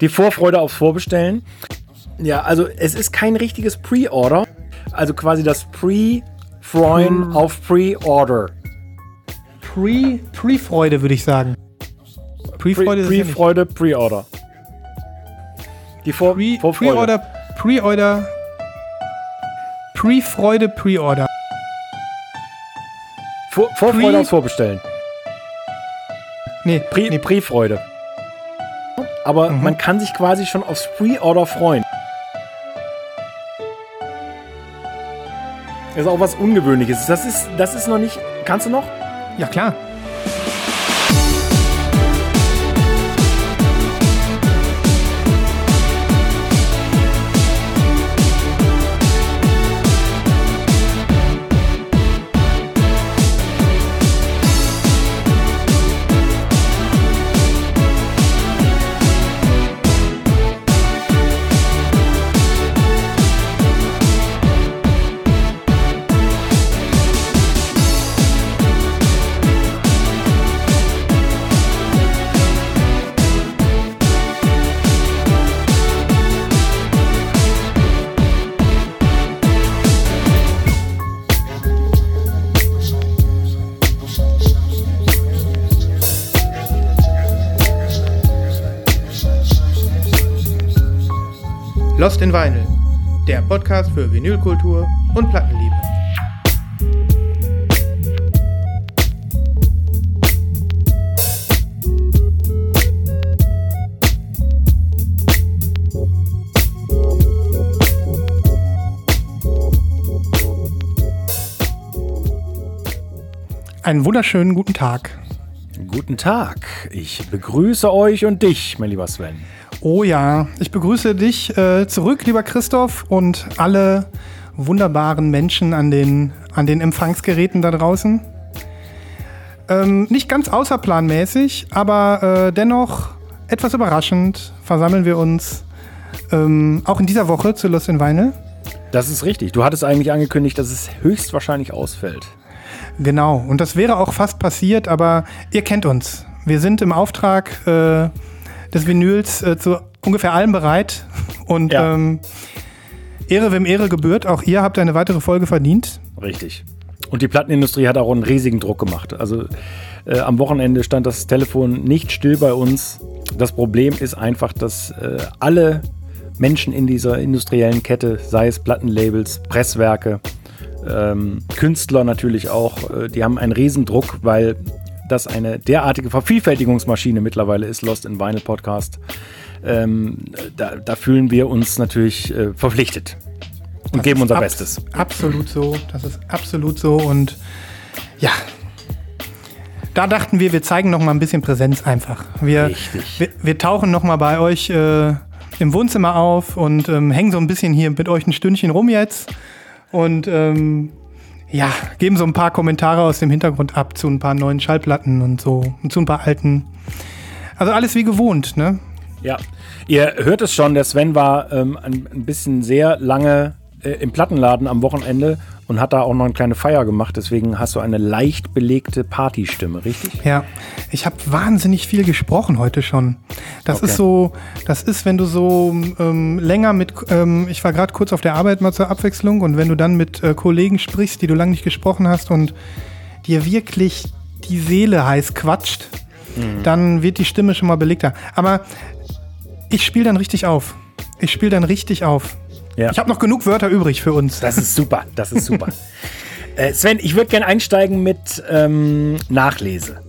Die Vorfreude aufs Vorbestellen. Ja, also es ist kein richtiges Pre-Order. Also quasi das Pre-Freuen Hm. auf Pre-Order. Pre, Pre-Freude, würde ich sagen. Pre-Freude ist ja nicht. Pre-Freude, Pre-Order. Die Vor Pre- Vorfreude. Pre-Order, Pre-Order, Pre-Freude, Pre-Order. Vor Vorfreude Pre- aufs Vorbestellen. Nee, Pre nee, Pre-Freude. Aber Mhm. man kann sich quasi schon aufs Pre-Order freuen. Das ist auch was Ungewöhnliches. Das ist, das ist noch nicht. Kannst du noch? ja klar. In Vinyl, der Podcast für Vinylkultur und Plattenliebe. Einen wunderschönen guten Tag. Guten Tag. Ich begrüße euch und dich, mein lieber Sven. Oh ja, ich begrüße dich äh, zurück, lieber Christoph, und alle wunderbaren Menschen an den, an den Empfangsgeräten da draußen. Ähm, nicht ganz außerplanmäßig, aber äh, dennoch etwas überraschend versammeln wir uns ähm, auch in dieser Woche zu Lost in Vinyl. Das ist richtig. Du hattest eigentlich angekündigt, dass es höchstwahrscheinlich ausfällt. Genau, und das wäre auch fast passiert, aber ihr kennt uns. Wir sind im Auftrag äh, des Vinyls äh, zu ungefähr allem bereit. Und Ja. ähm, Ehre wem Ehre gebührt, auch ihr habt eine weitere Folge verdient. Richtig. Und die Plattenindustrie hat auch einen riesigen Druck gemacht. Also äh, am Wochenende stand das Telefon nicht still bei uns. Das Problem ist einfach, dass äh, alle Menschen in dieser industriellen Kette, sei es Plattenlabels, Presswerke, ähm, Künstler natürlich auch, äh, die haben einen riesen Druck, weil das eine derartige Vervielfältigungsmaschine mittlerweile ist, Lost in Vinyl Podcast. Ähm, da, da fühlen wir uns natürlich äh, verpflichtet und Das geben unser Bestes. Absolut so, das ist absolut so. Und ja, da dachten wir, wir zeigen noch mal ein bisschen Präsenz einfach. Wir, Richtig. wir, wir tauchen noch mal bei euch äh, im Wohnzimmer auf und ähm, hängen so ein bisschen hier mit euch ein Stündchen rum jetzt. Und ähm, ja, geben so ein paar Kommentare aus dem Hintergrund ab zu ein paar neuen Schallplatten und so und zu ein paar alten. Also alles wie gewohnt, ne? Ja, ihr hört es schon, der Sven war ähm, ein, bisschen sehr lange äh, im Plattenladen am Wochenende und hat da auch noch eine kleine Feier gemacht. Deswegen hast du eine leicht belegte Partystimme, richtig? Ja, ich habe wahnsinnig viel gesprochen heute schon. Das Okay. ist so, das ist, wenn du so ähm, länger mit, ähm, ich war gerade kurz auf der Arbeit mal zur Abwechslung und wenn du dann mit äh, Kollegen sprichst, die du lange nicht gesprochen hast und dir wirklich die Seele heiß quatscht, Mhm. dann wird die Stimme schon mal belegter. Aber ich spiele dann richtig auf. Ich spiele dann richtig auf. Ja. Ich habe noch genug Wörter übrig für uns. Das ist super, das ist super. äh, Sven, ich würde gerne einsteigen mit ähm, Nachlese.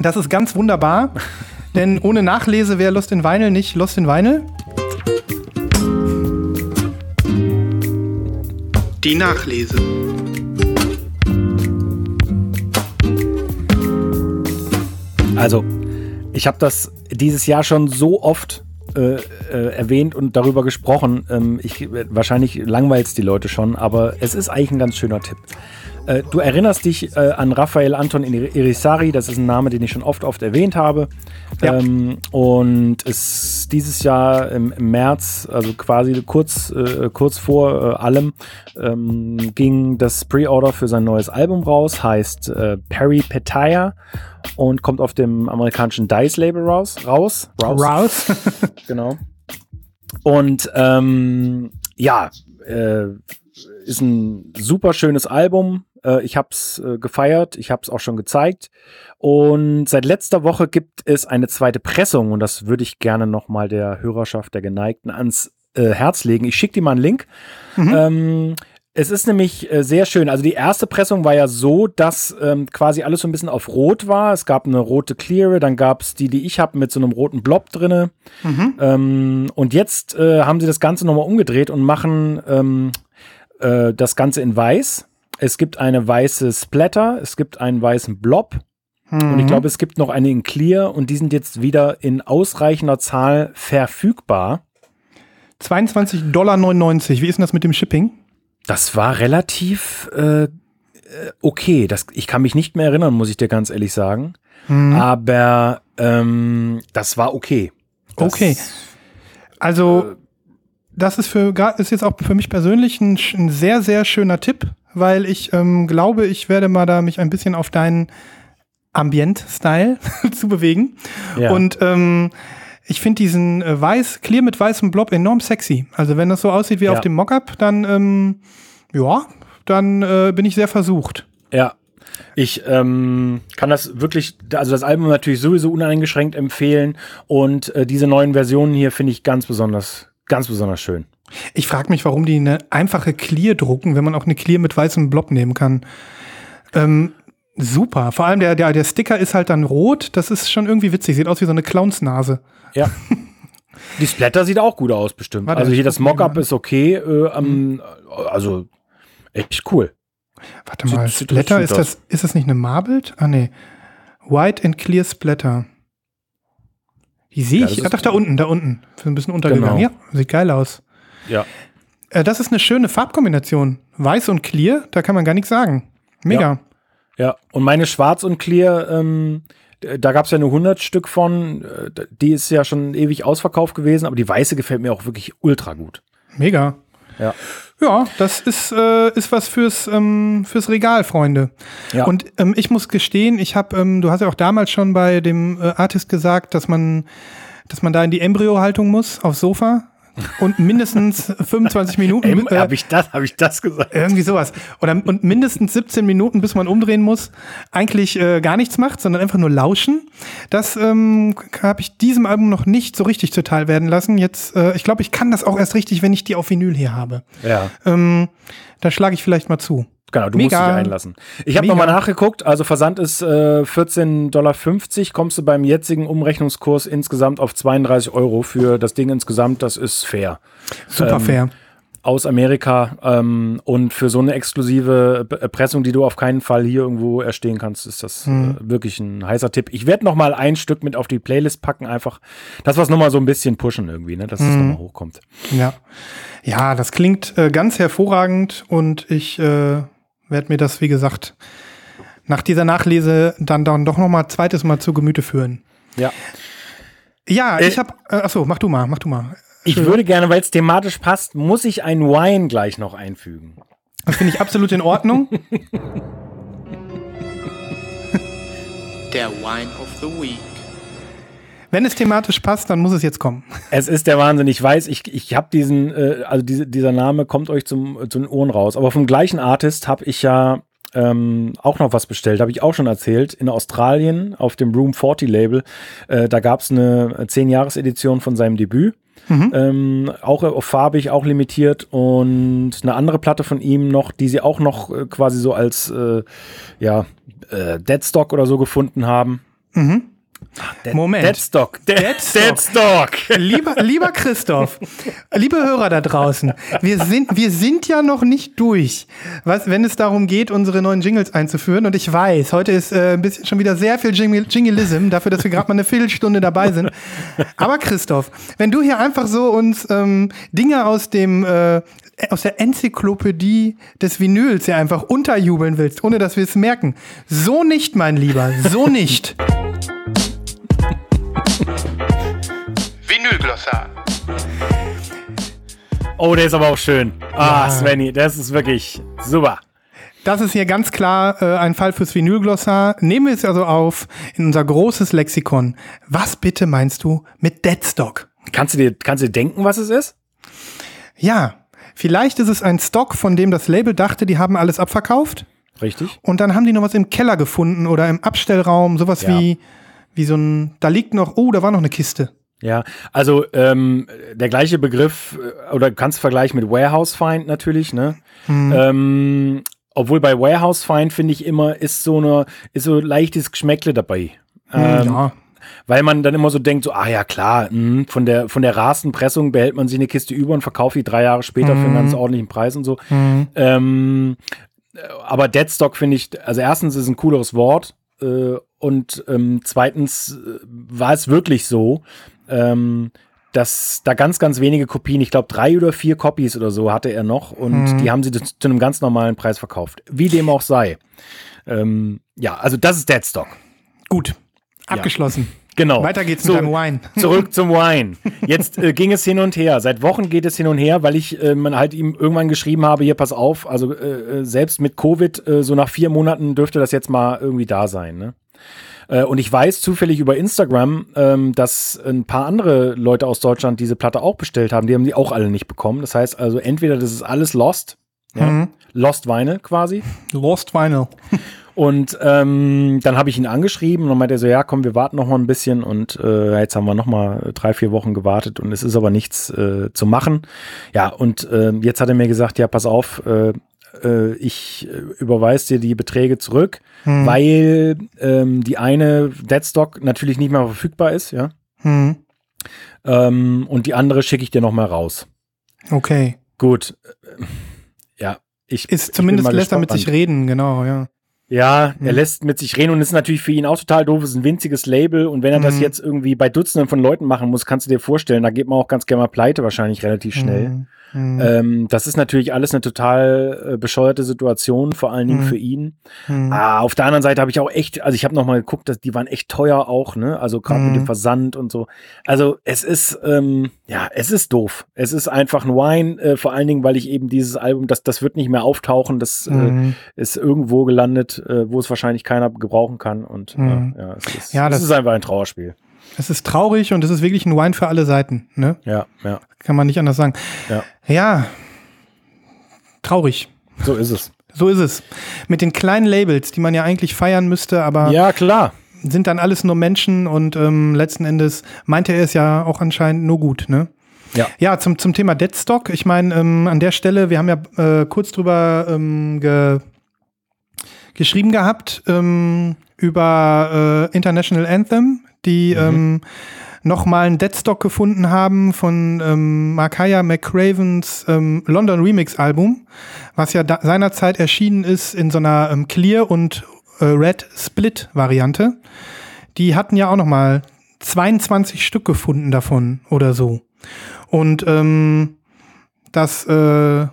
Das ist ganz wunderbar, denn ohne Nachlese wäre Lost in Vinyl nicht Lost in Vinyl. Die Nachlese. Also, ich habe das dieses Jahr schon so oft äh, äh, erwähnt und darüber gesprochen. Ähm, ich, wahrscheinlich langweilt es die Leute schon, aber es ist eigentlich ein ganz schöner Tipp. Äh, du erinnerst dich äh, an Raphael Anton Irisari, das ist ein Name, den ich schon oft, oft erwähnt habe. Ja. Ähm, und es dieses Jahr im, im März, also quasi kurz, äh, kurz vor äh, allem, ähm, ging das Pre-Order für sein neues Album raus, heißt äh, Perry Petaya und kommt auf dem amerikanischen Dice-Label raus. Raus. Raus. raus. genau. Und ähm, ja, äh, ist ein super schönes Album. Äh, ich habe es äh, gefeiert, ich habe es auch schon gezeigt. Und seit letzter Woche gibt es eine zweite Pressung und das würde ich gerne nochmal der Hörerschaft der Geneigten ans äh, Herz legen. Ich schicke dir mal einen Link. Mhm. Ähm, es ist nämlich äh, sehr schön. Also die erste Pressung war ja so, dass ähm, quasi alles so ein bisschen auf Rot war. Es gab eine rote Clear, dann gab es die, die ich habe, mit so einem roten Blob drinne. Mhm. Ähm, und jetzt äh, haben sie das Ganze nochmal umgedreht und machen ähm, äh, das Ganze in weiß. Es gibt eine weiße Splatter, es gibt einen weißen Blob. Mhm. Und ich mhm. glaube, es gibt noch eine in Clear und die sind jetzt wieder in ausreichender Zahl verfügbar. 22,99 Dollar. Wie ist denn das mit dem Shipping? Das war relativ äh, okay. Das, ich kann mich nicht mehr erinnern, muss ich dir ganz ehrlich sagen. Mhm. Aber ähm, das war okay. Das, okay. Also, äh, das ist, für, ist jetzt auch für mich persönlich ein, ein sehr, sehr schöner Tipp, weil ich ähm, glaube, ich werde mal da mich ein bisschen auf deinen Ambient-Style zu bewegen. Ja. Und ähm, ich finde diesen äh, weiß, clear mit weißem Blob enorm sexy. Also wenn das so aussieht wie ja. auf dem Mockup, dann ähm, ja, dann äh, bin ich sehr versucht. Ja, ich ähm, kann das wirklich, also das Album natürlich sowieso uneingeschränkt empfehlen und äh, diese neuen Versionen hier finde ich ganz besonders, ganz besonders schön. Ich frage mich, warum die eine einfache Clear drucken, wenn man auch eine Clear mit weißem Blob nehmen kann. Ähm, super. Vor allem der, der, der Sticker ist halt dann rot. Das ist schon irgendwie witzig. Sieht aus wie so eine Clownsnase. Ja. Die Splatter sieht auch gut aus, bestimmt. Warte, also hier das Mockup ist okay. Äh, ähm, also echt cool. Warte mal, sieht, Splatter, ist das, ist das nicht eine Marbled? Ah, nee. White and Clear Splatter. Die sehe ich. Ja, Ach, da unten, da unten. Ist ein bisschen untergegangen. Genau. Ja, sieht geil aus. Ja. Äh, das ist eine schöne Farbkombination. Weiß und Clear, da kann man gar nichts sagen. Mega. Ja, ja. und meine Schwarz und Clear, ähm, da gab es ja nur 100 Stück von. Äh, die ist ja schon ewig ausverkauft gewesen, aber die weiße gefällt mir auch wirklich ultra gut. Mega. Ja. Ja, das ist, äh, ist was fürs, ähm, fürs Regal, Freunde. Ja. Und ähm, ich muss gestehen, ich habe, ähm, du hast ja auch damals schon bei dem äh, Artist gesagt, dass man, dass man da in die Embryo-Haltung muss, aufs Sofa und mindestens 25 Minuten. Äh, habe ich das, habe ich das gesagt? Irgendwie sowas. Oder, und mindestens 17 Minuten, bis man umdrehen muss, eigentlich äh, gar nichts macht, sondern einfach nur lauschen. Das ähm, habe ich diesem Album noch nicht so richtig zuteil werden lassen. Jetzt, äh, ich glaube, ich kann das auch erst richtig, wenn ich die auf Vinyl hier habe. Ja. Ähm, da schlage ich vielleicht mal zu. Genau, du Mega. musst dich einlassen. Ich habe nochmal nachgeguckt, also Versand ist äh, 14,50 Dollar, kommst du beim jetzigen Umrechnungskurs insgesamt auf 32 Euro für das Ding insgesamt, das ist fair. Super ähm, fair. Aus Amerika ähm, und für so eine exklusive Pressung, die du auf keinen Fall hier irgendwo erstehen kannst, ist das hm. äh, wirklich ein heißer Tipp. Ich werde nochmal ein Stück mit auf die Playlist packen, einfach, das was nochmal so ein bisschen pushen irgendwie, ne, dass hm. es nochmal hochkommt. Ja, ja, das klingt äh, ganz hervorragend und ich äh werde mir das, wie gesagt, nach dieser Nachlese dann, dann doch noch mal zweites Mal zu Gemüte führen. Ja. Ja, äh, ich habe, äh, achso, mach du mal, mach du mal. Ich würde gerne, weil es thematisch passt, muss ich ein Wine gleich noch einfügen. Das finde ich absolut in Ordnung. Der Wine of the Week. Wenn es thematisch passt, dann muss es jetzt kommen. Es ist der Wahnsinn. Ich weiß, ich, ich habe diesen, äh, also diese, dieser Name kommt euch zum, zu den Ohren raus. Aber vom gleichen Artist habe ich ja ähm, auch noch was bestellt, habe ich auch schon erzählt. In Australien auf dem Room 40 Label, äh, da gab es eine 10-Jahres-Edition von seinem Debüt. Mhm. Ähm, auch auf farbig, auch limitiert und eine andere Platte von ihm noch, die sie auch noch äh, quasi so als äh, ja, äh, Deadstock oder so gefunden haben. Mhm. Moment. Deadstock. Dead, Deadstock. Deadstock. Lieber, lieber Christoph, liebe Hörer da draußen, wir sind, wir sind ja noch nicht durch, was, wenn es darum geht, unsere neuen Jingles einzuführen. Und ich weiß, heute ist äh, ein bisschen schon wieder sehr viel Jingle, Jingleism, dafür, dass wir gerade mal eine Viertelstunde dabei sind. Aber Christoph, wenn du hier einfach so uns ähm, Dinge aus dem äh, aus der Enzyklopädie des Vinyls ja einfach unterjubeln willst, ohne dass wir es merken. So nicht, mein Lieber, so nicht. Vinylglossar. Oh, der ist aber auch schön. Ah, Ja. Svenny, das ist wirklich super. Das ist hier ganz klar äh, ein Fall fürs Vinylglossar. Nehmen wir es also auf in unser großes Lexikon. Was bitte meinst du mit Deadstock? Kannst du dir, kannst du dir denken, was es ist? Ja, vielleicht ist es ein Stock, von dem das Label dachte, die haben alles abverkauft. Richtig. Und dann haben die noch was im Keller gefunden oder im Abstellraum, sowas Ja. wie, wie so ein, da liegt noch, oh, da war noch eine Kiste. Ja, also ähm, der gleiche Begriff, äh, oder du kannst vergleichen mit Warehouse Find natürlich, ne? Ähm, obwohl bei Warehouse Find finde ich immer, ist so eine, ist so leichtes Geschmäckle dabei. Ähm, ja. Weil man dann immer so denkt, so, ah ja klar, mh, von der von der Rastenpressung behält man sich eine Kiste über und verkauft die drei Jahre später für einen ganz ordentlichen Preis und so. Ähm, äh, aber Deadstock finde ich, also erstens ist ein cooleres Wort äh, und ähm, zweitens äh, war es wirklich so, ähm, dass da ganz, ganz wenige Kopien, ich glaube drei oder vier Copies oder so hatte er noch und die haben sie zu, zu einem ganz normalen Preis verkauft. Wie dem auch sei. Ähm, ja, also das ist Deadstock. Gut. Abgeschlossen. Genau. Weiter geht's So, mit deinem Wine. Zurück zum Wine. Jetzt äh, ging es hin und her. Seit Wochen geht es hin und her, weil ich äh, man halt ihm irgendwann geschrieben habe, hier pass auf, also äh, äh, selbst mit Covid, äh, so nach vier Monaten dürfte das jetzt mal irgendwie da sein. Ne? Äh, und ich weiß zufällig über Instagram, ähm, dass ein paar andere Leute aus Deutschland diese Platte auch bestellt haben. Die haben die auch alle nicht bekommen. Das heißt also, entweder das ist alles lost, ja, lost Vinyl quasi. Lost Vinyl. Und ähm, dann habe ich ihn angeschrieben und dann meinte er so, ja, komm, wir warten noch mal ein bisschen und äh, jetzt haben wir noch mal drei, vier Wochen gewartet und es ist aber nichts äh, zu machen. Ja, und äh, jetzt hat er mir gesagt, ja, pass auf, äh, äh, ich äh, überweise dir die Beträge zurück, weil ähm, die eine Deadstock natürlich nicht mehr verfügbar ist, ja. Hm. Ähm, und die andere schicke ich dir noch mal raus. Okay. Gut. Äh, Ja, ich ich Ist zumindest mal lässt er mit sich reden, genau, ja. Ja, er lässt mit sich reden und ist natürlich für ihn auch total doof. Es ist ein winziges Label und wenn er das Mhm. jetzt irgendwie bei Dutzenden von Leuten machen muss, kannst du dir vorstellen, da geht man auch ganz gerne mal pleite wahrscheinlich relativ schnell. Mhm. Mhm. Ähm, das ist natürlich alles eine total äh, bescheuerte Situation, vor allen Dingen Mhm. für ihn. Mhm. Ah, auf der anderen Seite habe ich auch echt, also ich habe noch mal geguckt, dass die waren echt teuer auch, ne? Also gerade mit dem Versand und so. Also es ist, ähm, ja, es ist doof. Es ist einfach ein Wine, äh, vor allen Dingen, weil ich eben dieses Album, das, das wird nicht mehr auftauchen, das äh, ist irgendwo gelandet, äh, wo es wahrscheinlich keiner gebrauchen kann. Und Mhm. äh, ja, es ist, Ja, es das- ist einfach ein Trauerspiel. Es ist traurig und es ist wirklich ein Wine für alle Seiten, ne? Ja, ja, Kann man nicht anders sagen. ja. Ja. Traurig. So ist es. So ist es. Mit den kleinen Labels, die man ja eigentlich feiern müsste, aber Ja, klar. sind dann alles nur Menschen und ähm, letzten Endes meinte er es ja auch anscheinend nur gut, ne? Ja. Ja, zum, zum Thema Deadstock. Ich meine, ähm, an der Stelle, wir haben ja äh, kurz drüber ähm, ge geschrieben gehabt ähm, über äh, International Anthem, die ähm, nochmal einen Deadstock gefunden haben von ähm, Makaya McCravens ähm, London Remix Album, was ja seinerzeit erschienen ist in so einer ähm, Clear und äh, Red Split Variante. Die hatten ja auch nochmal 22 Stück gefunden davon oder so. Und ähm, das äh,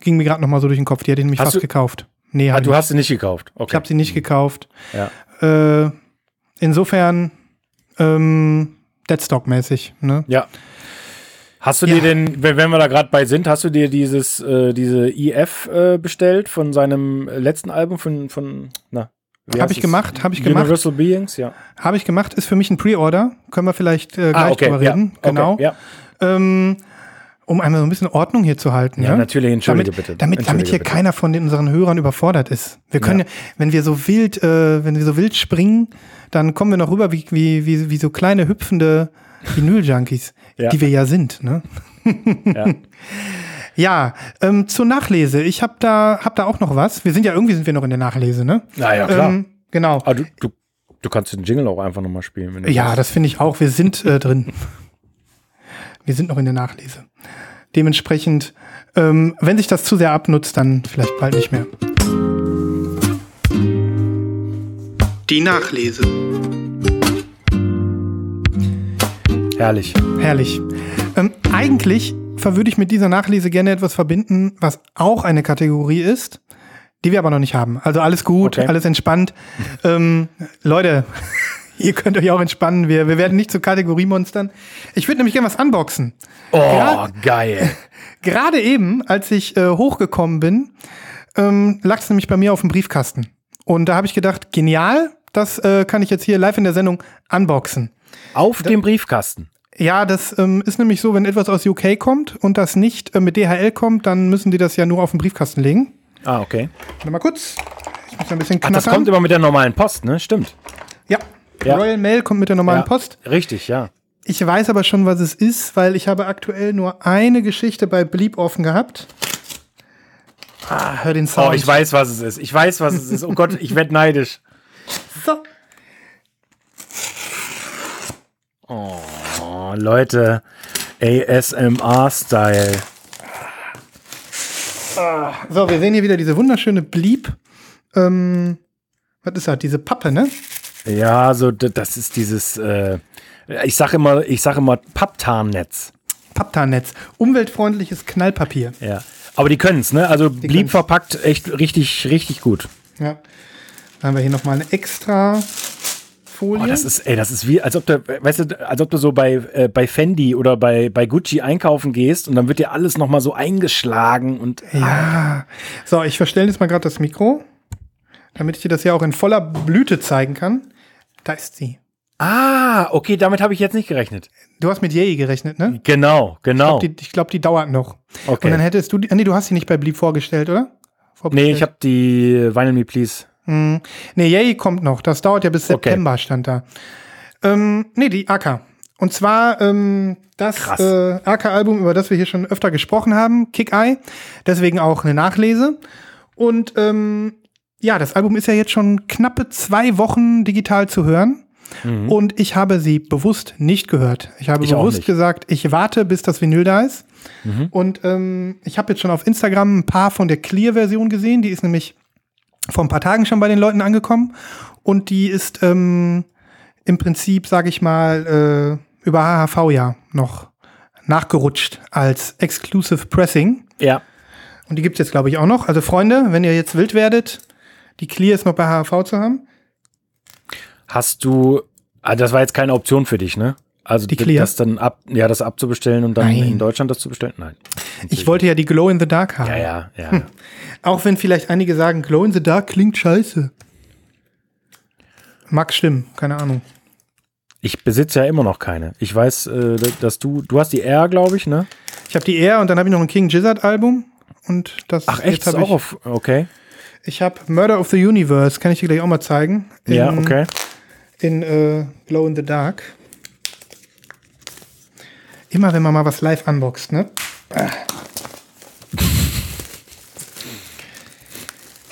ging mir gerade nochmal so durch den Kopf. Die hätte ich nämlich Hast fast du- gekauft. Nee, Ah, du ich hast sie nicht gekauft. Okay. ich habe sie nicht gekauft. Ja. Äh, insofern ähm, Deadstock-mäßig. Ne? Ja. Hast du Ja. dir denn, wenn wir da gerade bei sind, hast du dir dieses, äh, diese IF äh, bestellt von seinem letzten Album von, von na, wie Hab heißt ich gemacht, hab ich gemacht. Universal Beings, ja. Habe ich gemacht, ist für mich ein Pre-Order. Können wir vielleicht äh, gleich drüber ja. reden. Okay, Genau. Ja. Ähm, um einmal so ein bisschen Ordnung hier zu halten. ja, ne? natürlich, entschuldige damit, bitte. Damit, damit Entschuldige hier bitte. keiner von den, unseren Hörern überfordert ist. Wir können, Ja. ja. wenn wir so wild, äh, wenn wir so wild springen, dann kommen wir noch rüber wie, wie, wie, wie so kleine hüpfende Vinyl-Junkies, Ja. die wir ja sind. Ne? Ja. Ja, ähm, zur Nachlese. Ich habe da, hab da auch noch was. Wir sind ja irgendwie sind wir noch in der Nachlese, ne? Na ja, klar. Ähm, genau. Ah, du, du Du kannst den Jingle auch einfach nochmal spielen. Wenn du Ja, willst. das finde ich auch. Wir sind äh, drin. Wir sind noch in der Nachlese. Dementsprechend, ähm, wenn sich das zu sehr abnutzt, dann vielleicht bald nicht mehr. Die Nachlese. Herrlich. Herrlich. Ähm, eigentlich würde ich mit dieser Nachlese gerne etwas verbinden, was auch eine Kategorie ist, die wir aber noch nicht haben. Also alles gut, Okay. alles entspannt. ähm, Leute, ihr könnt euch auch entspannen. Wir, wir werden nicht zu Kategoriemonstern. Ich würde nämlich gerne was unboxen. Oh, Ja. geil. Gerade eben, als ich äh, hochgekommen bin, ähm, lag es nämlich bei mir auf dem Briefkasten. Und da habe ich gedacht, genial, das äh, kann ich jetzt hier live in der Sendung unboxen. Auf dem Briefkasten. Ja, das ähm, ist nämlich so, wenn etwas aus UK kommt und das nicht äh, mit DHL kommt, dann müssen die das ja nur auf den Briefkasten legen. Ah, okay. Warte mal kurz. Ich muss ein bisschen Ach, knattern. das kommt immer mit der normalen Post, ne? Stimmt. ja. Ja. Royal Mail kommt mit der normalen ja. Post. Richtig, ja. Ich weiß aber schon, was es ist, weil ich habe aktuell nur eine Geschichte bei Bleep offen gehabt. Ah, hör den Sound. Oh, ich weiß, was es ist. Ich weiß, was es ist. Oh Gott, ich werde neidisch. So. Oh, Leute. ASMR-Style. So, wir sehen hier wieder diese wunderschöne Bleep. Ähm, was ist das? Diese Pappe, ne? Ja, so, d- das ist dieses, äh, ich sag immer, ich sag immer Papptarnnetz. Papptarnnetz. Umweltfreundliches Knallpapier. Ja. Aber die können's, ne? Also blieb können's. verpackt echt richtig, richtig gut. Ja. Dann haben wir hier nochmal eine extra Folie. Oh, das ist, ey, das ist wie, als ob du, weißt du, als ob du so bei, äh, bei Fendi oder bei, bei Gucci einkaufen gehst und dann wird dir alles nochmal so eingeschlagen und Ja. So, ich verstelle jetzt mal gerade das Mikro, damit ich dir das ja auch in voller Blüte zeigen kann. Da ist sie. Ah, okay, damit habe ich jetzt nicht gerechnet. Du hast mit Yay gerechnet, ne? Genau, genau. Die, ich glaube, die dauert noch. Okay. Und dann hättest du die. ah, Nee, du hast sie nicht bei Bleep vorgestellt, oder? nee, ich habe die Vinyl Me Please. Nee, Yay kommt noch. Das dauert ja bis Okay. September, stand da. Ähm, nee, die AK. Und zwar ähm, das äh, AK-Album, über das wir hier schon öfter gesprochen haben, Kick Eye. Deswegen auch eine Nachlese. Und ähm, ja, das Album ist ja jetzt schon knappe zwei Wochen digital zu hören. Und ich habe sie bewusst nicht gehört. Ich habe Mhm. Ich bewusst gesagt, ich warte, bis das Vinyl da ist. Mhm. Und ähm, ich habe jetzt schon auf Instagram ein paar von der Clear-Version gesehen. Die ist nämlich vor ein paar Tagen schon bei den Leuten angekommen. Und die ist ähm, im Prinzip, sage ich mal, äh, über HHV ja noch nachgerutscht als Exclusive Pressing. Ja. Und die gibt es jetzt, glaube ich, auch noch. Also Freunde, wenn ihr jetzt wild werdet, die Clear ist noch bei HHV zu haben. Hast du, ah, das war jetzt keine Option für dich, ne? Also Die Clear? das dann ab, ja, das abzubestellen und dann Nein. in Deutschland das zu bestellen? Nein. Ich wollte ja die Glow in the Dark haben. Ja, ja, ja. Auch wenn vielleicht einige sagen, Glow in the Dark klingt scheiße. Mag stimmen, keine Ahnung. Ich besitze ja immer noch keine. Ich weiß, äh, dass du, du hast die R, glaube ich, ne? Ich habe die Air und dann habe ich noch ein King Gizzard Album. Und das Ach echt, jetzt ist auch auf, okay. Ich habe Murder of the Universe, kann ich dir gleich auch mal zeigen. In, Ja, okay. In äh, Glow in the Dark. Immer wenn man mal was live unboxt, ne? Ah,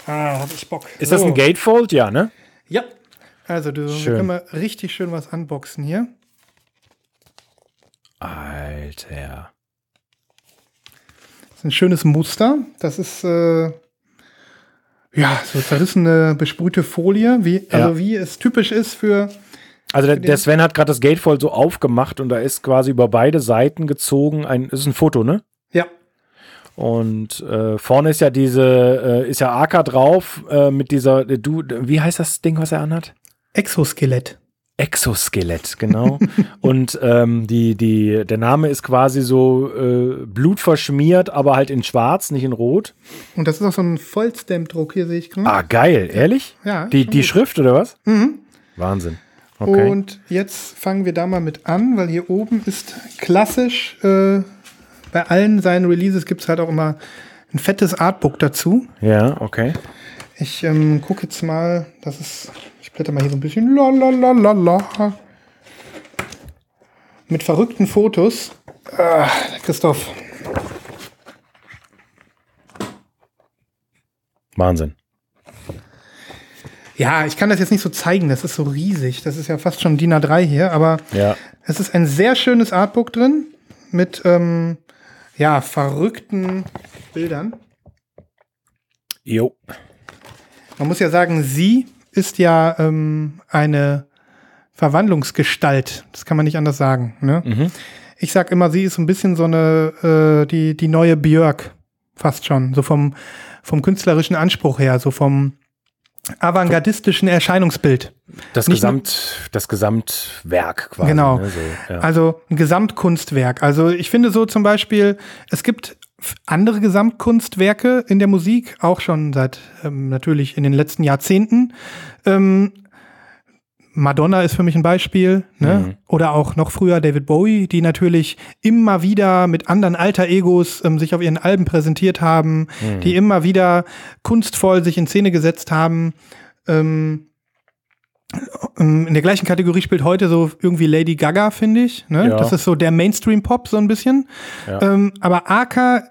ah hab ich Bock. Ist das So. ein Gatefold? Ja, ne? Ja. Also du Schön. können wir richtig schön was unboxen hier. Alter. Das ist ein schönes Muster. Das ist äh, ja so zerrissene besprühte Folie, wie also Ja. wie es typisch ist für Also der, der Sven hat gerade das Gatefold so aufgemacht und da ist quasi über beide Seiten gezogen ein, ist ein Foto, ne? ja Und äh, vorne ist ja diese, äh, ist ja AK drauf äh, mit dieser, äh, du, wie heißt das Ding, was er anhat? Exoskelett. Exoskelett, genau. und ähm, die, die, der Name ist quasi so äh, blutverschmiert, aber halt in schwarz, nicht in rot. Und das ist auch so ein Vollstamp-Druck hier sehe ich gerade. Ah, geil, ehrlich? Ja, Die, die gut. Schrift oder was? Mhm. Wahnsinn. Okay. Und jetzt fangen wir da mal mit an, weil hier oben ist klassisch äh, bei allen seinen Releases gibt es halt auch immer ein fettes Artbook dazu. ja, okay. Ich ähm, gucke jetzt mal, das ist, blätter mal hier so ein bisschen la la la la la. Mit verrückten Fotos. Ah, Christoph, Wahnsinn. Ja, ich kann das jetzt nicht so zeigen, das ist so riesig. Das ist ja fast schon DIN A3 hier, aber Ja. es ist ein sehr schönes Artbook drin mit ähm, ja, verrückten Bildern. Jo. Man muss ja sagen, sie ist ja ähm, eine Verwandlungsgestalt. Das kann man nicht anders sagen. Ne? Ich sag immer, sie ist so ein bisschen so eine, äh, die, die neue Björk. Fast schon. So vom, vom künstlerischen Anspruch her, so vom avantgardistischen Erscheinungsbild. Das, Nicht nur- Gesamt, das Gesamtwerk quasi. Genau. Ne, so, ja. Also ein Gesamtkunstwerk. Also ich finde so zum Beispiel, es gibt andere Gesamtkunstwerke in der Musik, auch schon seit ähm, natürlich in den letzten Jahrzehnten. Ähm, Madonna ist für mich ein Beispiel, ne? Mhm. Oder auch noch früher David Bowie, die natürlich immer wieder mit anderen Alter Egos ähm, sich auf ihren Alben präsentiert haben, Mhm. die immer wieder kunstvoll sich in Szene gesetzt haben. Ähm, in der gleichen Kategorie spielt heute so irgendwie Lady Gaga, finde ich. Ne? Ja. Das ist so der Mainstream-Pop so ein bisschen. Ja. Ähm, aber Aka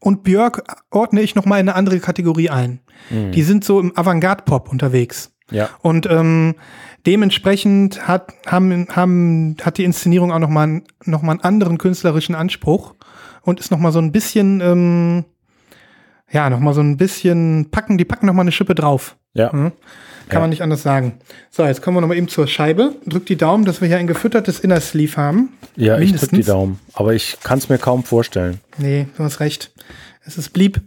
und Björk ordne ich noch mal in eine andere Kategorie ein. Mhm. Die sind so im Avantgarde-Pop unterwegs. ja. Und ähm, dementsprechend hat, haben, haben, hat die Inszenierung auch noch mal, einen- noch mal einen anderen künstlerischen Anspruch und ist noch mal so ein bisschen, ähm, ja, noch mal so ein bisschen packen, die packen noch mal eine Schippe drauf. Ja. Mhm. Kann Ja. man nicht anders sagen. So, jetzt kommen wir noch mal eben zur Scheibe. Drück die Daumen, dass wir hier ein gefüttertes Inner Sleeve haben. Ja, ich drück die Mindestens. Daumen. Aber ich kann es mir kaum vorstellen. Nee, du hast recht. Es ist blieb.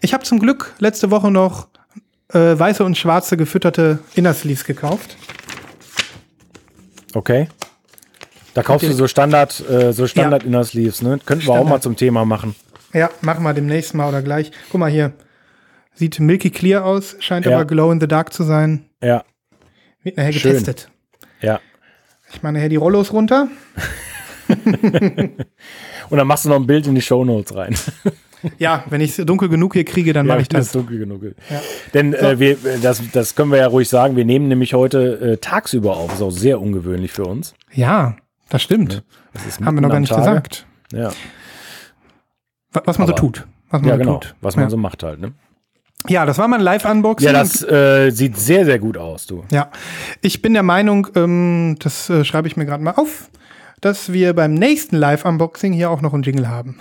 Ich habe zum Glück letzte Woche noch äh, weiße und schwarze gefütterte Inner Sleeves gekauft. Okay. Da kaufst du so Standard, äh, so Standard Ja. Inner Sleeves, ne? Könnten wir auch Standard. mal zum Thema machen. Ja, machen wir demnächst mal oder gleich. Guck mal hier. Sieht milky clear aus, scheint Ja. aber glow in the dark zu sein. Ja, Wird nachher Schön. getestet. ja. Ich meine nachher die Rollos runter. Und dann machst du noch ein Bild in die Shownotes rein. Ja, wenn ich es dunkel genug hier kriege, dann mache ich das. dunkel genug. Ja. Denn äh, wir, das, das können wir ja ruhig sagen, wir nehmen nämlich heute äh, tagsüber auf. Ist auch sehr ungewöhnlich für uns. Ja, das stimmt. Das ist Haben wir noch gar nicht Tage. gesagt. Ja, Wa- Was man so Aber- tut. Was man ja so genau. tut. Was man ja. so macht halt. Ne? Ja, das war mein Live-Unboxing. Ja, das äh, sieht sehr, sehr gut aus, du. Ja, ich bin der Meinung, ähm, das äh, schreibe ich mir gerade mal auf, dass wir beim nächsten Live-Unboxing hier auch noch einen Jingle haben.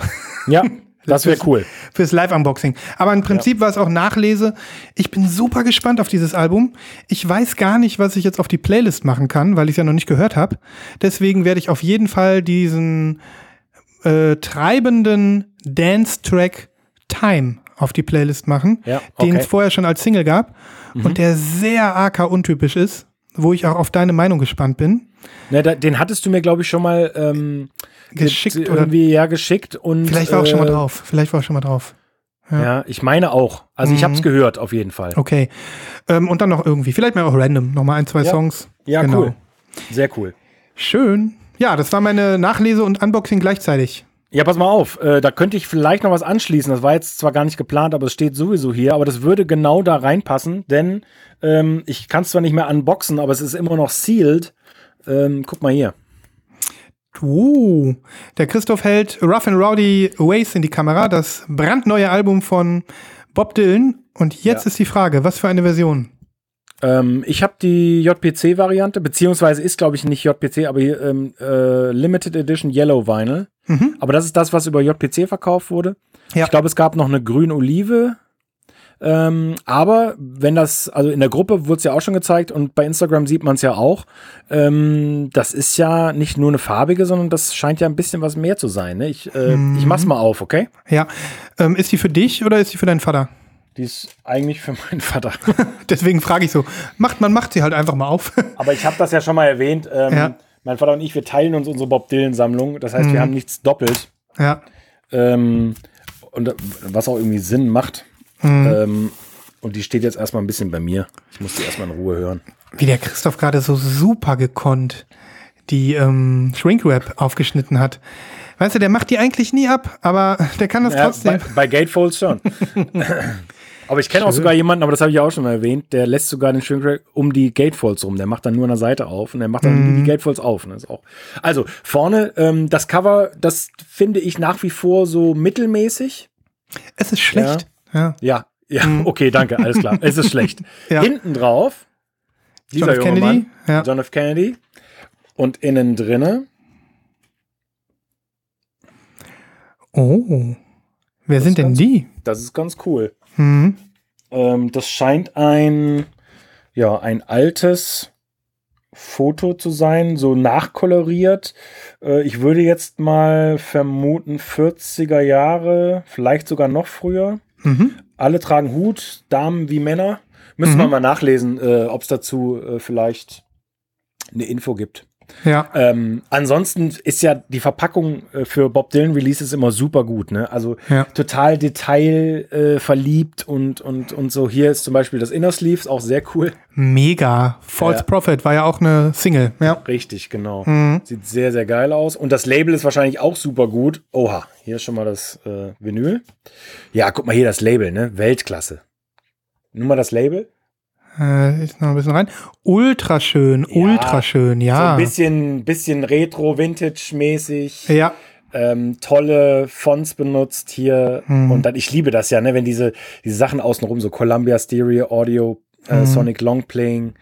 Ja, das wäre cool. Fürs Live-Unboxing. Aber im Prinzip war es auch Nachlese. Ich bin super gespannt auf dieses Album. Ich weiß gar nicht, was ich jetzt auf die Playlist machen kann, weil ich es ja noch nicht gehört habe. Deswegen werde ich auf jeden Fall diesen äh, treibenden Dance-Track Time auf die Playlist machen, Ja, den okay. Mhm. es vorher schon als Single gab und der sehr AK untypisch ist, wo ich auch auf deine Meinung gespannt bin. Ne, da, den hattest du mir, glaube ich, schon mal ähm, Geschickt ge- oder- irgendwie ja geschickt und Vielleicht war auch schon mal äh, drauf. Vielleicht war auch schon mal drauf. Ja. ich meine auch. Also ich habe es gehört auf jeden Fall. Okay. Ähm, und dann noch irgendwie, vielleicht mal auch random, noch mal ein, zwei Ja. Songs. Ja, Genau. cool. Sehr cool. Schön. Ja, das war meine Nachlese und Unboxing gleichzeitig. Ja, pass mal auf, äh, da könnte ich vielleicht noch was anschließen. Das war jetzt zwar gar nicht geplant, aber es steht sowieso hier. Aber das würde genau da reinpassen, denn ähm, ich kann es zwar nicht mehr unboxen, aber es ist immer noch sealed. Ähm, guck mal hier. Uh, der Christoph hält Rough and Rowdy Ways in die Kamera, das brandneue Album von Bob Dylan. Und jetzt Ja. ist die Frage, was für eine Version? Ähm, ich habe die JPC-Variante, beziehungsweise ist, glaube ich, nicht JPC, aber hier, ähm, äh, Limited Edition Yellow Vinyl. Mhm. Aber das ist das, was über JPC verkauft wurde. Ja. Ich glaube, es gab noch eine grün-olive. Ähm, aber wenn das, also in der Gruppe wurde es ja auch schon gezeigt und bei Instagram sieht man es ja auch. Ähm, das ist ja nicht nur eine farbige, sondern das scheint ja ein bisschen was mehr zu sein. Ne? Ich, äh, ich mach's mal auf, okay? Ja. Ähm, ist die für dich oder ist die für deinen Vater? Die ist eigentlich für meinen Vater. Deswegen frage ich so. Macht, man macht sie halt einfach mal auf. Aber ich habe das ja schon mal erwähnt. Ähm, Ja. Mein Vater und ich, wir teilen uns unsere Bob Dylan-Sammlung. Das heißt, wir haben nichts doppelt. ja. Ähm, und äh, was auch irgendwie Sinn macht. Ähm, und die steht jetzt erstmal ein bisschen bei mir. Ich muss die erstmal in Ruhe hören. Wie der Christoph gerade so super gekonnt die ähm, Shrinkwrap aufgeschnitten hat. Weißt du, der macht die eigentlich nie ab, aber der kann das Ja, trotzdem. bei, bei Gatefolds schon. Aber ich kenne auch sogar jemanden, aber das habe ich auch schon mal erwähnt, der lässt sogar den Shrink um die Gatefolds rum. Der macht dann nur an der Seite auf und der macht dann die Gatefolds auf. Das ist auch. Also vorne, ähm, das Cover, das finde ich nach wie vor so mittelmäßig. Es ist schlecht. Ja. Ja, Ja, okay, danke, alles klar. Es ist schlecht. Ja. Hinten drauf, dieser John F. Kennedy, Mann, ja. John F. Kennedy. Und innen drinne, Oh. Wer sind denn ganz- die? das ist ganz cool. Hm. Ähm, das scheint ein, ja, ein altes Foto zu sein, so nachkoloriert. Äh, ich würde jetzt mal vermuten 40er Jahre, vielleicht sogar noch früher. Mhm. Alle tragen Hut, Damen wie Männer. Müssen Mhm. wir mal nachlesen, äh, ob es dazu äh, vielleicht eine Info gibt. Ja. Ähm, ansonsten ist ja die Verpackung äh, für Bob Dylan Releases immer super gut, ne? Also Ja. total detail äh, verliebt und, und, und so. Hier ist zum Beispiel das Inner Sleeves auch sehr cool. Mega. False Ja. Prophet war ja auch eine Single. Ja. Richtig, genau. Mhm. Sieht sehr, sehr geil aus. Und das Label ist wahrscheinlich auch super gut. Oha, hier ist schon mal das äh, Vinyl. Ja, guck mal hier das Label, ne? Weltklasse. Nur mal das Label. Äh, ist noch ein bisschen rein. Ultra schön, Ja. ultra schön, So ja. ein bisschen, bisschen retro, vintage-mäßig. ja. ähm, tolle Fonts benutzt hier. Mhm. Und dann, ich liebe das ja, ne, wenn diese, diese Sachen außenrum, so Columbia Stereo, Audio, äh, Mhm. Sonic Long Playing.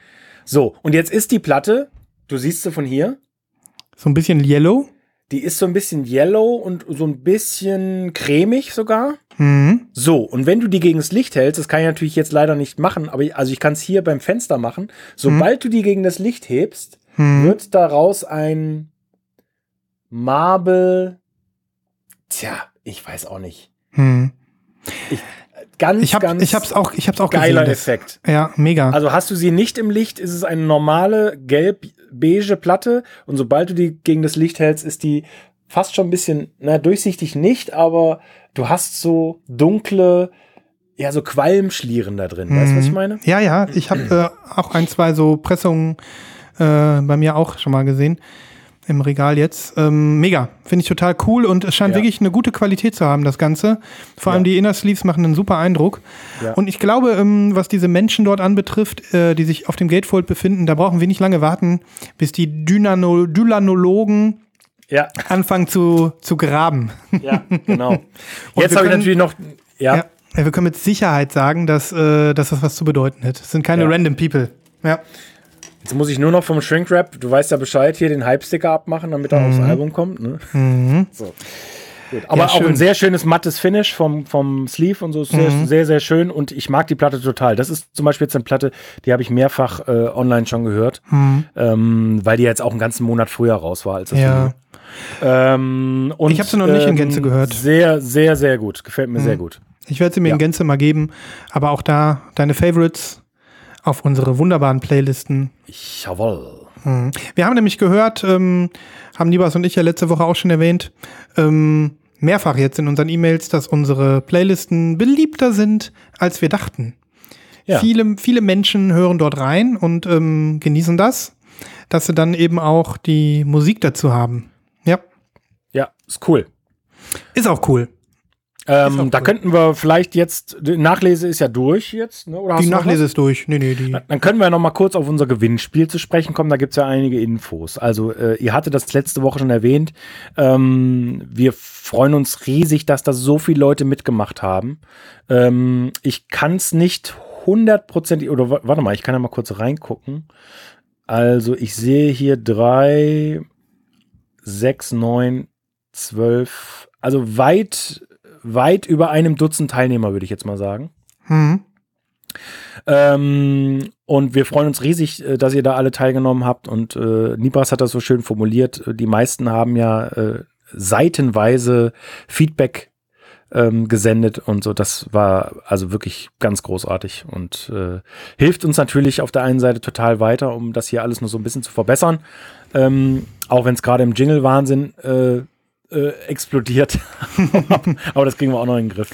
So, und jetzt ist die Platte, du siehst sie von hier, So ein bisschen yellow. die ist so ein bisschen yellow und so ein bisschen cremig sogar. Mhm. So, und wenn du die gegen das Licht hältst, das kann ich natürlich jetzt leider nicht machen, aber ich, also ich kann es hier beim Fenster machen. Sobald du die gegen das Licht hebst, Mhm. wird daraus ein Marble. Tja, ich weiß auch nicht. Mhm. Ganz, Ich, hab, ganz ich hab's auch, ich hab's auch geiler gesehen. Effekt. Ja, mega. Also hast du sie nicht im Licht, ist es eine normale gelb-beige Platte und sobald du die gegen das Licht hältst, ist die fast schon ein bisschen, na, durchsichtig nicht, aber du hast so dunkle, ja, so Qualmschlieren da drin. Weißt du, was ich Mhm. meine? Ja, ja, ich habe äh, auch ein, zwei so Pressungen äh, bei mir auch schon mal gesehen. Im Regal jetzt. Ähm, mega. Finde ich total cool und es scheint Ja. wirklich eine gute Qualität zu haben, das Ganze. Vor allem Ja. die Inner Sleeves machen einen super Eindruck. Ja. Und ich glaube, ähm, was diese Menschen dort anbetrifft, äh, die sich auf dem Gatefold befinden, da brauchen wir nicht lange warten, bis die Dynano Dylanologen Ja, anfangen zu, zu graben. ja, genau. Jetzt habe ich natürlich noch, ja, Ja. wir können mit Sicherheit sagen, dass, äh, dass das was zu bedeuten hat. Es sind keine Ja. random people. Ja. Jetzt muss ich nur noch vom Shrinkwrap, du weißt ja Bescheid, hier den Hype-Sticker abmachen, damit er aufs Album kommt. Ne? So. Gut. Aber Mhm. Ja, auch ein sehr schönes mattes Finish vom, vom Sleeve und so. ist Sehr, Mhm. sehr, sehr schön. Und ich mag die Platte total. Das ist zum Beispiel jetzt eine Platte, die habe ich mehrfach äh, online schon gehört, ähm, weil die jetzt auch einen ganzen Monat früher raus war als das Mhm. Ja. Video. Ähm, und, Ich hab sie noch nicht in Gänze gehört. Sehr, sehr, sehr gut. Gefällt mir sehr gut. Ich werde sie mir Ja. in Gänze mal geben. Aber auch da deine Favorites auf unsere wunderbaren Playlisten. Jawohl. Mhm. Wir haben nämlich gehört, ähm, haben Nibas und ich ja letzte Woche auch schon erwähnt, ähm, mehrfach jetzt in unseren E-Mails, dass unsere Playlisten beliebter sind, als wir dachten. Ja. Viele, viele Menschen hören dort rein und ähm, genießen das, dass sie dann eben auch die Musik dazu haben. Ist cool. ist auch cool. Ähm, auch da cool. könnten wir vielleicht jetzt, die Nachlese ist ja durch jetzt, ne? oder Die? Nachlese ist durch. Nee, nee, die. Dann können wir noch mal kurz auf unser Gewinnspiel zu sprechen kommen. Da gibt es ja einige Infos. Also äh, ihr hattet das letzte Woche schon erwähnt. Ähm, wir freuen uns riesig, dass da so viele Leute mitgemacht haben. Ähm, ich kann es nicht hundertprozentig, oder wa- warte mal, ich kann ja mal kurz reingucken. Also ich sehe hier drei, sechs, neun, zwölf, also weit, weit über einem Dutzend Teilnehmer, würde ich jetzt mal sagen. Hm. Ähm, und wir freuen uns riesig, äh, dass ihr da alle teilgenommen habt. Und äh, Nibras hat das so schön formuliert. Die meisten haben ja äh, seitenweise Feedback ähm, gesendet und so. Das war also wirklich ganz großartig und äh, hilft uns natürlich auf der einen Seite total weiter, um das hier alles nur so ein bisschen zu verbessern. Ähm, auch wenn es gerade im Jingle-Wahnsinn äh, äh, explodiert. Aber das kriegen wir auch noch in den Griff.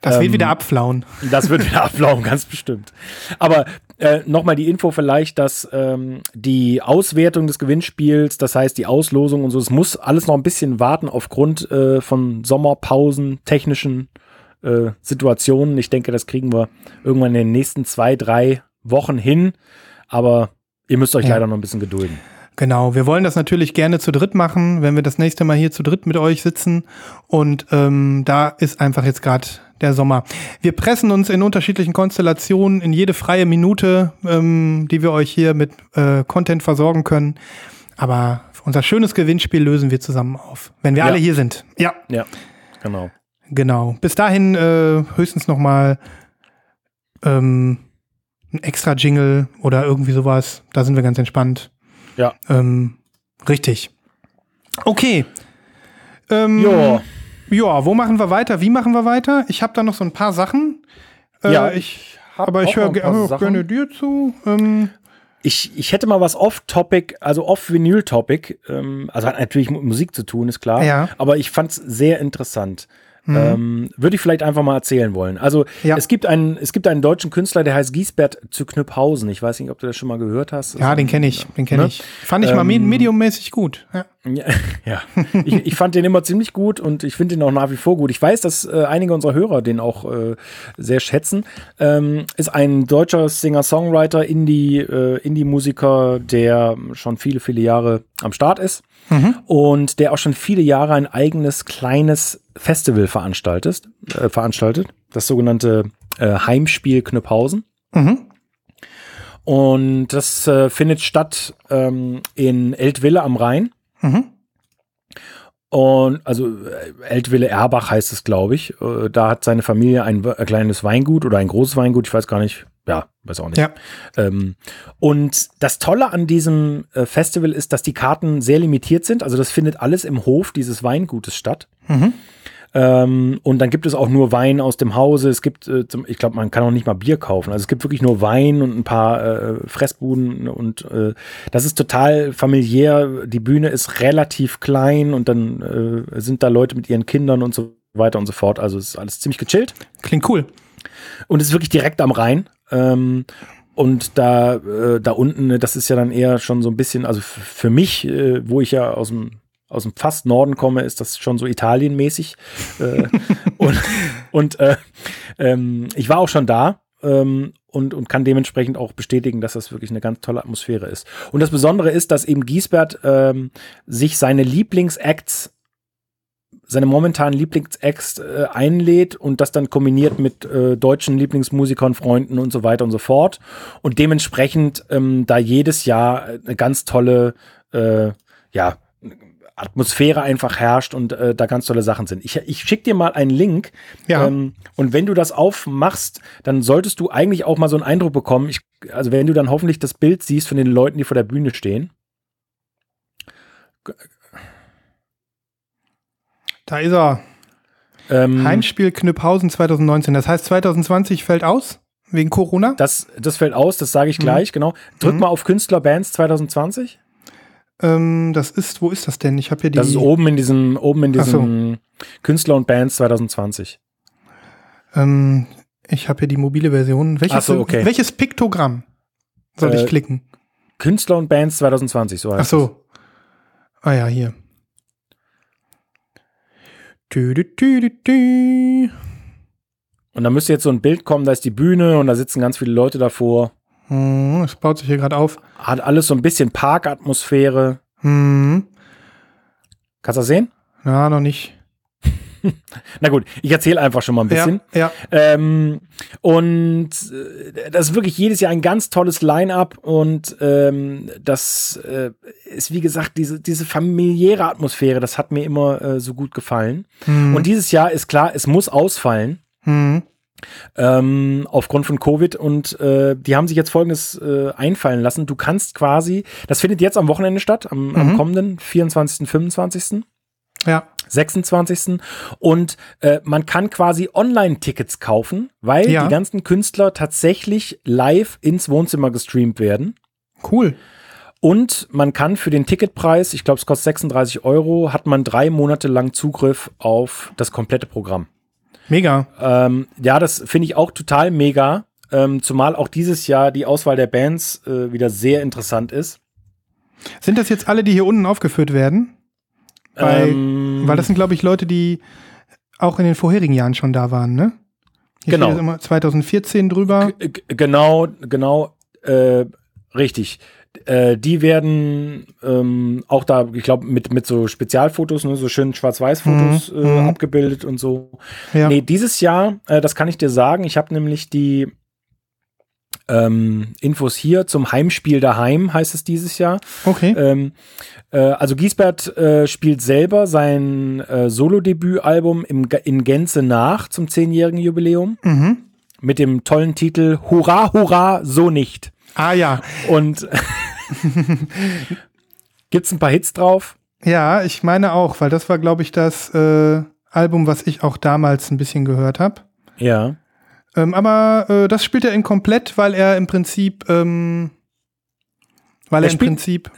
Das Ähm, wird wieder abflauen. Das wird wieder ablaufen, ganz bestimmt. Aber äh, nochmal die Info vielleicht, dass ähm, die Auswertung des Gewinnspiels, das heißt die Auslosung und so, es muss alles noch ein bisschen warten aufgrund äh, von Sommerpausen, technischen äh, Situationen. Ich denke, das kriegen wir irgendwann in den nächsten zwei, drei Wochen hin. Aber ihr müsst euch Ja. leider noch ein bisschen gedulden. Genau, wir wollen das natürlich gerne zu dritt machen, wenn wir das nächste Mal hier zu dritt mit euch sitzen. Und ähm, da ist einfach jetzt gerade der Sommer. Wir pressen uns in unterschiedlichen Konstellationen in jede freie Minute, ähm, die wir euch hier mit äh, Content versorgen können. Aber unser schönes Gewinnspiel lösen wir zusammen auf, wenn wir Ja. alle hier sind. Ja, Ja, genau. genau. Bis dahin äh, höchstens noch mal ähm, ein extra Jingle oder irgendwie sowas. Da sind wir ganz entspannt. Ja. Ähm, richtig. Okay. Ähm, Ja. ja, wo machen wir weiter? Wie machen wir weiter? Ich habe da noch so ein paar Sachen. Äh, Ja, ich, hab aber ich höre gerne dir zu. Ähm, Ich, ich hätte mal was off-topic, also off-Vinyl-Topic, ähm, also hat natürlich mit Musik zu tun, ist klar. Ja. Aber ich fand es sehr interessant. Ähm, Würde ich vielleicht einfach mal erzählen wollen. Also Ja. es, gibt einen, es gibt einen deutschen Künstler, der heißt Giesbert zu Knüpphausen. Ich weiß nicht, ob du das schon mal gehört hast. ja, den kenne ich. Den kenne Ne? ich. Fand ich mal Ähm, mediummäßig gut. Ja. Ja, ja. Ich, ich fand den immer ziemlich gut und ich finde ihn auch nach wie vor gut. Ich weiß, dass äh, einige unserer Hörer den auch äh, sehr schätzen. Ähm, ist ein deutscher Singer-Songwriter, Indie, äh, Indie-Musiker, der schon viele, viele Jahre am Start ist und der auch schon viele Jahre ein eigenes kleines Festival veranstaltet, äh, veranstaltet das sogenannte äh, Heimspiel Knüpphausen. Mhm. Und das äh, findet statt ähm, in Eltville am Rhein. Mhm. Und also äh, Eltville Erbach heißt es, glaube ich. Äh, Da hat seine Familie ein, ein kleines Weingut oder ein großes Weingut, ich weiß gar nicht. Ja, weiß auch nicht. Ja. Ähm, und das Tolle an diesem äh, Festival ist, dass die Karten sehr limitiert sind. Also das findet alles im Hof dieses Weingutes statt. Mhm. Ähm, und dann gibt es auch nur Wein aus dem Hause. Es gibt, äh, zum, ich glaube, man kann auch nicht mal Bier kaufen. Also es gibt wirklich nur Wein und ein paar äh, Fressbuden und äh, das ist total familiär. Die Bühne ist relativ klein und dann äh, sind da Leute mit ihren Kindern und so weiter und so fort. Also es ist alles ziemlich gechillt Klingt cool. und es ist wirklich direkt am Rhein. Ähm, und da, äh, da unten, das ist ja dann eher schon so ein bisschen, also für mich, äh, wo ich ja aus dem aus dem fast Norden komme, ist das schon so Italienmäßig. Äh, und und äh, ähm, ich war auch schon da ähm, und, und kann dementsprechend auch bestätigen, dass das wirklich eine ganz tolle Atmosphäre ist. Und das Besondere ist, dass eben Giesbert ähm, sich seine Lieblingsacts seine momentanen Lieblingsacts äh, einlädt und das dann kombiniert mit äh, deutschen Lieblingsmusikern, Freunden und so weiter und so fort. Und dementsprechend ähm, da jedes Jahr eine ganz tolle, äh, ja, Atmosphäre einfach herrscht und äh, da ganz tolle Sachen sind. Ich, ich schicke dir mal einen Link. Ja. Ähm, und wenn du das aufmachst, dann solltest du eigentlich auch mal so einen Eindruck bekommen. Ich, also wenn du dann hoffentlich das Bild siehst von den Leuten, die vor der Bühne stehen. Da ist er. Ähm, Heimspiel Knüpphausen 2019. Das heißt, 2020 fällt aus wegen Corona. Das, das fällt aus, das sage ich gleich, genau. Drück Mhm. mal auf Künstler Bands 2020. Ähm, das ist, wo ist das denn? Ich habe hier die. Das ist oben in diesem, oben in Ach so. diesem Künstler und Bands 2020. Ähm, ich habe hier die mobile Version. Welches, so, okay. welches Piktogramm soll Äh, ich klicken? Künstler und Bands 2020, so heißt Ach so. Ah ja, hier. Tü, tü. es. Und da müsste jetzt so ein Bild kommen, da ist die Bühne und da sitzen ganz viele Leute davor. Hm, Es baut sich hier gerade auf. Hat alles so ein bisschen Parkatmosphäre. Hm. Kannst du das sehen? Na, noch nicht. Na gut, ich erzähle einfach schon mal ein bisschen. Ja, ja. Ähm, und äh, das ist wirklich jedes Jahr ein ganz tolles Line-up und ähm, das äh, ist, wie gesagt, diese, diese familiäre Atmosphäre, das hat mir immer äh, so gut gefallen. Hm. Und dieses Jahr ist klar, es muss ausfallen. Hm. Ähm, aufgrund von Covid und äh, die haben sich jetzt folgendes äh, einfallen lassen. Du kannst quasi, das findet jetzt am Wochenende statt, am, am Mhm. kommenden 24., 25. Ja. 26. Und äh, man kann quasi Online-Tickets kaufen, weil Ja. die ganzen Künstler tatsächlich live ins Wohnzimmer gestreamt werden. Cool. Und man kann für den Ticketpreis, ich glaube, es kostet 36 Euro, hat man drei Monate lang Zugriff auf das komplette Programm. Mega. Ähm, ja, das finde ich auch total mega. Ähm, zumal auch dieses Jahr die Auswahl der Bands äh, wieder sehr interessant ist. Sind das jetzt alle, die hier unten aufgeführt werden? Weil, Ähm, weil das sind, glaube ich, Leute, die auch in den vorherigen Jahren schon da waren, ne? Hier Genau. steht immer 2014 drüber. G- Genau, genau, äh, richtig. Äh, die werden ähm, auch da, ich glaube, mit, mit so Spezialfotos, ne, so schönen Schwarz-Weiß-Fotos Mhm, äh, mhm. abgebildet und so. Ja. Nee, dieses Jahr, äh, das kann ich dir sagen, ich habe nämlich die ähm, Infos hier zum Heimspiel daheim, heißt es dieses Jahr. Okay. Ähm, äh, also Giesbert äh, spielt selber sein äh, Solo-Debütalbum in Gänze nach zum zehnjährigen Jubiläum Mhm. mit dem tollen Titel Hurra, Hurra, so nicht. Ah ja. Und gibt's ein paar Hits drauf? Ja, ich meine auch, weil das war, glaube ich, das äh, Album, was ich auch damals ein bisschen gehört habe. Ja. Ähm, aber äh, das spielt er in komplett, weil er im Prinzip, ähm, weil er, Er im Prinzip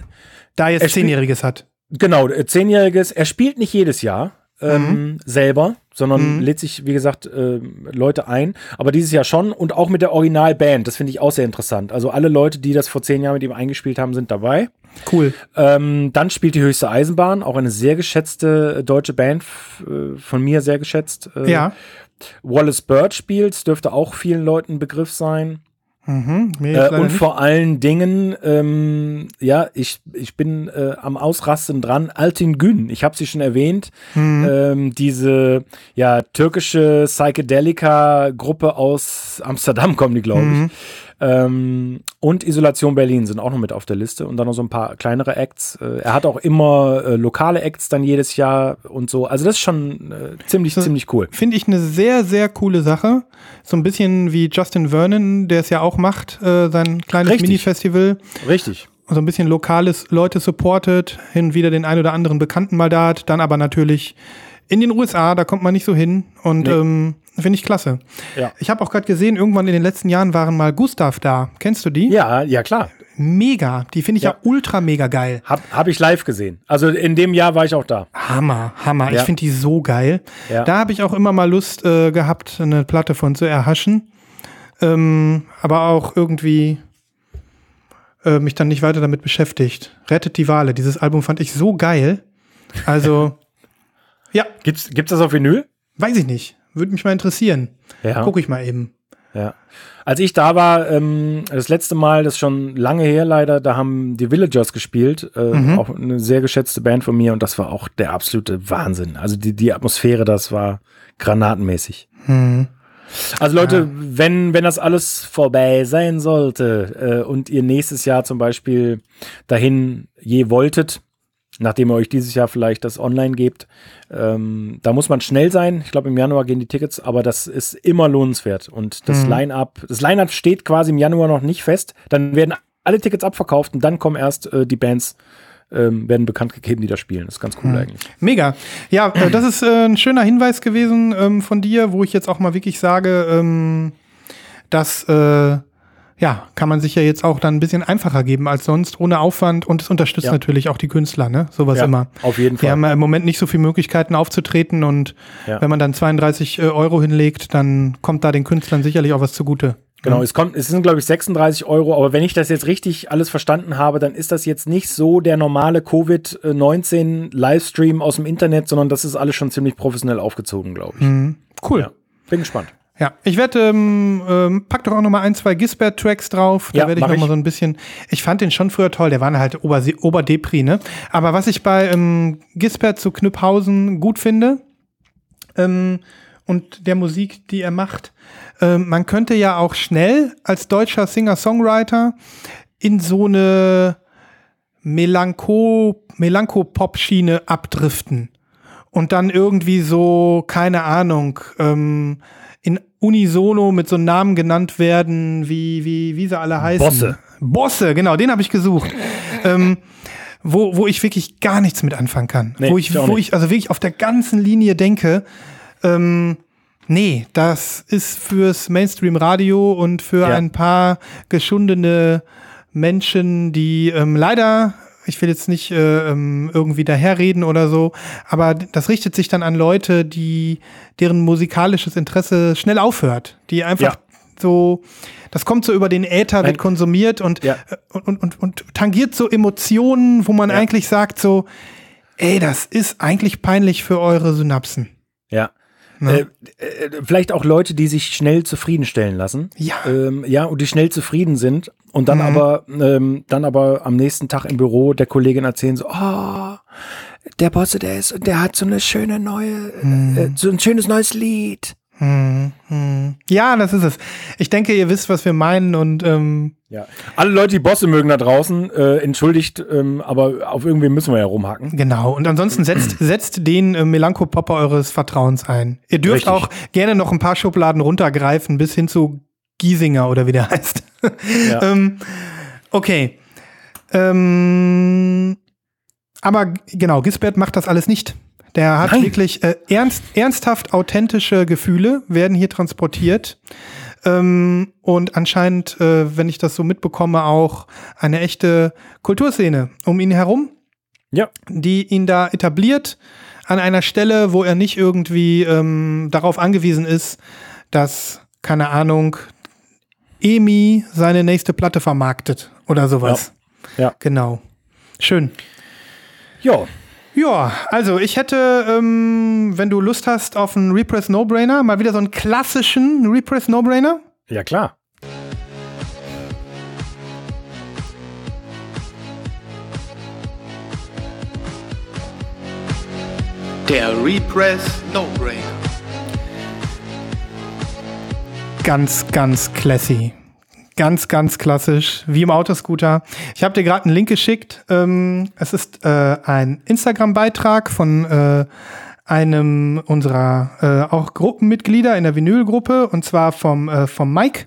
da jetzt Zehnjähriges hat. Genau, äh, zehnjähriges. Er spielt nicht jedes Jahr ähm, selber, sondern Mhm. lädt sich, wie gesagt, ähm, Leute ein. Aber dieses Jahr schon und auch mit der Originalband. Das finde ich auch sehr interessant. Also alle Leute, die das vor zehn Jahren mit ihm eingespielt haben, sind dabei. Cool. Ähm, dann spielt die höchste Eisenbahn, auch eine sehr geschätzte äh, deutsche Band, äh, von mir sehr geschätzt. Äh, Ja. Wallace Bird spielt, dürfte auch vielen Leuten ein Begriff sein. Mhm. Äh, und nicht. vor allen Dingen, ähm, ja, ich, ich bin äh, am Ausrasten dran. Altin Gün, ich habe sie schon erwähnt. Mhm. Ähm, diese ja, türkische Psychedelika-Gruppe aus Amsterdam kommen die, glaube ich. Mhm. Ähm, und Isolation Berlin sind auch noch mit auf der Liste und dann noch so ein paar kleinere Acts. Äh, er hat auch immer äh, lokale Acts dann jedes Jahr und so. Also das ist schon äh, ziemlich, So- ziemlich cool. Finde ich eine sehr, sehr coole Sache. So ein bisschen wie Justin Vernon, der es ja auch macht, äh, sein kleines. Mini-Festival. Richtig. So ein bisschen lokales Leute supportet, hin und wieder den ein oder anderen Bekannten mal da hat, dann aber natürlich in den USA, da kommt man nicht so hin. Und Nee. ähm, finde ich klasse. Ja. Ich habe auch gerade gesehen, irgendwann in den letzten Jahren waren mal Gustav da. Kennst du die? Ja, ja, klar. Mega. Die finde ich ja. Ja. ultra mega geil. Hab, hab ich live gesehen. Also in dem Jahr war ich auch da. Hammer, Hammer. Ich Ja. finde die so geil. Da habe ich auch immer mal Lust äh, gehabt, eine Platte von zu erhaschen. Ähm, aber auch irgendwie äh, mich dann nicht weiter damit beschäftigt. Rettet die Wale. Dieses Album fand ich so geil. Also, ja, Gibt's, gibt's das auf Vinyl? weiß ich nicht. Würde mich mal interessieren. Ja. Guck ich mal eben. Ja. Als ich da war, ähm, das letzte Mal, das ist schon lange her leider, da haben die Villagers gespielt, äh, Mhm. auch eine sehr geschätzte Band von mir und das war auch der absolute Wahnsinn. Also die, die Atmosphäre, das war granatenmäßig. Hm. Also Leute, wenn, wenn das alles vorbei sein sollte äh, und ihr nächstes Jahr zum Beispiel dahin je wolltet, nachdem ihr euch dieses Jahr vielleicht das online gebt, ähm, da muss man schnell sein. Ich glaube, im Januar gehen die Tickets, aber das ist immer lohnenswert. Und das Mhm. Line-Up, das Line-Up steht quasi im Januar noch nicht fest. Dann werden alle Tickets abverkauft und dann kommen erst äh, die Bands, ähm, werden bekannt gegeben, die da spielen. Das ist ganz cool eigentlich. Mega. Ja, äh, das ist äh, ein schöner Hinweis gewesen ähm, von dir, wo ich jetzt auch mal wirklich sage, ähm, dass äh, ja, kann man sich ja jetzt auch dann ein bisschen einfacher geben als sonst, ohne Aufwand und es unterstützt Ja. natürlich auch die Künstler, ne? Sowas Ja, immer. auf jeden Die Fall. haben ja im Moment nicht so viele Möglichkeiten aufzutreten und Ja. wenn man dann 32 äh, Euro hinlegt, dann kommt da den Künstlern sicherlich auch was zugute. Genau, es kommt, es sind glaube ich 36 Euro, aber wenn ich das jetzt richtig alles verstanden habe, dann ist das jetzt nicht so der normale Covid-19 Livestream aus dem Internet, sondern das ist alles schon ziemlich professionell aufgezogen, glaube ich. Mhm. Cool. Bin gespannt. Ja, ich werde, ähm, ähm, pack doch auch noch mal ein, zwei Gisbert-Tracks drauf. Da Ja, werde ich noch mal ich. so ein bisschen. Ich fand den schon früher toll. Der war halt Ober Oberdepri, ne? Aber was ich bei ähm, Gisbert zu Knüpphausen gut finde ähm, und der Musik, die er macht, ähm, man könnte ja auch schnell als deutscher Singer-Songwriter in so eine Melancho Melancho-Pop-Schiene abdriften und dann irgendwie so, keine Ahnung, ähm, in Unisono mit so Namen genannt werden, wie, wie, wie sie alle heißen. Bosse. Bosse, genau, den habe ich gesucht. ähm, wo, wo ich wirklich gar nichts mit anfangen kann. Nee, wo ich, ich wo nicht. ich also wirklich auf der ganzen Linie denke, ähm, nee, das ist fürs Mainstream-Radio und für Ja. ein paar geschundene Menschen, die ähm, leider, ich will jetzt nicht äh, ähm, irgendwie daherreden oder so, aber das richtet sich dann an Leute, die deren musikalisches Interesse schnell aufhört, die einfach Ja. so, das kommt so über den Äther, wird konsumiert und, Ja. äh, und, und, und, und tangiert so Emotionen, wo man Ja. eigentlich sagt so, ey, das ist eigentlich peinlich für eure Synapsen. Ja. Ne? Äh, äh, vielleicht auch Leute, die sich schnell zufriedenstellen lassen. Ja. Ähm, ja, und die schnell zufrieden sind und dann Mhm. aber ähm, dann aber am nächsten Tag im Büro der Kollegin erzählen so, oh, der Bosse, der ist, der hat so eine schöne neue, Mhm. äh, so ein schönes neues Lied. Hm, hm. Ja, das ist es. Ich denke, ihr wisst, was wir meinen und ähm, Ja. Alle Leute, die Bosse mögen da draußen, äh, entschuldigt, ähm, aber auf irgendwie müssen wir ja rumhacken. genau. Und ansonsten setzt, setzt den äh, Melanco-Popper eures Vertrauens ein. Ihr dürft Richtig. auch gerne noch ein paar Schubladen runtergreifen, bis hin zu Giesinger oder wie der heißt. Ja. ähm, okay. Ähm, aber genau, Gisbert macht das alles nicht. Der hat Nein. wirklich äh, ernst, ernsthaft authentische Gefühle, werden hier transportiert. Ähm, und anscheinend, äh, wenn ich das so mitbekomme, auch eine echte Kulturszene um ihn herum, Ja. die ihn da etabliert an einer Stelle, wo er nicht irgendwie ähm, darauf angewiesen ist, dass, keine Ahnung, EMI seine nächste Platte vermarktet oder sowas. Ja. Genau. Schön. Ja. Ja, also ich hätte, ähm, wenn du Lust hast auf einen Repress No-Brainer, mal wieder so einen klassischen Repress No-Brainer. Ja, klar. Der Repress No-Brainer. Ganz, ganz classy. Ganz, ganz klassisch, wie im Autoscooter. Ich habe dir gerade einen Link geschickt. Ähm, es ist äh, ein Instagram-Beitrag von äh, einem unserer äh, auch Gruppenmitglieder in der Vinylgruppe und zwar vom, äh, vom Mike,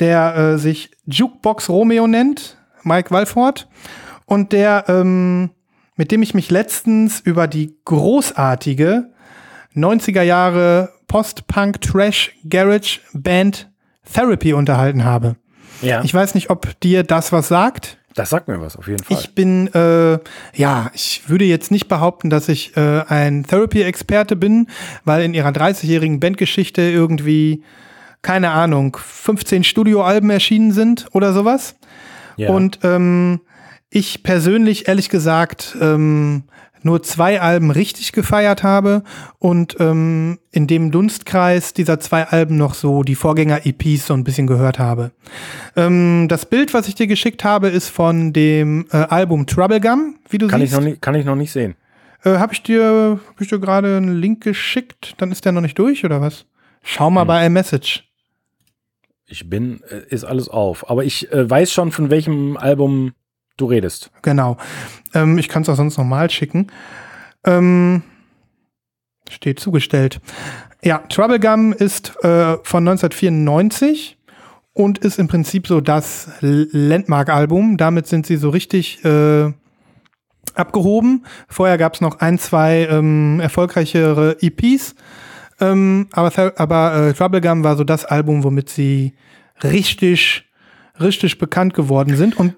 der äh, sich Jukebox Romeo nennt, Mike Walford, und der, ähm, mit dem ich mich letztens über die großartige 90er Jahre Post-Punk Trash Garage Band Therapy unterhalten habe. Ja. Ich weiß nicht, ob dir das was sagt. das sagt mir was, auf jeden Fall. Ich bin, äh, ja, ich würde jetzt nicht behaupten, dass ich äh, ein Therapy-Experte bin, weil in ihrer 30-jährigen Bandgeschichte irgendwie, keine Ahnung, 15 Studioalben erschienen sind oder sowas. ja. Und ähm, ich persönlich, ehrlich gesagt, ähm, nur zwei Alben richtig gefeiert habe und ähm, in dem Dunstkreis dieser zwei Alben noch so die Vorgänger-EPs so ein bisschen gehört habe. Ähm, das Bild, was ich dir geschickt habe, ist von dem äh, Album Troublegum, wie du kann, ich siehst. noch nicht, kann ich noch nicht sehen. Äh, habe ich dir, hab ich dir gerade einen Link geschickt? Dann ist der noch nicht durch oder was? Schau mal Hm. bei iMessage. Ich bin, äh, ist alles auf. Aber ich äh, weiß schon, von welchem Album du redest. Genau. Ähm, ich kann es auch sonst nochmal schicken. Ähm, steht zugestellt. Ja, Troublegum ist äh, von 1994 und ist im Prinzip so das Landmark-Album. Damit sind sie so richtig äh, abgehoben. Vorher gab es noch ein, zwei ähm, erfolgreichere EPs. Ähm, aber aber äh, Troublegum war so das Album, womit sie richtig, richtig bekannt geworden sind. Und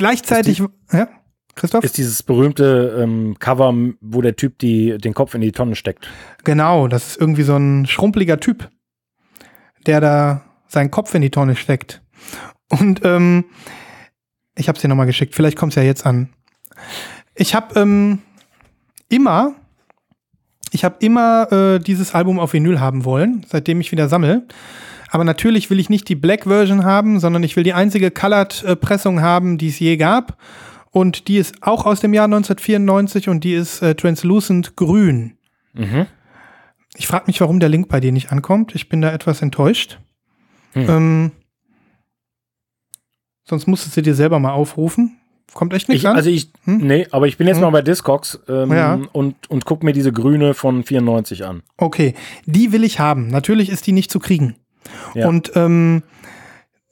gleichzeitig, ja, Christoph? Ist dieses berühmte ähm, Cover, wo der Typ die, den Kopf in die Tonne steckt. Genau, das ist irgendwie so ein schrumpeliger Typ, der da seinen Kopf in die Tonne steckt. Und ähm, ich habe es dir nochmal geschickt, vielleicht kommt es ja jetzt an. Ich habe ähm, immer, ich habe immer äh, dieses Album auf Vinyl haben wollen, seitdem ich wieder sammle. Aber natürlich will ich nicht die Black Version haben, sondern ich will die einzige Colored-Pressung haben, die es je gab. Und die ist auch aus dem Jahr 1994 und die ist äh, translucent grün. Mhm. Ich frage mich, warum der Link bei dir nicht ankommt. Ich bin da etwas enttäuscht. Hm. Ähm, sonst musstest du dir selber mal aufrufen. Kommt echt nicht Ich, an. also ich, Hm? nee, aber ich bin jetzt Hm? mal bei Discogs ähm, Ja. und, und guck mir diese grüne von 94 an. okay, die will ich haben. Natürlich ist die nicht zu kriegen. Ja. Und ähm,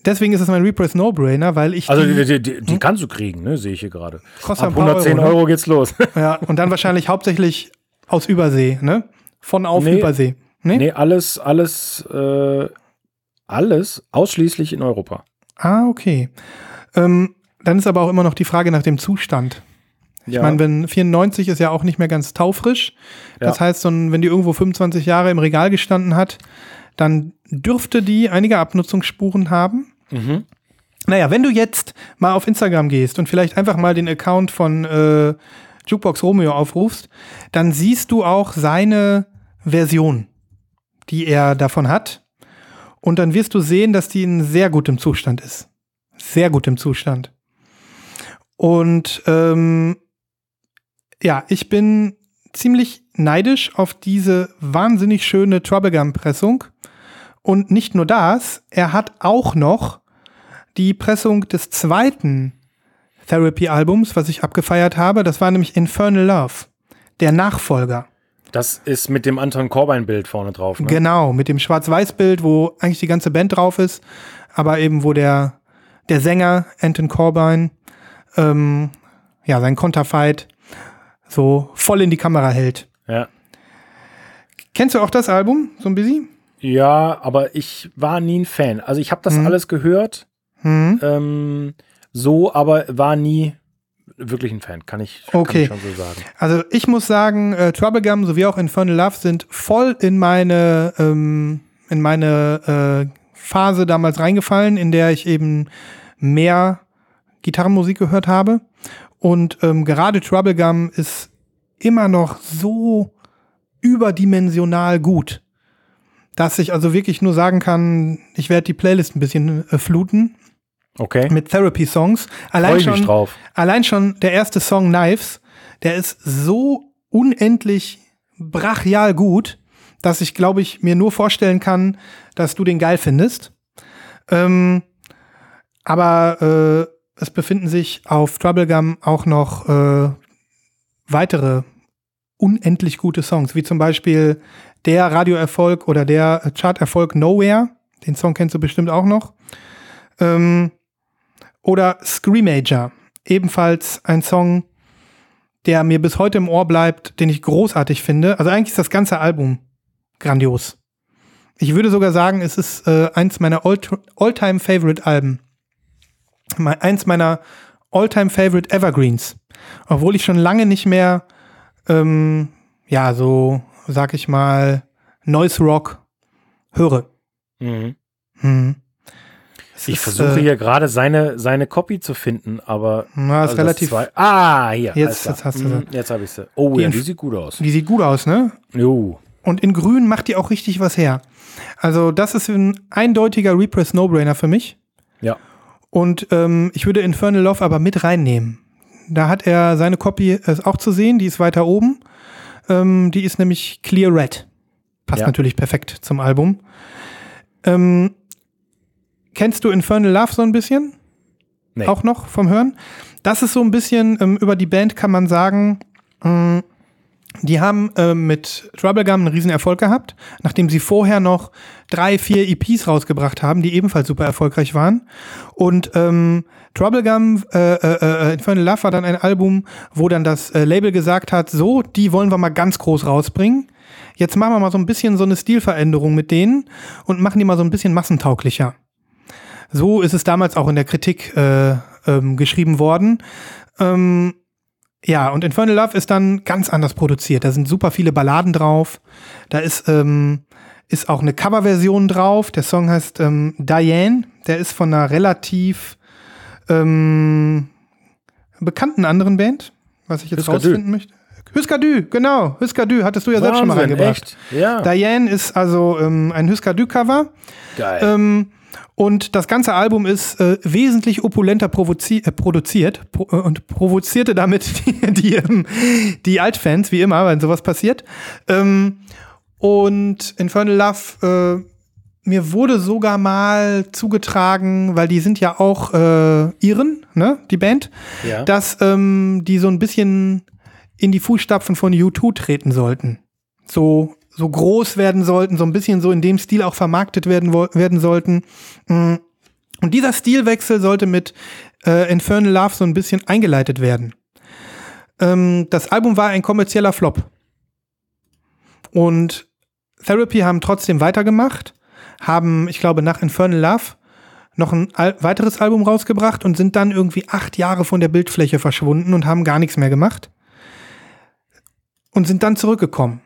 deswegen ist es mein Repress No-Brainer, weil ich Also die, die, die, die kannst du kriegen, ne, sehe ich hier gerade. Kostet Ab ein paar 110 Euro, Euro, ne? geht's los. ja, und dann wahrscheinlich hauptsächlich aus Übersee, ne? Von auf Nee. Übersee. Ne? nee, alles, alles, äh, alles ausschließlich in Europa. Ah, okay. Ähm, dann ist aber auch immer noch die Frage nach dem Zustand. Ich Ja. meine, wenn 94 ist ja auch nicht mehr ganz taufrisch. Das Ja. heißt, wenn die irgendwo 25 Jahre im Regal gestanden hat, dann dürfte die einige Abnutzungsspuren haben. Mhm. Naja, wenn du jetzt mal auf Instagram gehst und vielleicht einfach mal den Account von äh, Jukebox Romeo aufrufst, dann siehst du auch seine Version, die er davon hat. Und dann wirst du sehen, dass die in sehr gutem Zustand ist. Sehr gutem Zustand. Und ähm, ja, ich bin ziemlich neidisch auf diese wahnsinnig schöne Troublegum-Pressung. Und nicht nur das, er hat auch noch die Pressung des zweiten Therapy-Albums, was ich abgefeiert habe. Das war nämlich Infernal Love, der Nachfolger. Das ist mit dem Anton Corbijn-Bild vorne drauf. Ne? Genau, mit dem Schwarz-Weiß-Bild, wo eigentlich die ganze Band drauf ist, aber eben wo der, der Sänger Anton Corbijn ähm, ja, sein Konterfight so voll in die Kamera hält. Ja. Kennst du auch das Album, so ein bisschen? Ja, aber ich war nie ein Fan. Also ich habe das Mhm. alles gehört, Hm? ähm, so, aber war nie wirklich ein Fan, kann ich, Okay. kann ich schon so sagen. Also ich muss sagen, äh, Troublegum sowie auch Infernal Love sind voll in meine, ähm, in meine äh, Phase damals reingefallen, in der ich eben mehr Gitarrenmusik gehört habe. Und ähm, gerade Troublegum ist immer noch so überdimensional gut, dass ich also wirklich nur sagen kann, ich werde die Playlist ein bisschen äh, fluten Okay, mit Therapy-Songs. Allein schon, drauf. allein schon der erste Song Knives, der ist so unendlich brachial gut, dass ich, glaube ich, mir nur vorstellen kann, dass du den geil findest. Ähm, aber äh, es befinden sich auf Troublegum auch noch äh, weitere unendlich gute Songs, wie zum Beispiel der Radioerfolg oder der Charterfolg Nowhere. Den Song kennst du bestimmt auch noch. Ähm, oder Screamager, ebenfalls ein Song, der mir bis heute im Ohr bleibt, den ich großartig finde. Also eigentlich ist das ganze Album grandios. Ich würde sogar sagen, es ist äh, eins meiner All- All-Time-Favorite-Alben. Me- Eins meiner All-Time-Favorite Evergreens. Obwohl ich schon lange nicht mehr, ähm, ja, so, sag ich mal, Noise Rock höre. Mhm. Hm. Es Ich ist, versuche äh, hier gerade seine, seine Copy zu finden, aber. Na, ist also relativ. zwei- ah, hier. Jetzt- jetzt hast du Mhm, sie. Jetzt habe ich sie. Oh, Die ja, die sieht gut aus. Die sieht gut aus, ne? Jo. Und in Grün macht die auch richtig was her. Also, das ist ein eindeutiger Repress No-Brainer für mich. Ja. Und ähm, ich würde Infernal Love aber mit reinnehmen. Da hat er seine Copy äh, auch zu sehen, die ist weiter oben. Ähm, die ist nämlich Clear Red. Passt Ja. natürlich perfekt zum Album. Ähm, kennst du Infernal Love so ein bisschen? Nee. Auch noch vom Hören? Das ist so ein bisschen, ähm, über die Band kann man sagen, ähm, die haben ähm, mit Troublegum einen riesen Erfolg gehabt, nachdem sie vorher noch drei, vier EPs rausgebracht haben, die ebenfalls super erfolgreich waren. Und ähm, Troublegum, äh, äh, äh, Infernal Love war dann ein Album, wo dann das äh, Label gesagt hat, so, die wollen wir mal ganz groß rausbringen. Jetzt machen wir mal so ein bisschen so eine Stilveränderung mit denen und machen die mal so ein bisschen massentauglicher. So ist es damals auch in der Kritik äh, ähm, geschrieben worden. Ähm, ja, und Infernal Love ist dann ganz anders produziert. Da sind super viele Balladen drauf. Da ist, ähm, ist auch eine Coverversion drauf. Der Song heißt ähm, Diane. Der ist von einer relativ ähm, bekannten anderen Band, was ich jetzt Husker rausfinden möchte. Husker Du, genau. Husker Du, hattest du ja selbst schon mal Wahnsinn, reingebracht. echt? Ja. Diane ist also ähm, ein Husker Du-Cover. Geil. Ähm, und das ganze Album ist äh, wesentlich opulenter äh, produziert pro äh, und provozierte damit die, die, ähm, die Altfans, wie immer, wenn sowas passiert. Ähm, und Infernal Love, äh, mir wurde sogar mal zugetragen, weil die sind ja auch äh, Iren, ne, die Band, ja. dass ähm, die so ein bisschen in die Fußstapfen von U2 treten sollten. So, so groß werden sollten, so ein bisschen so in dem Stil auch vermarktet werden, werden sollten. Mm. Und dieser Stilwechsel sollte mit äh, Infernal Love so ein bisschen eingeleitet werden. Ähm, das Album war ein kommerzieller Flop. Und Therapy haben trotzdem weitergemacht, haben, ich glaube, nach Infernal Love noch ein Al weiteres Album rausgebracht und sind dann irgendwie acht Jahre von der Bildfläche verschwunden und haben gar nichts mehr gemacht. Und sind dann zurückgekommen.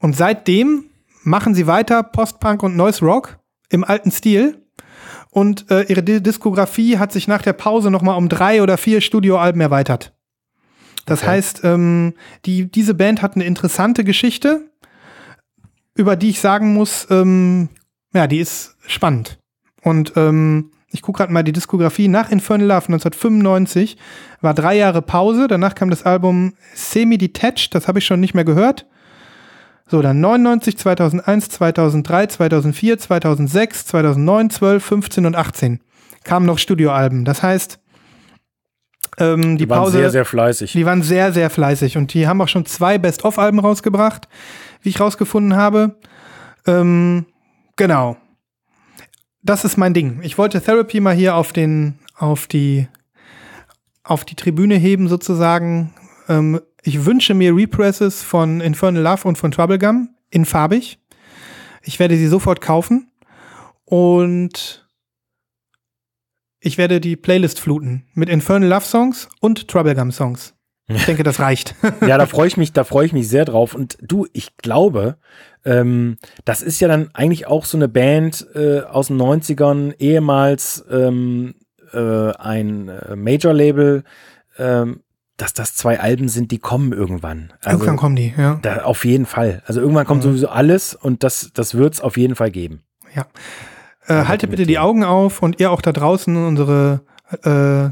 Und seitdem machen sie weiter Post-Punk und Noise Rock im alten Stil. Und äh, ihre Di- Diskografie hat sich nach der Pause noch mal um drei oder vier Studioalben erweitert. Das Okay. heißt, ähm, die, diese Band hat eine interessante Geschichte. über die ich sagen muss, ähm, ja, die ist spannend. Und ähm, ich gucke gerade mal die Diskografie. Nach Infernal Love 1995 war drei Jahre Pause. Danach kam das Album Semi-Detached. Das habe ich schon nicht mehr gehört. So, dann 99, 2001, 2003, 2004, 2006, 2009, 12, 15 und 18 kamen noch Studioalben. Das heißt, ähm, die, Die waren Pause, sehr, sehr fleißig. die waren sehr, sehr fleißig und die haben auch schon zwei Best-of-Alben rausgebracht, wie ich rausgefunden habe. Ähm, genau. Das ist mein Ding. Ich wollte Therapy mal hier auf den, auf die, auf die Tribüne heben sozusagen. Ähm, ich wünsche mir Represses von Infernal Love und von Troublegum in farbig. Ich werde sie sofort kaufen und ich werde die Playlist fluten mit Infernal Love Songs und Troublegum Songs. Ich denke, das reicht. Ja, da freue ich mich, da freue ich mich sehr drauf. Und du, ich glaube, ähm, das ist ja dann eigentlich auch so eine Band äh, aus den 90ern, ehemals ähm, äh, ein äh, Major-Label, ähm, dass das zwei Alben sind, die kommen irgendwann. Also, Irgendwann kommen die, ja. da, auf jeden Fall. Also irgendwann kommt Mhm. sowieso alles und das, das wird es auf jeden Fall geben. Ja. Äh, haltet bitte die Augen auf und ihr auch da draußen unsere äh,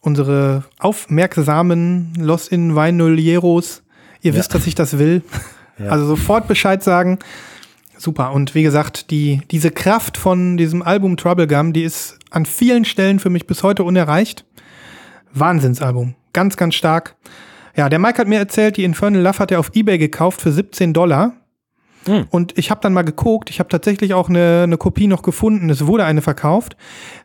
unsere aufmerksamen Los in Vinyleros. Ihr Ja. wisst, dass ich das will. Ja. Also sofort Bescheid sagen. Super. Und wie gesagt, die, diese Kraft von diesem Album Troublegum, die ist an vielen Stellen für mich bis heute unerreicht. Wahnsinnsalbum. Ganz, ganz stark. Ja, der Mike hat mir erzählt, die Infernal Love hat er auf Ebay gekauft für 17 Dollar. Hm. Und ich habe dann mal geguckt, ich habe tatsächlich auch eine, eine Kopie noch gefunden. Es wurde eine verkauft.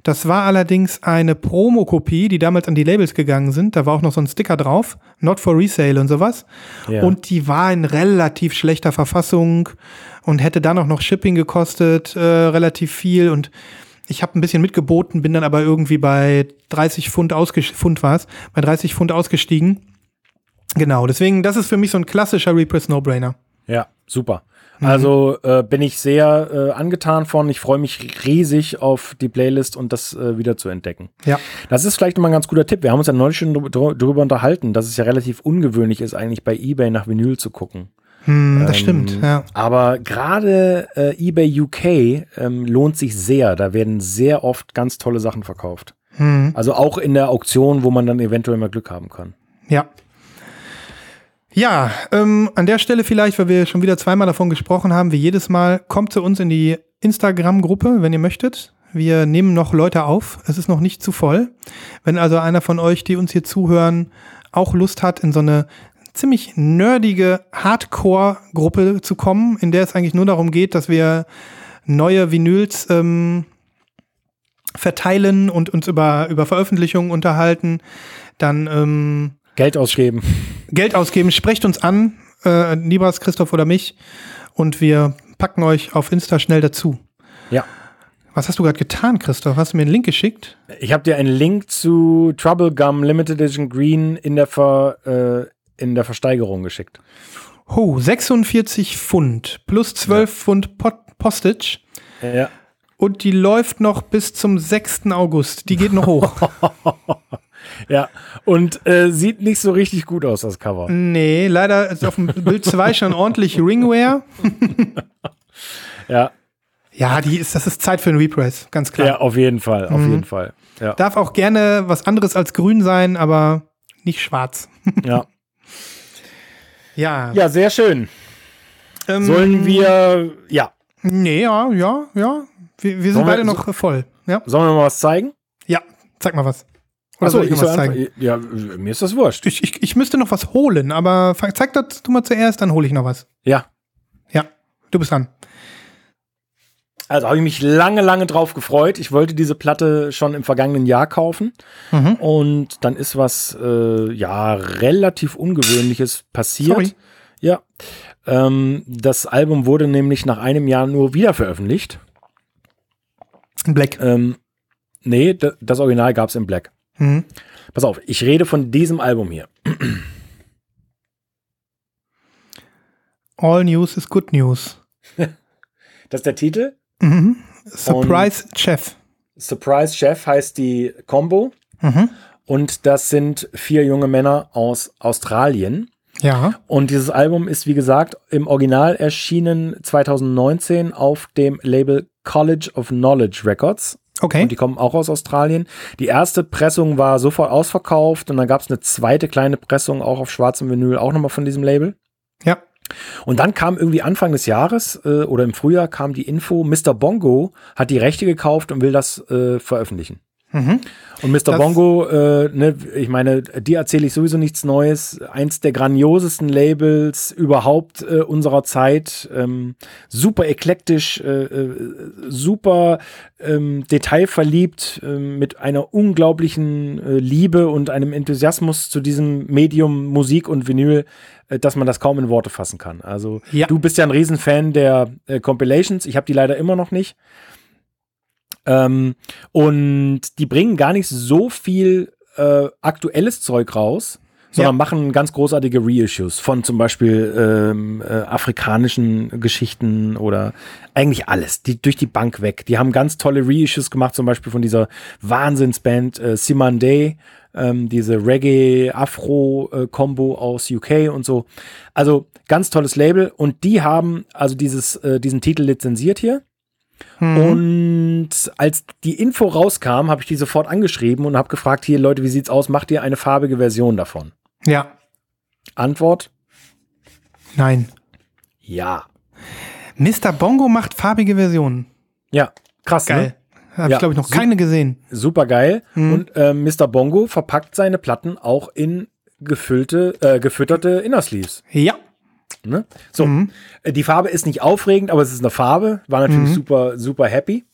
Das war allerdings eine Promo-Kopie, die damals an die Labels gegangen sind. Da war auch noch so ein Sticker drauf, not for resale und sowas. Ja. Und die war in relativ schlechter Verfassung und hätte dann auch noch Shipping gekostet, äh, relativ viel. Und ich habe ein bisschen mitgeboten, bin dann aber irgendwie bei 30 Pfund, ausges- Pfund war's, bei 30 Pfund ausgestiegen. Genau, deswegen, das ist für mich so ein klassischer Repress No-Brainer. Ja, super. Mhm. Also äh, bin ich sehr äh, angetan von. Ich freue mich riesig auf die Playlist und das äh, wieder zu entdecken. Ja. Das ist vielleicht nochmal ein ganz guter Tipp. Wir haben uns ja neulich schon drü- darüber unterhalten, dass es ja relativ ungewöhnlich ist, eigentlich bei eBay nach Vinyl zu gucken. Hm, das Ähm, stimmt, ja. Aber gerade äh, eBay UK ähm, lohnt sich sehr. Da werden sehr oft ganz tolle Sachen verkauft. Hm, Also auch in der Auktion, wo man dann eventuell mal Glück haben kann. ja. Ja, ähm, an der Stelle vielleicht, weil wir schon wieder zweimal davon gesprochen haben, wie jedes Mal, kommt zu uns in die Instagram-Gruppe, wenn ihr möchtet. Wir nehmen noch Leute auf. Es ist noch nicht zu voll. Wenn also einer von euch, die uns hier zuhören, auch Lust hat, in so eine ziemlich nerdige Hardcore-Gruppe zu kommen, in der es eigentlich nur darum geht, dass wir neue Vinyls ähm, verteilen und uns über, über Veröffentlichungen unterhalten, dann ähm, Geld ausgeben. Geld ausgeben, sprecht uns an, äh, Nibras, Christoph oder mich, und wir packen euch auf Insta schnell dazu. Ja. Was hast du gerade getan, Christoph? Hast du mir einen Link geschickt? Ich habe dir einen Link zu Trouble Gum Limited Edition Green in der, Ver, äh, in der Versteigerung geschickt. Oh, 46 Pfund plus 12 Pfund Pot Postage. Ja. Und die läuft noch bis zum 6. August. Die geht noch hoch. Ja. Und äh, sieht nicht so richtig gut aus, das Cover. nee, leider ist auf dem Bild 2 schon ordentlich Ringwear. Ja. Ja, die ist, das ist Zeit für einen Repress, ganz klar. Ja, auf jeden Fall. Auf Mhm. jeden Fall. Ja. Darf auch gerne was anderes als grün sein, aber nicht schwarz. ja. Ja. Ja, sehr schön. ähm, Sollen wir, ja, Nee, ja, ja, ja. Wir, wir sind Sollen wir- beide noch voll. Ja, sollen wir mal was zeigen? ja. Zeig mal was. Oder Achso, soll ich soll was zeigen? Ja, mir ist das wurscht. Ich, ich, ich müsste noch was holen, aber zeig das du mal zuerst, dann hole ich noch was. Ja. Ja, du bist dran. Also habe ich mich lange, lange drauf gefreut. Ich wollte diese Platte schon im vergangenen Jahr kaufen. Mhm. Und dann ist was, äh, ja, relativ Ungewöhnliches passiert. Sorry. Ja. Ähm, das Album wurde nämlich nach einem Jahr nur wieder veröffentlicht. In Black. Ähm, nee, das Original gab es in Black. Mhm. Pass auf, ich rede von diesem Album hier. All News is Good News. Das ist der Titel. Mhm. Surprise Chef. Surprise Chef heißt die Combo. Mhm. Und das sind vier junge Männer aus Australien. Ja. Und dieses Album ist, wie gesagt, im Original erschienen 2019 auf dem Label College of Knowledge Records. Okay. Und die kommen auch aus Australien. Die erste Pressung war sofort ausverkauft und dann gab es eine zweite kleine Pressung auch auf schwarzem Vinyl, auch nochmal von diesem Label. Und dann kam irgendwie Anfang des Jahres äh, oder im Frühjahr kam die Info, Mr. Bongo hat die Rechte gekauft und will das äh, veröffentlichen. Mhm. Und Mr. Das- Bongo, äh, ne, ich meine, dir erzähle ich sowieso nichts Neues. Eins der grandiosesten Labels überhaupt äh, unserer Zeit. Ähm, super eklektisch, äh, äh, super ähm, detailverliebt, äh, mit einer unglaublichen äh, Liebe und einem Enthusiasmus zu diesem Medium Musik und Vinyl, dass man das kaum in Worte fassen kann. Also Ja. du bist ja ein Riesenfan der äh, Compilations. Ich habe die leider immer noch nicht. Ähm, und die bringen gar nicht so viel äh, aktuelles Zeug raus, sondern Ja. machen ganz großartige Reissues von zum Beispiel ähm, äh, afrikanischen Geschichten oder eigentlich alles, die durch die Bank weg. Die haben ganz tolle Reissues gemacht, zum Beispiel von dieser Wahnsinnsband äh, Simandé, ähm, diese Reggae-Afro-Kombo aus UK und so. Also ganz tolles Label und die haben also dieses, äh, diesen Titel lizenziert hier. Mhm. Und als die Info rauskam, habe ich die sofort angeschrieben und habe gefragt, hier Leute, wie sieht's aus? Macht ihr eine farbige Version davon? Ja. Antwort: Nein. Ja. Mr. Bongo macht farbige Versionen. Ja, krass, Geil. ne? Habe Ja, ich, glaube ich, noch keine gesehen. Super geil. Mhm. Und äh, Mr. Bongo verpackt seine Platten auch in gefüllte, äh, gefütterte Innersleeves. Ja. Ne? So, Mhm. äh, die Farbe ist nicht aufregend, aber es ist eine Farbe. War natürlich Mhm. super, super happy.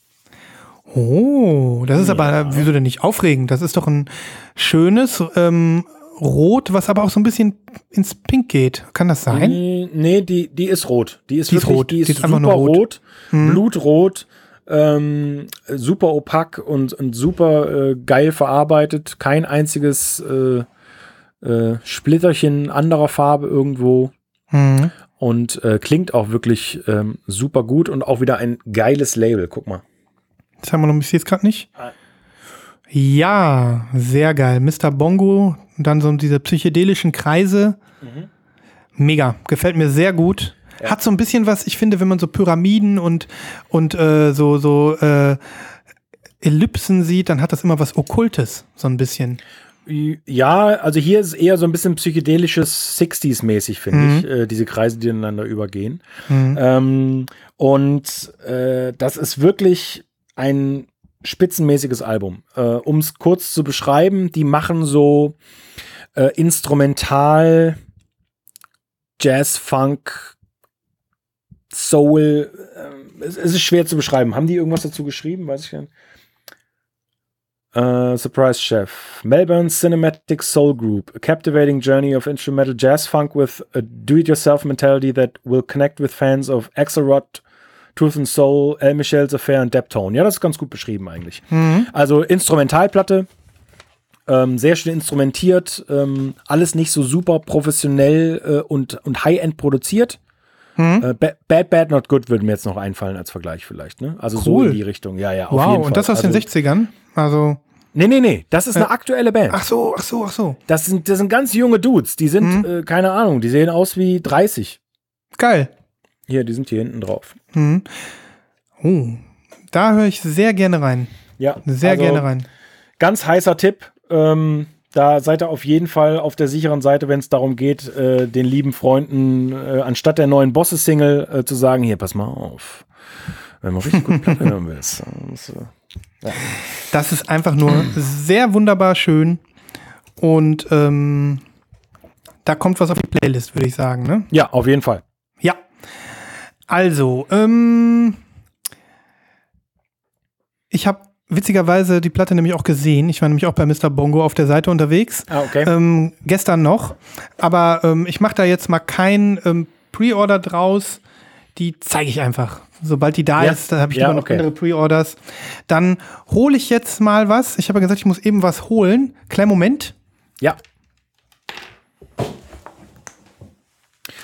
Oh, das ist aber, wieso denn nicht aufregend? Das ist doch ein schönes ähm, Rot, was aber auch so ein bisschen ins Pink geht. Kann das sein? Nee, die, die ist rot. Die ist Die ist wirklich, rot. die ist, Die ist super einfach nur rot, rot. Mhm. blutrot, ähm, super opak und, und super äh, geil verarbeitet. Kein einziges äh, äh, Splitterchen anderer Farbe irgendwo. Mhm. Und äh, klingt auch wirklich ähm, super gut und auch wieder ein geiles Label. Guck mal. Das haben wir noch, ich sehe es gerade nicht. Ja, sehr geil. Mr. Bongo, dann so diese psychedelischen Kreise. Mega, gefällt mir sehr gut. Hat so ein bisschen was, ich finde, wenn man so Pyramiden und, und äh, so, so äh, Ellipsen sieht, dann hat das immer was Okkultes, so ein bisschen. Ja, also hier ist es eher so ein bisschen psychedelisches 60s-mäßig, finde Mhm. ich, äh, diese Kreise, die ineinander übergehen. Ähm, und äh, das ist wirklich ein spitzenmäßiges Album. Äh, um es kurz zu beschreiben, die machen so äh, instrumental Jazz, Funk, Soul. Äh, es, es ist schwer zu beschreiben. Haben die irgendwas dazu geschrieben? Weiß ich nicht. Uh, Surprise Chef. Melbourne Cinematic Soul Group. A captivating journey of instrumental jazz funk with a do-it-yourself mentality that will connect with fans of Axelrod, Truth and Soul, El Michel's Affair und Deptone. Ja, das ist ganz gut beschrieben eigentlich. Also Instrumentalplatte. Ähm, sehr schön instrumentiert. Ähm, alles nicht so super professionell äh, und, und High-End produziert. Äh, Ba- Bad, Bad, Not Good würde mir jetzt noch einfallen als Vergleich vielleicht. Ne? Also so Cool. in die Richtung. Ja, ja, auf Wow, jeden Fall. und das aus also, den 60ern? Also, Nee, nee, nee. Das ist eine aktuelle Band. ach so, ach so, ach so. Das sind, das sind ganz junge Dudes. Die sind, äh, keine Ahnung, die sehen aus wie 30. Geil. Hier, die sind hier hinten drauf. Mhm. Oh, da höre ich sehr gerne rein. Ja, Sehr also gerne rein. Ganz heißer Tipp. Ähm, da seid ihr auf jeden Fall auf der sicheren Seite, wenn es darum geht, äh, den lieben Freunden äh, anstatt der neuen Bosse-Single äh, zu sagen, hier, pass mal auf. Wenn man richtig gut Platte hören willst. Das, äh, Das ist einfach nur sehr wunderbar schön. Und ähm, da kommt was auf die Playlist, würde ich sagen. Ne? ja, auf jeden Fall. Ja. Also, ähm, ich habe witzigerweise die Platte nämlich auch gesehen. Ich war nämlich auch bei Mr. Bongo auf der Seite unterwegs. Ah, okay. Ähm, gestern noch. Aber ähm, ich mache da jetzt mal kein ähm, Pre-Order draus. Die zeige ich einfach. Sobald die da Ja. ist, da habe ich Ja, immer noch okay. andere Pre-Orders. Dann hole ich jetzt mal was. Ich habe ja gesagt, ich muss eben was holen. Kleinen Moment. Ja.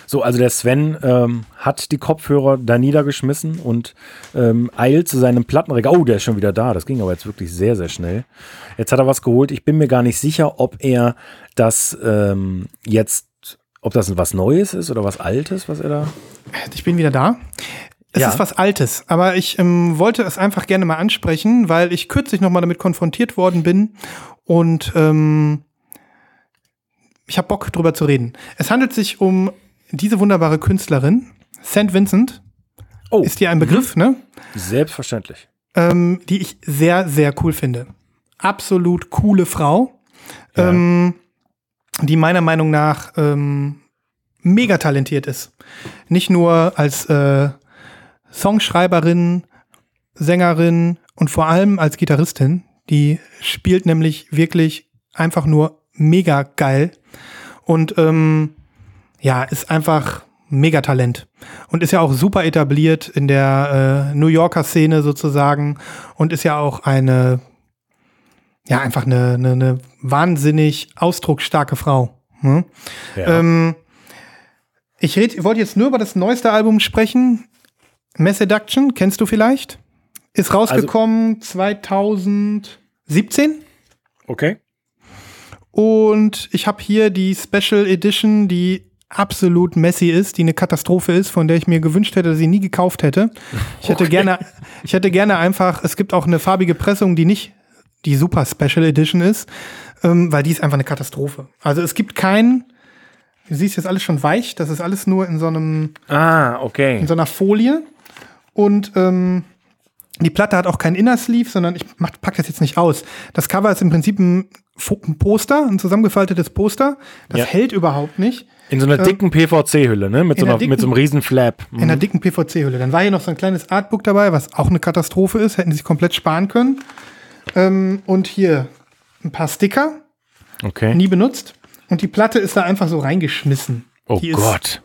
So, also der Sven ähm, hat die Kopfhörer da niedergeschmissen und ähm, eilt zu seinem Plattenregal. Oh, der ist schon wieder da. Das ging aber jetzt wirklich sehr, sehr schnell. Jetzt hat er was geholt. Ich bin mir gar nicht sicher, ob er das ähm, jetzt ob das was Neues ist oder was Altes, was er da. Ich bin wieder da. Es Ja. ist was Altes, aber ich ähm, wollte es einfach gerne mal ansprechen, weil ich kürzlich nochmal damit konfrontiert worden bin und ähm, ich habe Bock drüber zu reden. Es handelt sich um diese wunderbare Künstlerin, St. Vincent, Oh, ist dir ein Begriff, ne? selbstverständlich. ähm, die ich sehr, sehr cool finde. Absolut coole Frau, Ja. ähm, die meiner Meinung nach ähm, mega talentiert ist. Nicht nur als äh, Songschreiberin, Sängerin und vor allem als Gitarristin. Die spielt nämlich wirklich einfach nur mega geil und ähm, ja, ist einfach mega Talent und ist ja auch super etabliert in der äh, New Yorker Szene sozusagen und ist ja auch eine ja einfach eine, eine, eine wahnsinnig ausdrucksstarke Frau. Hm? Ja. Ähm, ich red, wollte jetzt nur über das neueste Album sprechen. Mass Seduction, kennst du vielleicht? Ist rausgekommen 2017 okay. und ich habe hier die Special Edition, die absolut messy ist, die eine Katastrophe ist, von der ich mir gewünscht hätte, dass ich nie gekauft hätte. Ich hätte Okay. gerne, ich hätte gerne einfach, es gibt auch eine farbige Pressung, die nicht die super Special Edition ist, ähm, weil die ist einfach eine Katastrophe. Also es gibt keinen, du siehst jetzt alles schon weich, das ist alles nur in so einem Ah, okay. in so einer Folie. Und ähm, die Platte hat auch kein Inner Sleeve, sondern ich mach, pack das jetzt nicht aus. Das Cover ist im Prinzip ein, ein Poster, ein zusammengefaltetes Poster. Das Ja. hält überhaupt nicht. In so einer dicken PVC-Hülle, ne? Mit so, in einer einer, mit so einem dicken- riesen Flap. In einer dicken PVC-Hülle. Dann war hier noch so ein kleines Artbook dabei, was auch eine Katastrophe ist. Hätten sie sich komplett sparen können. Ähm, und hier ein paar Sticker, Okay. nie benutzt. Und die Platte ist da einfach so reingeschmissen. Oh die Gott.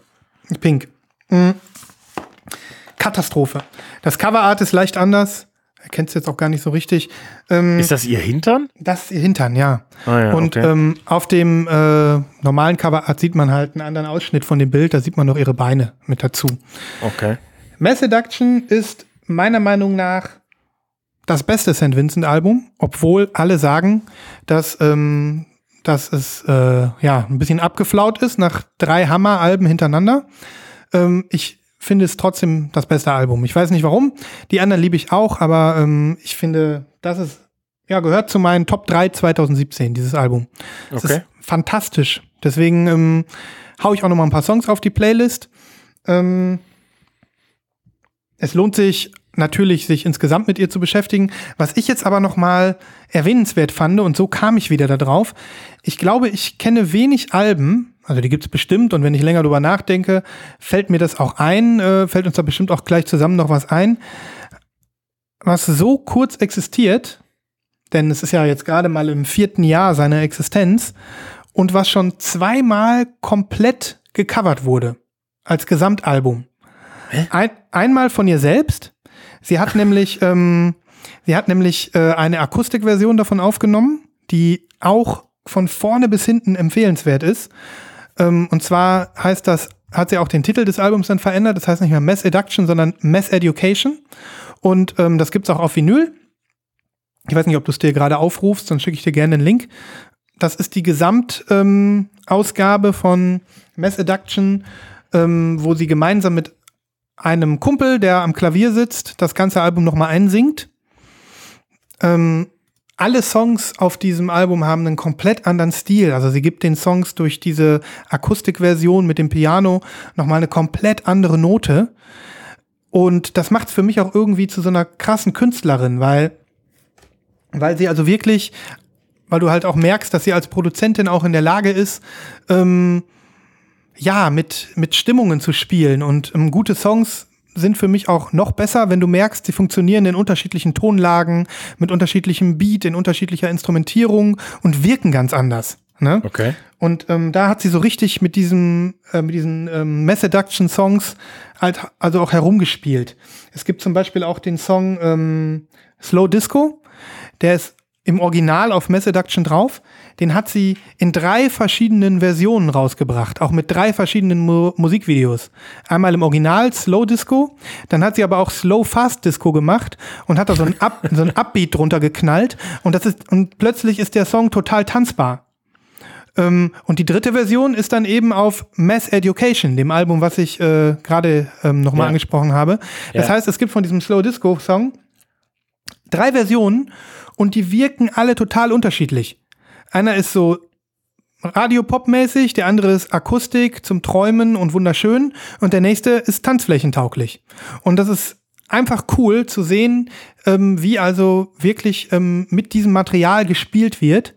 Pink. Mhm. Katastrophe. Das Coverart ist leicht anders. Erkennst jetzt auch gar nicht so richtig. Ähm, Ist das ihr Hintern? das ist ihr Hintern, ja. Ah ja, Und okay. ähm, auf dem äh, normalen Coverart sieht man halt einen anderen Ausschnitt von dem Bild. Da sieht man noch ihre Beine mit dazu. Okay. Mass Seduction ist meiner Meinung nach das beste St. Vincent-Album, obwohl alle sagen, dass, ähm, dass es äh, ja ein bisschen abgeflaut ist nach drei Hammer-Alben hintereinander. Ähm, ich finde es trotzdem das beste Album. Ich weiß nicht warum. Die anderen liebe ich auch, aber ähm, ich finde, das ist ja gehört zu meinen Top 3 2017, dieses Album. Es Okay. ist fantastisch. Deswegen ähm, hau ich auch noch mal ein paar Songs auf die Playlist. Ähm, es lohnt sich natürlich, sich insgesamt mit ihr zu beschäftigen. Was ich jetzt aber noch mal erwähnenswert fand, und so kam ich wieder da drauf, ich glaube, ich kenne wenig Alben, also die gibt es bestimmt, und wenn ich länger drüber nachdenke, fällt mir das auch ein, äh, fällt uns da bestimmt auch gleich zusammen noch was ein, was so kurz existiert, denn es ist ja jetzt gerade mal im vierten Jahr seiner Existenz, und was schon zweimal komplett gecovert wurde, als Gesamtalbum. Ein, einmal von ihr selbst. Sie hat nämlich, ähm, sie hat nämlich äh, eine Akustikversion davon aufgenommen, die auch von vorne bis hinten empfehlenswert ist. Ähm, und zwar heißt das, hat sie auch den Titel des Albums dann verändert. Das heißt nicht mehr Mass Education, sondern Mass Education. Und ähm, das gibt's auch auf Vinyl. Ich weiß nicht, ob du es dir gerade aufrufst, dann schicke ich dir gerne einen Link. Das ist die Gesamtausgabe ähm, von Mass Education, ähm, wo sie gemeinsam mit einem Kumpel, der am Klavier sitzt, das ganze Album nochmal einsingt. Ähm, alle Songs auf diesem Album haben einen komplett anderen Stil. Also sie gibt den Songs durch diese Akustikversion mit dem Piano nochmal eine komplett andere Note. Und das macht für mich auch irgendwie zu so einer krassen Künstlerin, weil, weil sie also wirklich, weil du halt auch merkst, dass sie als Produzentin auch in der Lage ist, ähm, ja, mit, mit Stimmungen zu spielen. Und ähm, gute Songs sind für mich auch noch besser, wenn du merkst, sie funktionieren in unterschiedlichen Tonlagen, mit unterschiedlichem Beat, in unterschiedlicher Instrumentierung und wirken ganz anders. Ne? Okay. Und ähm, da hat sie so richtig mit diesem, äh, mit diesen ähm, Mass Seduction Songs halt, also auch herumgespielt. Es gibt zum Beispiel auch den Song ähm, Slow Disco, der ist im Original auf Mass Seduction drauf. Den hat sie in drei verschiedenen Versionen rausgebracht, auch mit drei verschiedenen Mu Musikvideos. Einmal im Original Slow Disco, dann hat sie aber auch Slow Fast Disco gemacht und hat da so ein, Up so ein Upbeat drunter geknallt und das ist und plötzlich ist der Song total tanzbar. Ähm, und die dritte Version ist dann eben auf Mass Education, dem Album, was ich äh, gerade ähm, nochmal Ja. angesprochen habe. Das Ja. heißt, es gibt von diesem Slow Disco Song drei Versionen und die wirken alle total unterschiedlich. Einer ist so Radio-Pop-mäßig, der andere ist Akustik zum Träumen und wunderschön und der nächste ist tanzflächentauglich. Und das ist einfach cool zu sehen, ähm, wie also wirklich ähm, mit diesem Material gespielt wird.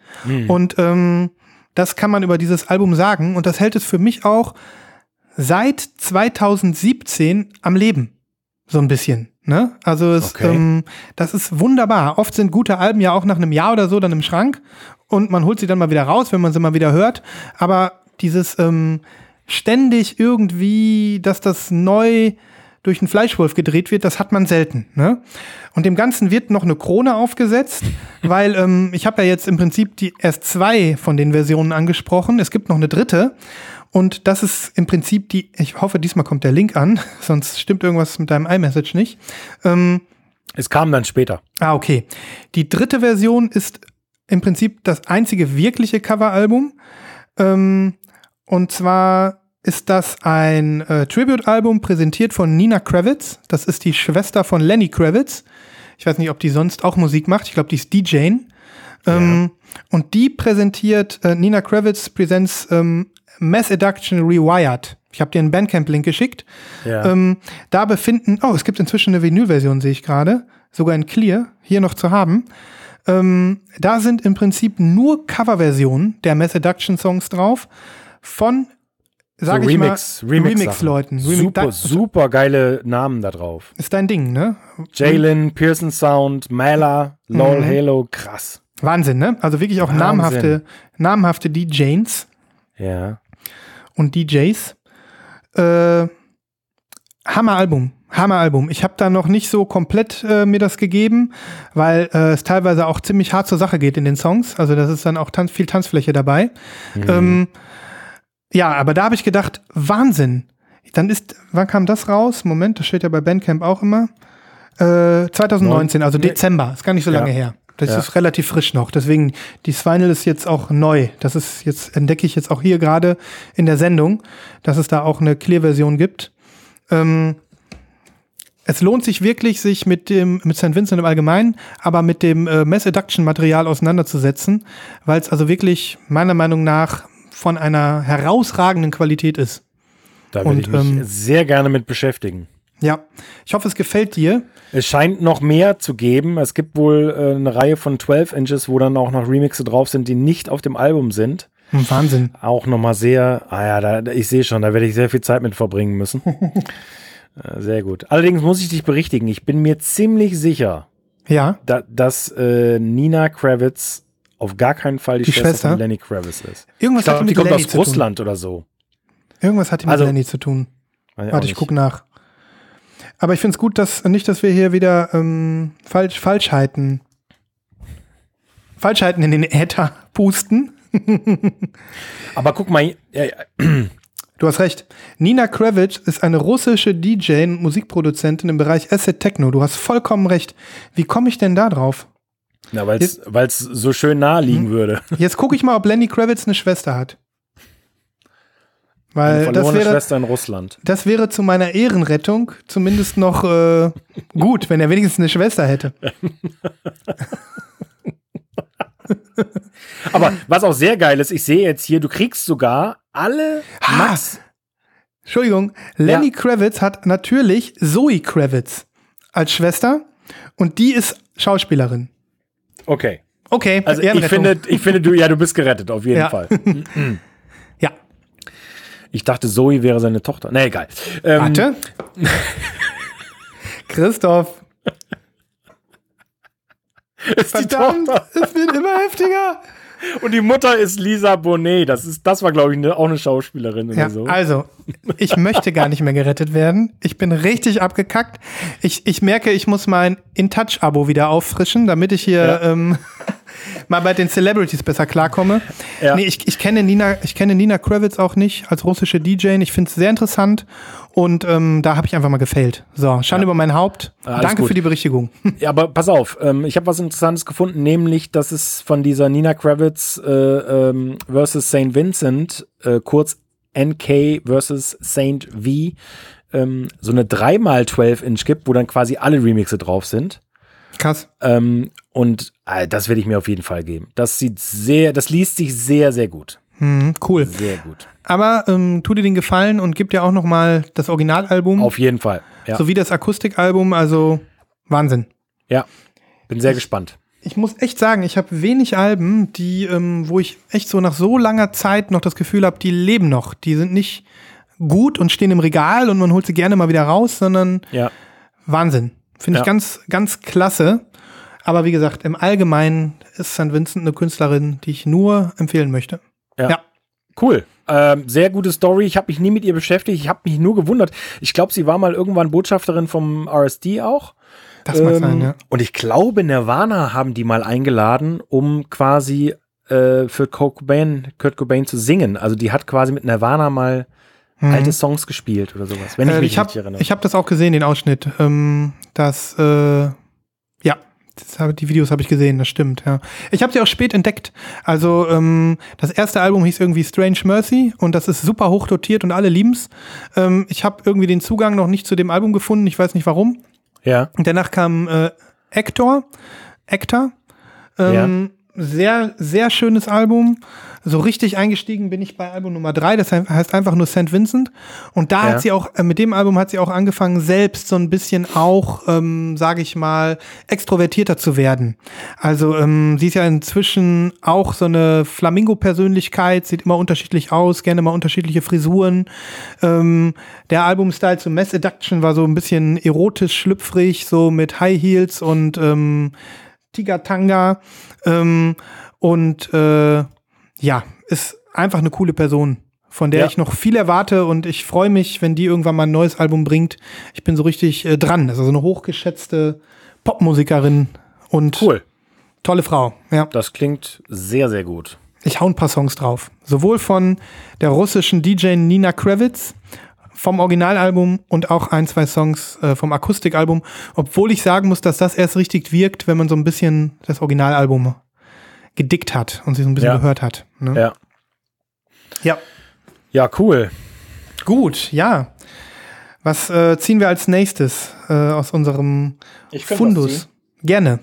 Und ähm, das kann man über dieses Album sagen und das hält es für mich auch seit 2017 am Leben. So ein bisschen. Ne? Also es, Okay. ähm, das ist wunderbar. Oft sind gute Alben ja auch nach einem Jahr oder so dann im Schrank und man holt sie dann mal wieder raus, wenn man sie mal wieder hört. Aber dieses ähm, ständig irgendwie, dass das neu durch einen Fleischwolf gedreht wird, das hat man selten. Ne? Und dem Ganzen wird noch eine Krone aufgesetzt, weil ähm, ich habe ja jetzt im Prinzip die erst zwei von den Versionen angesprochen. Es gibt noch eine dritte. Und das ist im Prinzip die, ich hoffe, diesmal kommt der Link an, sonst stimmt irgendwas mit deinem iMessage nicht. Ähm, Es kam dann später. Ah, okay. Die dritte Version ist im Prinzip das einzige wirkliche Coveralbum. Ähm, und zwar ist das ein äh, Tribute-Album präsentiert von Nina Kravitz. Das ist die Schwester von Lenny Kravitz. Ich weiß nicht, ob die sonst auch Musik macht. Ich glaube, die ist DJ. Ähm, Und die präsentiert, äh, Nina Kravitz presents ähm, Mass Education Rewired. Ich habe dir einen Bandcamp-Link geschickt. Ja. Ähm, da befinden, oh, es gibt inzwischen eine Vinyl-Version, sehe ich gerade. Sogar in Clear, hier noch zu haben. Ähm, da sind im Prinzip nur Coverversionen der Mass Seduction Songs drauf von, sag So ich Remix, mal, Remix Remix-Leuten. Remix super, super geile Namen da drauf. Ist dein Ding, ne? Jalen, Pearson Sound, Mala, LOL, Mhm. Halo, krass. Wahnsinn, ne? Also wirklich auch Wahnsinn. namhafte, namhafte DJs Ja. Und DJs. Äh, Hammeralbum. Hammeralbum. Ich habe da noch nicht so komplett äh, mir das gegeben, weil äh, es teilweise auch ziemlich hart zur Sache geht in den Songs. Also das ist dann auch Tanz, viel Tanzfläche dabei. Ähm, ja, aber da habe ich gedacht, Wahnsinn. Dann ist, wann kam das raus? Moment, das steht ja bei Bandcamp auch immer. Äh, 2019, also. Dezember. Ist gar nicht so Ja. lange her. Das Ja. ist relativ frisch noch. Deswegen, die Vinyl ist jetzt auch neu. Das ist jetzt, entdecke ich jetzt auch hier gerade in der Sendung, dass es da auch eine Clear-Version gibt. Ähm, es lohnt sich wirklich, sich mit dem, mit St. Vincent im Allgemeinen, aber mit dem äh, Mass Eduction Material auseinanderzusetzen, weil es also wirklich meiner Meinung nach von einer herausragenden Qualität ist. Da würde ich mich ähm, sehr gerne mit beschäftigen. Ja, ich hoffe, es gefällt dir. Es scheint noch mehr zu geben. Es gibt wohl äh, eine Reihe von 12 Inches, wo dann auch noch Remixe drauf sind, die nicht auf dem Album sind. Hm, Wahnsinn. Auch nochmal sehr, ah ja, da, ich sehe schon, da werde ich sehr viel Zeit mit verbringen müssen. Äh, sehr gut. Allerdings muss ich dich berichtigen, ich bin mir ziemlich sicher, Ja, da, dass äh, Nina Kravitz auf gar keinen Fall die, Die Schwester, Schwester? von Lenny Kravitz ist. irgendwas Ich glaube, hat die mit kommt Lenny aus zu tun. Russland oder so. Irgendwas hat mit Also- Lenny zu tun. Warte, ich gucke nach. Aber ich finde es gut, dass nicht, dass wir hier wieder ähm, Falsch, Falschheiten, Falschheiten in den Äther pusten. Aber guck mal, ja, ja, Du hast recht. Nina Kravitz ist eine russische DJ und Musikproduzentin im Bereich Acid Techno. Du hast vollkommen recht. Wie komme ich denn da drauf? na, weil es so schön nahe Hm? liegen würde. Jetzt gucke ich mal, ob Lenny Kravitz eine Schwester hat. Eine Weil das verlorene wäre, Schwester in Russland. das wäre zu meiner Ehrenrettung zumindest noch äh, gut, wenn er wenigstens eine Schwester hätte. Aber was auch sehr geil ist, ich sehe jetzt hier, du kriegst sogar alle Ha! Max. Entschuldigung, Lenny Ja. Kravitz hat natürlich Zoe Kravitz als Schwester und die ist Schauspielerin. Okay. Okay, Also ich finde, ich finde, du, ja, du bist gerettet, auf jeden Ja. Fall. Ich dachte, Zoe wäre seine Tochter. Nee, egal. Ähm, Warte. Christoph, Ist die verdammt, es wird immer heftiger. Und die Mutter ist Lisa Bonet. Das, ist, das war, glaube ich, ne, auch eine Schauspielerin Ja, oder so. also, ich möchte gar nicht mehr gerettet werden. Ich bin richtig abgekackt. Ich, ich merke, ich muss mein In-Touch-Abo wieder auffrischen, damit ich hier Ja. ähm, mal bei den Celebrities besser klarkomme. Ja. Nee, ich, ich, kenne Nina, ich kenne Nina Kravitz auch nicht als russische DJ. Ich finde es sehr interessant und ähm, da habe ich einfach mal gefailt. So, Schande über mein Haupt. Alles Danke gut. für die Berichtigung. Ja, aber pass auf, ähm, ich habe was Interessantes gefunden, nämlich, dass es von dieser Nina Kravitz äh, ähm, versus St. Vincent, äh, kurz NK versus St. V, ähm, so eine 3x12-Inch gibt, wo dann quasi alle Remixe drauf sind. Krass. Ähm, und äh, das werde ich mir auf jeden Fall geben. Das sieht sehr, das liest sich sehr, sehr gut. Mhm, cool. Sehr gut. Aber ähm, tu dir den Gefallen und gib dir auch noch mal das Originalalbum Auf jeden Fall. Ja, sowie das Akustikalbum. Also Wahnsinn. ja. bin sehr gespannt. Ich muss echt sagen, ich habe wenig Alben, die, ähm, wo ich echt so nach so langer Zeit noch das Gefühl habe, die leben noch. Die sind nicht gut und stehen im Regal und man holt sie gerne mal wieder raus, sondern Ja. Wahnsinn. Finde ich Ja. ganz, ganz klasse. Aber wie gesagt, im Allgemeinen ist St. Vincent eine Künstlerin, die ich nur empfehlen möchte. Ja. Ja. Cool. Ähm, sehr gute Story. Ich habe mich nie mit ihr beschäftigt. Ich habe mich nur gewundert. Ich glaube, sie war mal irgendwann Botschafterin vom RSD auch. Das mag Ähm, sein, ja. Und ich glaube, Nirvana haben die mal eingeladen, um quasi äh, für Kurt Cobain, Kurt Cobain zu singen. Also die hat quasi mit Nirvana mal alte Songs gespielt oder sowas, wenn ich Mhm. Äh, mich ich habe richtig erinnere. ich hab das auch gesehen, den Ausschnitt. Ähm, das, äh, hab, die Videos habe ich gesehen, das stimmt, ja. Ich habe sie auch spät entdeckt. Also ähm, das erste Album hieß irgendwie Strange Mercy und das ist super hoch dotiert und alle lieben's. Ähm, ich habe irgendwie den Zugang noch nicht zu dem Album gefunden, ich weiß nicht warum. ja, Und danach kam äh, Hector, Hector. Ähm, Sehr, sehr schönes Album. So richtig eingestiegen bin ich bei Album Nummer drei. das heißt einfach nur St. Vincent. Und da Ja. hat sie auch, äh, mit dem Album hat sie auch angefangen, selbst so ein bisschen auch, ähm, sage ich mal, extrovertierter zu werden. Also ähm, sie ist ja inzwischen auch so eine Flamingo-Persönlichkeit, sieht immer unterschiedlich aus, gerne mal unterschiedliche Frisuren. Ähm, der Albumstyle zu Mass Adduction war so ein bisschen erotisch, schlüpfrig, so mit High Heels und ähm, Tigatanga. Ähm, und äh, ja, ist einfach eine coole Person, von der Ja. ich noch viel erwarte und ich freue mich, wenn die irgendwann mal ein neues Album bringt. Ich bin so richtig äh, dran. Das ist also eine hochgeschätzte Popmusikerin und cool. tolle Frau. Ja. Das klingt sehr, sehr gut. Ich hau ein paar Songs drauf. Sowohl von der russischen DJ Nina Kravitz vom Originalalbum und auch ein, zwei Songs äh, vom Akustikalbum. Obwohl ich sagen muss, dass das erst richtig wirkt, wenn man so ein bisschen das Originalalbum gedickt hat und sich so ein bisschen Ja. gehört hat. Ne? Ja. ja. Ja, cool. Gut, ja. Was äh, ziehen wir als nächstes äh, aus unserem Fundus? Gerne.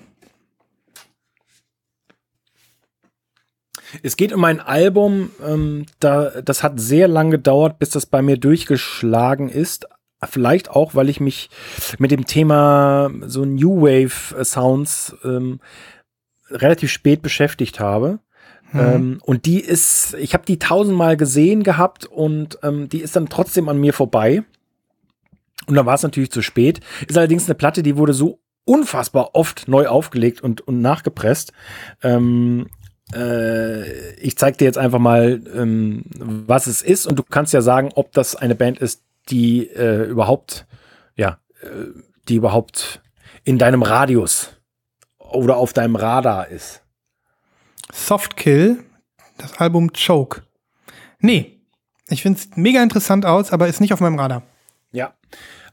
Es geht um ein Album, ähm, da, das hat sehr lange gedauert, bis das bei mir durchgeschlagen ist. Vielleicht auch, weil ich mich mit dem Thema so New Wave Sounds ähm, relativ spät beschäftigt habe. Ähm, und die ist, ich habe die tausendmal gesehen gehabt und ähm, die ist dann trotzdem an mir vorbei. Und dann war es natürlich zu spät. Ist allerdings eine Platte, die wurde so unfassbar oft neu aufgelegt und, und nachgepresst. Ähm, äh, ich zeig dir jetzt einfach mal, ähm, was es ist und du kannst ja sagen, ob das eine Band ist, die äh, überhaupt, ja, äh, die überhaupt in deinem Radius oder auf deinem Radar ist. Softkill, das Album Choke. Nee, ich finde es mega interessant aus, aber ist nicht auf meinem Radar. Ja.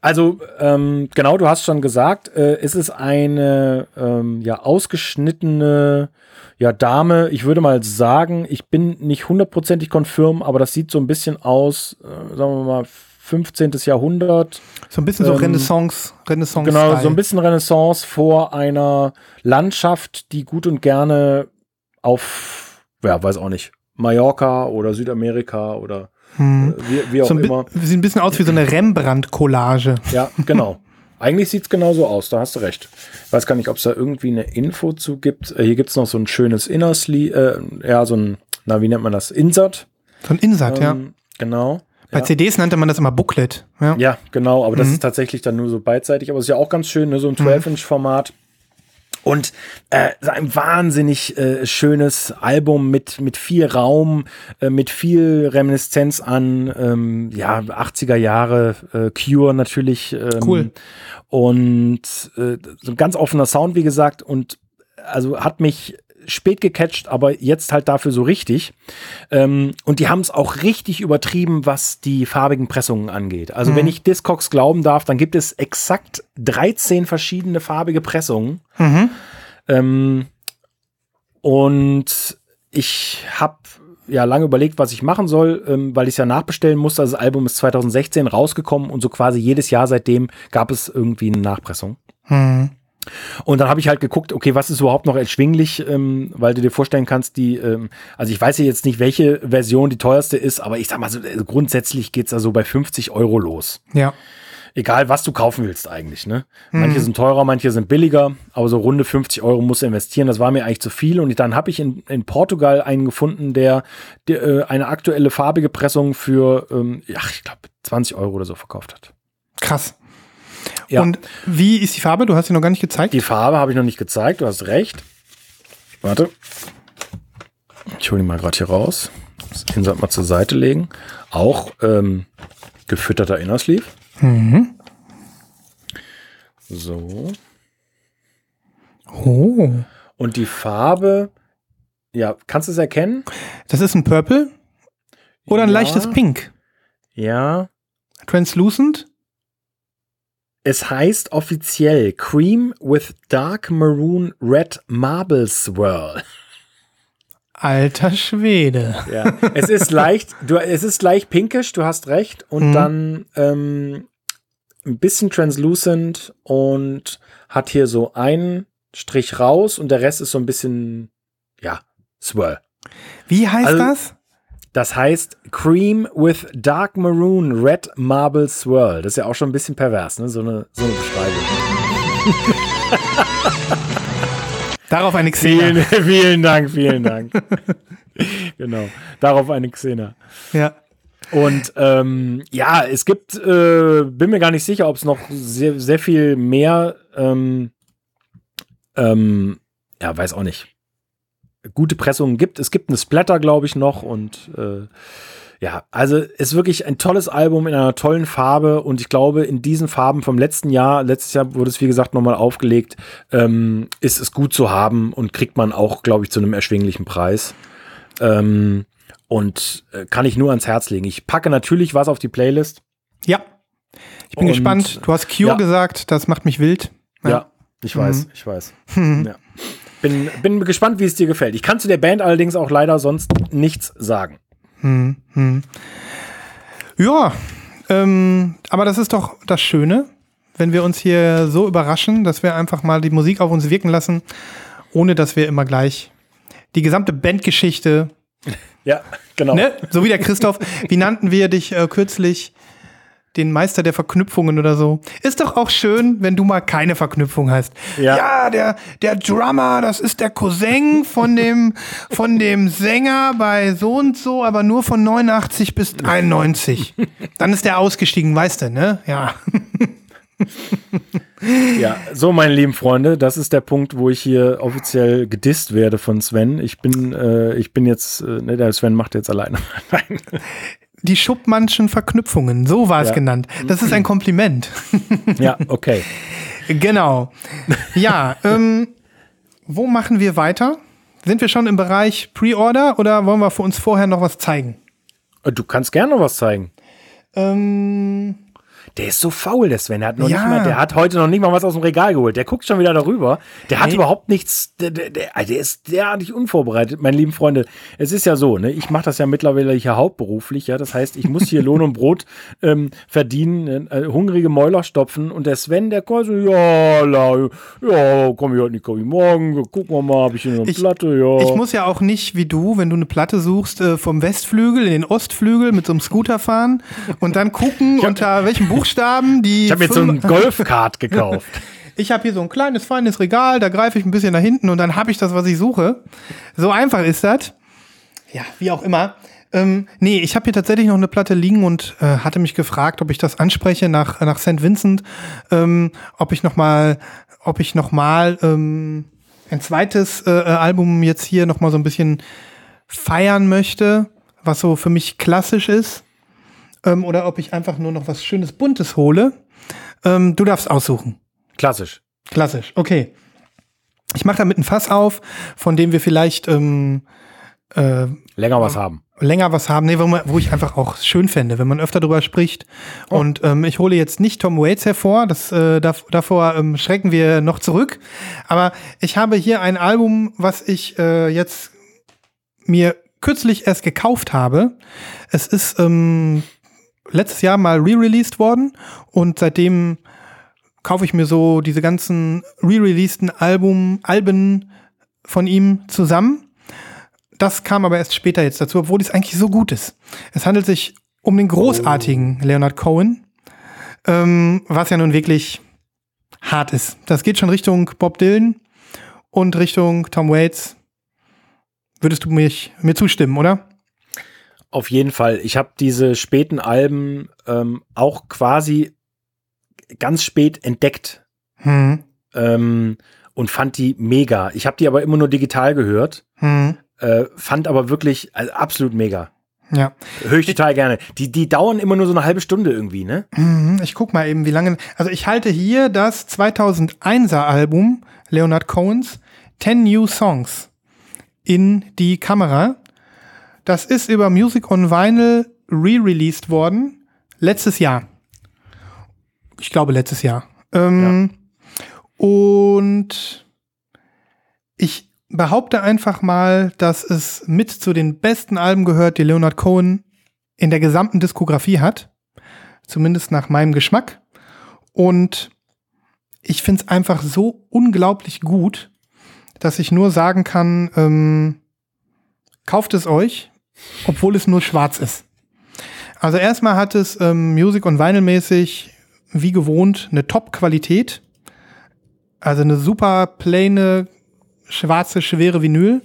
Also, ähm, genau, du hast schon gesagt, äh, es ist eine ähm, ja, ausgeschnittene ja, Dame. Ich würde mal sagen, ich bin nicht hundertprozentig konfirm, aber das sieht so ein bisschen aus, äh, sagen wir mal, 15. Jahrhundert. So ein bisschen so Ähm, Renaissance, Renaissance. Genau, so ein bisschen Renaissance vor einer Landschaft, die gut und gerne auf, ja, weiß auch nicht, Mallorca oder Südamerika oder Hm. äh, wie, wie auch So immer. sieht ein bisschen aus wie so eine Rembrandt-Collage. Ja, genau. Eigentlich sieht's genauso aus, da hast du recht. Ich weiß gar nicht, ob es da irgendwie eine Info zu gibt. Äh, hier gibt's noch so ein schönes Innersli, äh, ja, so ein, na, wie nennt man das? Insert. So ein Insert, ja. Ähm, Genau. Bei ja. CDs nannte man das immer Booklet. Ja. Ja, genau, aber das Mhm. ist tatsächlich dann nur so beidseitig, aber es ist ja auch ganz schön, ne, so ein 12-Inch-Format. Und äh, ein wahnsinnig äh, schönes Album mit, mit viel Raum, äh, mit viel Reminiszenz an ähm, ja, 80er Jahre, äh, Cure natürlich. Ähm, Cool. Und äh, so ein ganz offener Sound, wie gesagt, und also hat mich spät gecatcht, aber jetzt halt dafür so richtig. Ähm, und die haben es auch richtig übertrieben, was die farbigen Pressungen angeht. Also wenn ich Discogs glauben darf, dann gibt es exakt 13 verschiedene farbige Pressungen. Ähm, und ich habe ja lange überlegt, was ich machen soll, ähm, weil ich es ja nachbestellen musste. Also das Album ist 2016 rausgekommen und so quasi jedes Jahr seitdem gab es irgendwie eine Nachpressung. Und dann habe ich halt geguckt, okay, was ist überhaupt noch erschwinglich, ähm, weil du dir vorstellen kannst, die, ähm, also ich weiß ja jetzt nicht, welche Version die teuerste ist, aber ich sag mal so, äh, grundsätzlich geht's da so bei 50 Euro los. Ja. Egal, was du kaufen willst eigentlich, ne? Manche sind teurer, manche sind billiger, aber so runde 50 Euro musst du investieren. Das war mir eigentlich zu viel. Und dann habe ich in, in Portugal einen gefunden, der, der äh, eine aktuelle farbige Pressung für, ähm, ja, ich glaube, 20 Euro oder so verkauft hat. Krass. Ja. Und wie ist die Farbe? Du hast sie noch gar nicht gezeigt. Die Farbe habe ich noch nicht gezeigt, du hast recht. Warte. Ich hole die mal gerade hier raus. Das Insert mal zur Seite legen. Auch ähm, gefütterter Innersleeve. So. oh. Und die Farbe, ja, kannst du es erkennen? Das ist ein Purple oder ein Ja. leichtes Pink. Ja. Translucent. Es heißt offiziell Cream with Dark Maroon Red Marble Swirl. Alter Schwede. Ja, es ist leicht, du, es ist leicht pinkisch, du hast recht. Und Mhm. dann ähm, ein bisschen translucent und hat hier so einen Strich raus und der Rest ist so ein bisschen, ja, Swirl. Wie heißt Also- das? Das heißt Cream with Dark Maroon Red Marble Swirl. Das ist ja auch schon ein bisschen pervers, ne? So eine, so eine Beschreibung. Darauf eine Xena. Vielen, vielen Dank, vielen Dank. genau. Darauf eine Xena. Ja. Und ähm, ja, es gibt, äh, bin mir gar nicht sicher, ob es noch sehr, sehr viel mehr, ähm, ähm, ja, weiß auch nicht, gute Pressungen gibt. Es gibt eine Splatter, glaube ich, noch und äh, ja, also ist wirklich ein tolles Album in einer tollen Farbe und ich glaube, in diesen Farben vom letzten Jahr, letztes Jahr wurde es wie gesagt nochmal aufgelegt, ähm, ist es gut zu haben und kriegt man auch, glaube ich, zu einem erschwinglichen Preis. Ähm, und äh, kann ich nur ans Herz legen. Ich packe natürlich was auf die Playlist. Ja. Ich bin Und- gespannt. Du hast Cure Ja. gesagt, das macht mich wild. Ja, ich weiß, ich weiß. Ja. Bin, bin gespannt, wie es dir gefällt. Ich kann zu der Band allerdings auch leider sonst nichts sagen. Ja, ähm, aber das ist doch das Schöne, wenn wir uns hier so überraschen, dass wir einfach mal die Musik auf uns wirken lassen, ohne dass wir immer gleich die gesamte Bandgeschichte, Ja, genau. ne? so wie der Christoph, wie nannten wir dich äh, kürzlich? Den Meister der Verknüpfungen oder so. Ist doch auch schön, wenn du mal keine Verknüpfung hast. Ja. ja der, der Drummer, das ist der Cousin von dem, von dem Sänger bei so und so, aber nur von 89 bis 91. Dann ist der ausgestiegen, weißt du, ne? Ja. Ja, so, meine lieben Freunde, das ist der Punkt, wo ich hier offiziell gedisst werde von Sven. Ich bin, äh, ich bin jetzt, äh, ne, der Sven macht jetzt alleine. Nein. Die Schuppmannschen Verknüpfungen, so war es Ja. genannt. Das ist ein Kompliment. Ja, okay. Genau. Ja, ähm, wo machen wir weiter? Sind wir schon im Bereich Pre-Order oder wollen wir für uns vorher noch was zeigen? Äh, Du kannst gerne noch was zeigen. Ähm, Der ist so faul, der Sven. Der hat, noch Ja. nicht mal, der hat heute noch nicht mal was aus dem Regal geholt. Der guckt schon wieder darüber. Der hat überhaupt nichts. Der, der, der, also der ist derartig unvorbereitet. Meine lieben Freunde, es ist ja so, ne? ich mache das ja mittlerweile hier hauptberuflich. Ja? Das heißt, ich muss hier Lohn und Brot ähm, verdienen, äh, hungrige Mäuler stopfen. Und der Sven, der kommt so, ja, la, ja, komm ich heute nicht, komm ich morgen. Gucken wir mal, habe ich hier eine Ich- Platte. Ja. ich muss ja auch nicht wie du, wenn du eine Platte suchst, äh, vom Westflügel in den Ostflügel mit so einem Scooter fahren und dann gucken, unter welchen Buchstaben die. ich habe jetzt so ein Golfkart gekauft. Ich habe hier so ein kleines, feines Regal, da greife ich ein bisschen nach hinten und dann habe ich das, was ich suche. So einfach ist das. Ja, wie auch immer. Ähm, nee, ich habe hier tatsächlich noch eine Platte liegen und äh, hatte mich gefragt, ob ich das anspreche nach, nach St. Vincent, ähm, ob ich noch mal, ob ich noch mal ähm, ein zweites äh, äh, Album jetzt hier noch mal so ein bisschen feiern möchte, was so für mich klassisch ist, ähm, oder ob ich einfach nur noch was Schönes Buntes hole. Ähm, du darfst aussuchen. Klassisch. Klassisch, okay. Ich mache damit ein Fass auf, von dem wir vielleicht ähm, äh, Länger was haben. länger was haben, nee, wo, man, wo ich einfach auch schön fände, wenn man öfter drüber spricht. Und ähm, ich hole jetzt nicht Tom Waits hervor, das, äh, dav davor ähm, schrecken wir noch zurück. Aber ich habe hier ein Album, was ich äh, jetzt mir kürzlich erst gekauft habe. Es ist ähm, letztes Jahr mal re-released worden und seitdem kaufe ich mir so diese ganzen re-releaseden Album, Alben von ihm zusammen. Das kam aber erst später jetzt dazu, obwohl es eigentlich so gut ist. Es handelt sich um den großartigen Leonard Cohen, ähm, was ja nun wirklich hart ist. Das geht schon Richtung Bob Dylan und Richtung Tom Waits. Würdest du mich, mir zustimmen, oder? Auf jeden Fall. Ich habe diese späten Alben ähm, auch quasi ganz spät entdeckt Hm. ähm, und fand die mega. Ich habe die aber immer nur digital gehört, Hm. äh, fand aber wirklich also absolut mega. Ja. Höre ich total gerne. Die, die dauern immer nur so eine halbe Stunde irgendwie, ne? Mhm, Ich guck mal eben, wie lange. Also ich halte hier das 2001er Album Leonard Cohens 10 New Songs in die Kamera. Das ist über Music on Vinyl re-released worden letztes Jahr. Ich glaube letztes Jahr. Ähm, Und ich behaupte einfach mal, dass es mit zu den besten Alben gehört, die Leonard Cohen in der gesamten Diskografie hat zumindest nach meinem Geschmack. Und ich finde es einfach so unglaublich gut, dass ich nur sagen kann, ähm, kauft es euch, obwohl es nur schwarz ist. Also erstmal hat es ähm, Music- und Vinyl-mäßig, wie gewohnt, eine Top-Qualität. Also eine super plane, schwarze, schwere Vinyl.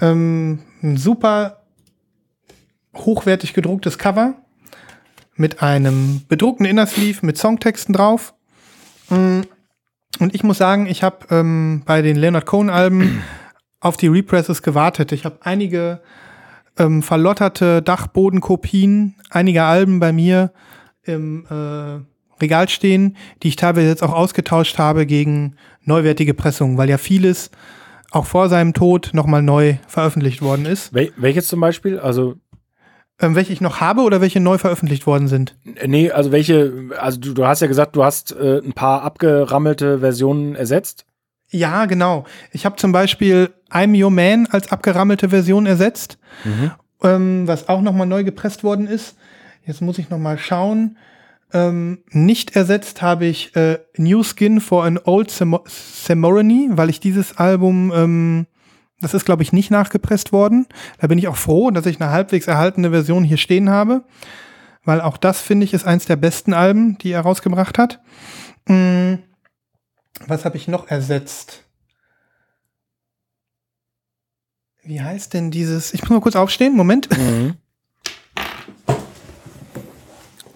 Ähm, ein super hochwertig gedrucktes Cover mit einem bedruckten Innersleeve mit Songtexten drauf. Mm, Und ich muss sagen, ich habe ähm, bei den Leonard Cohen Alben auf die Represses gewartet. Ich habe einige ähm, verlotterte Dachbodenkopien einiger Alben bei mir im äh, Regal stehen, die ich teilweise jetzt auch ausgetauscht habe gegen neuwertige Pressungen, weil ja vieles auch vor seinem Tod nochmal neu veröffentlicht worden ist. Wel welches zum Beispiel? Also, Ähm, welche ich noch habe oder welche neu veröffentlicht worden sind? nee, also welche, also du, du hast ja gesagt, du hast äh, ein paar abgerammelte Versionen ersetzt. Ja, genau. Ich habe zum Beispiel I'm Your Man als abgerammelte Version ersetzt, ähm, was auch nochmal neu gepresst worden ist. Jetzt muss ich nochmal schauen. Ähm, nicht ersetzt habe ich äh, New Skin for an Old Samo- Ceremony, weil ich dieses Album, ähm, das ist glaube ich nicht nachgepresst worden. Da bin ich auch froh, dass ich eine halbwegs erhaltene Version hier stehen habe, weil auch das finde ich ist eins der besten Alben, die er rausgebracht hat. Mm, was habe ich noch ersetzt? Wie heißt denn dieses? Ich muss mal kurz aufstehen. Moment.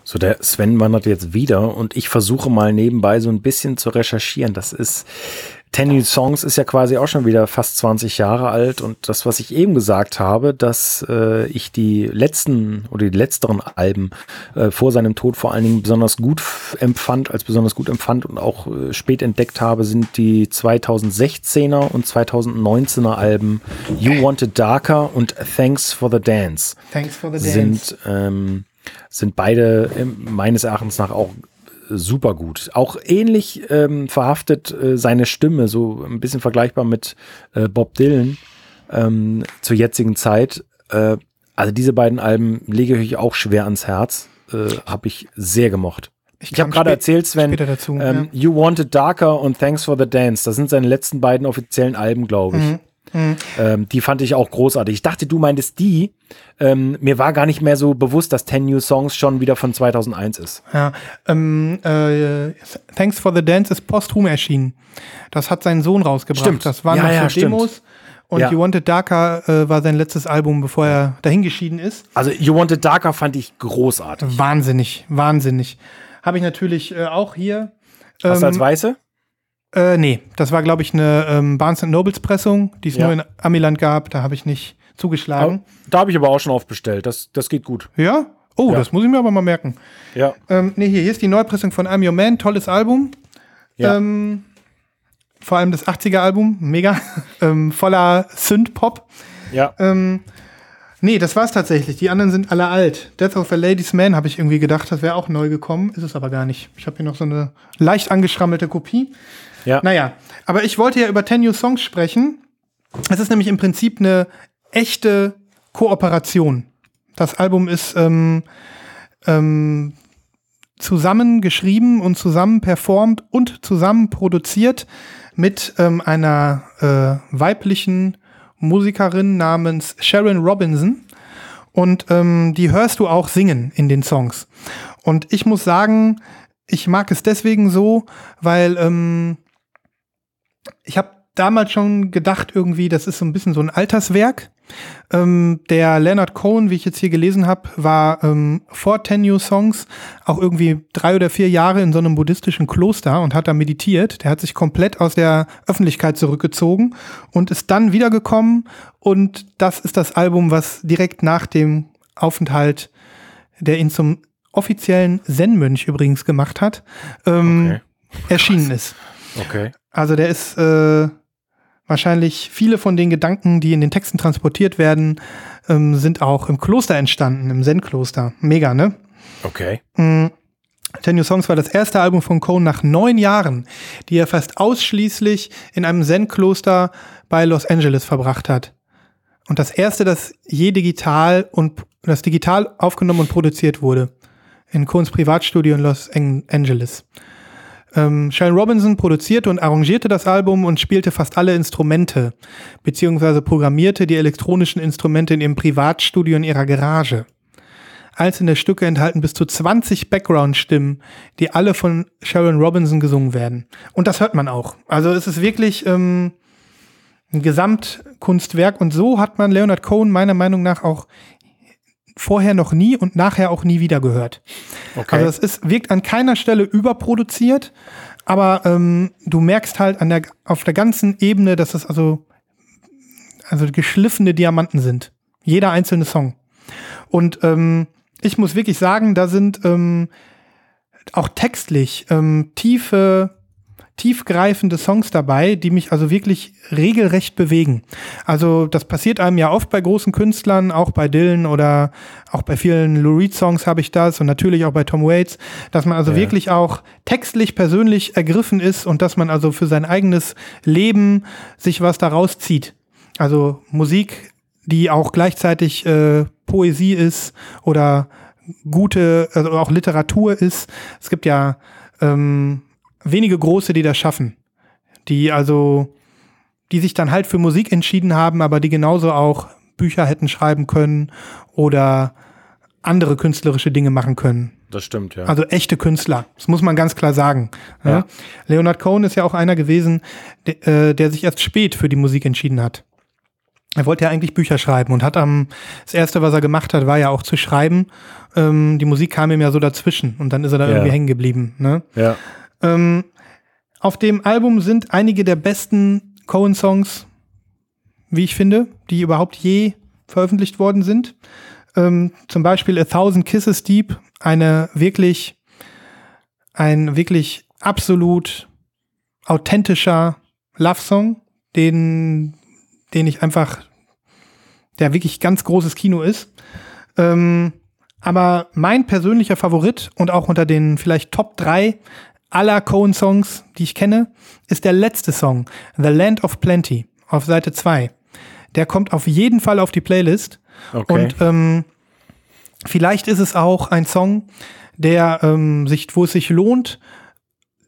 So, der Sven wandert jetzt wieder und ich versuche mal nebenbei so ein bisschen zu recherchieren. Das ist, Ten New Songs ist ja quasi auch schon wieder fast 20 Jahre alt und das, was ich eben gesagt habe, dass äh, ich die letzten oder die letzteren Alben äh, vor seinem Tod vor allen Dingen besonders gut empfand, als besonders gut empfand und auch äh, spät entdeckt habe, sind die 2016er und 2019er Alben You Wanted Darker und Thanks for the Dance Thanks for the dance. sind, ähm, sind beide ähm, meines Erachtens nach auch äh, super gut. Auch ähnlich ähm, verhaftet äh, seine Stimme, so ein bisschen vergleichbar mit äh, Bob Dylan ähm, zur jetzigen Zeit. Äh, also diese beiden Alben lege ich euch auch schwer ans Herz. Äh, habe ich sehr gemocht. Ich, habe kam gerade erzählt, Sven, dazu, ähm, You Wanted Darker und Thanks for the Dance. Das sind seine letzten beiden offiziellen Alben, glaube ich. Ähm, die fand ich auch großartig. Ich dachte, du meintest die. Ähm, mir war gar nicht mehr so bewusst, dass 10 New Songs schon wieder von 2001 ist. Ja, ähm, äh, Thanks for the Dance ist posthum erschienen. Das hat sein Sohn rausgebracht. Stimmt. Das waren Ja, noch ja, so stimmt. Demos. Und Ja. You Wanted Darker äh, war sein letztes Album, bevor er dahingeschieden ist. Also You Wanted Darker fand ich großartig. Wahnsinnig, wahnsinnig. Habe ich natürlich äh, auch hier. Hast du als Ähm, Weiße? Äh, nee, das war, glaube ich, eine ähm, Barnes Nobles Pressung, die es Ja. nur in Amiland gab. Da habe ich nicht zugeschlagen. Da habe ich aber auch schon oft bestellt. Das, das geht gut. Ja? Oh, Ja. das muss ich mir aber mal merken. Ja. Ähm, nee, hier, hier ist die Neupressung von I'm Your Man, tolles Album. Ja. Ähm, vor allem das 80er-Album, mega, ähm, voller Synth-Pop. Ja. Ähm, nee, das war's tatsächlich. Die anderen sind alle alt. Death of a Ladies Man habe ich irgendwie gedacht, das wäre auch neu gekommen. Ist es aber gar nicht. Ich habe hier noch so eine leicht angeschrammelte Kopie. Ja. Naja, aber ich wollte ja über 10 New Songs sprechen. Es ist nämlich im Prinzip eine echte Kooperation. Das Album ist ähm, ähm, zusammen geschrieben und zusammen performt und zusammen produziert mit ähm, einer äh, weiblichen Musikerin namens Sharon Robinson. Und ähm, die hörst du auch singen in den Songs. Und ich muss sagen, ich mag es deswegen so, weil ähm, ich habe damals schon gedacht, irgendwie, das ist so ein bisschen so ein Alterswerk. Ähm, der Leonard Cohen, wie ich jetzt hier gelesen habe, war ähm, vor Ten New Songs auch irgendwie drei oder vier Jahre in so einem buddhistischen Kloster und hat da meditiert. Der hat sich komplett aus der Öffentlichkeit zurückgezogen und ist dann wiedergekommen. Und das ist das Album, was direkt nach dem Aufenthalt, der ihn zum offiziellen Zen-Mönch übrigens gemacht hat, ähm, Okay. erschienen ist. Okay. Also der ist äh, wahrscheinlich viele von den Gedanken, die in den Texten transportiert werden, ähm, sind auch im Kloster entstanden, im Zen-Kloster. Mega, ne? Okay. Mm, Ten New Songs war das erste Album von Cohn nach neun Jahren, die er fast ausschließlich in einem Zen-Kloster bei Los Angeles verbracht hat. Und das erste, das je digital und das digital aufgenommen und produziert wurde. In Cohns Privatstudio in Los An- Angeles. Ähm, Sharon Robinson produzierte und arrangierte das Album und spielte fast alle Instrumente, beziehungsweise programmierte die elektronischen Instrumente in ihrem Privatstudio in ihrer Garage. Einzelne Stücke enthalten bis zu 20 Background-Stimmen, die alle von Sharon Robinson gesungen werden. Und das hört man auch. Also es ist wirklich ähm, ein Gesamtkunstwerk und so hat man Leonard Cohen meiner Meinung nach auch vorher noch nie und nachher auch nie wieder gehört. Okay. Also es ist, wirkt an keiner Stelle überproduziert, aber ähm, du merkst halt an der, auf der ganzen Ebene, dass es also, also geschliffene Diamanten sind. Jeder einzelne Song. Und ähm, ich muss wirklich sagen, da sind ähm, auch textlich ähm, tiefe, tiefgreifende Songs dabei, die mich also wirklich regelrecht bewegen. Also das passiert einem ja oft bei großen Künstlern, auch bei Dylan oder auch bei vielen Lou Reed Songs habe ich das und natürlich auch bei Tom Waits, dass man also Ja. wirklich auch textlich persönlich ergriffen ist und dass man also für sein eigenes Leben sich was daraus zieht. Also Musik, die auch gleichzeitig äh, Poesie ist oder gute, also auch Literatur ist. Es gibt ja ähm, wenige große, die das schaffen. Die also, die sich dann halt für Musik entschieden haben, aber die genauso auch Bücher hätten schreiben können oder andere künstlerische Dinge machen können. Das stimmt, ja. Also echte Künstler. Das muss man ganz klar sagen. Ja. Ja. Leonard Cohen ist ja auch einer gewesen, der, äh, der sich erst spät für die Musik entschieden hat. Er wollte ja eigentlich Bücher schreiben und hat am, das erste, was er gemacht hat, war ja auch zu schreiben. Ähm, die Musik kam ihm ja so dazwischen und dann ist er da Ja. irgendwie hängen geblieben. Ne? ja. Ähm, auf dem Album sind einige der besten Cohen-Songs, wie ich finde, die überhaupt je veröffentlicht worden sind. Ähm, zum Beispiel A Thousand Kisses Deep, eine wirklich, ein wirklich absolut authentischer Love-Song, den, den ich einfach, der wirklich ganz großes Kino ist. Ähm, aber mein persönlicher Favorit und auch unter den vielleicht Top 3 aller Cohen-Songs, die ich kenne, ist der letzte Song, The Land of Plenty, auf Seite 2. Der kommt auf jeden Fall auf die Playlist. Okay. Und ähm, vielleicht ist es auch ein Song, der ähm, sich, wo es sich lohnt,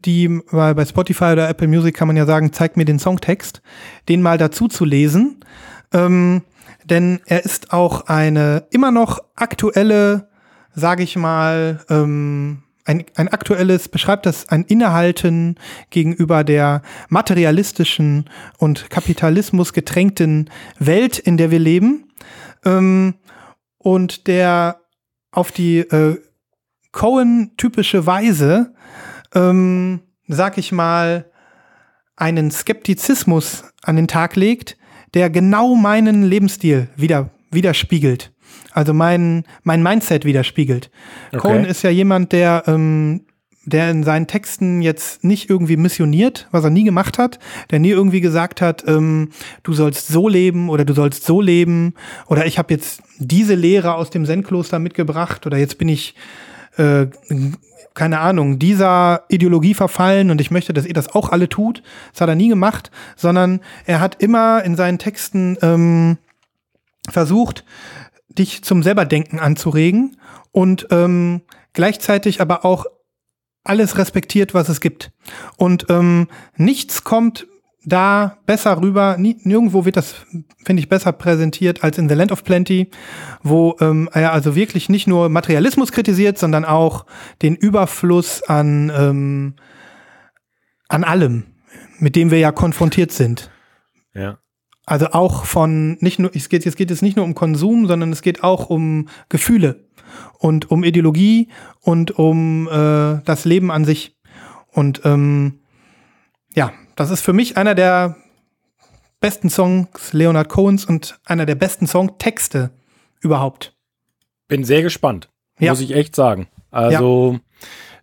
die, weil bei Spotify oder Apple Music kann man ja sagen, zeig mir den Songtext, den mal dazu zu lesen. Ähm, denn er ist auch eine immer noch aktuelle, sage ich mal, ähm, ein, ein aktuelles, beschreibt das ein Innehalten gegenüber der materialistischen und Kapitalismus getränkten Welt, in der wir leben. Ähm, und der auf die äh, Cohen-typische Weise, ähm, sag ich mal, einen Skeptizismus an den Tag legt, der genau meinen Lebensstil wieder, widerspiegelt. Also mein, mein Mindset widerspiegelt. Okay. Cohen ist ja jemand, der ähm, der in seinen Texten jetzt nicht irgendwie missioniert, was er nie gemacht hat, der nie irgendwie gesagt hat, ähm, du sollst so leben oder du sollst so leben oder ich habe jetzt diese Lehre aus dem Zen-Kloster mitgebracht oder jetzt bin ich äh, keine Ahnung, dieser Ideologie verfallen und ich möchte, dass ihr das auch alle tut. Das hat er nie gemacht, sondern er hat immer in seinen Texten ähm, versucht, dich zum Selberdenken anzuregen und ähm, gleichzeitig aber auch alles respektiert, was es gibt. Und ähm, nichts kommt da besser rüber. Nirgendwo wird das, finde ich, besser präsentiert als in The Land of Plenty, wo ähm, er also wirklich nicht nur Materialismus kritisiert, sondern auch den Überfluss an, ähm, an allem, mit dem wir ja konfrontiert sind. Ja. Also auch von nicht nur, es geht, es geht jetzt nicht nur um Konsum, sondern es geht auch um Gefühle und um Ideologie und um äh, das Leben an sich. Und ähm, ja, das ist für mich einer der besten Songs Leonard Cohens und einer der besten Songtexte überhaupt. Bin sehr gespannt, Ja. muss ich echt sagen. Also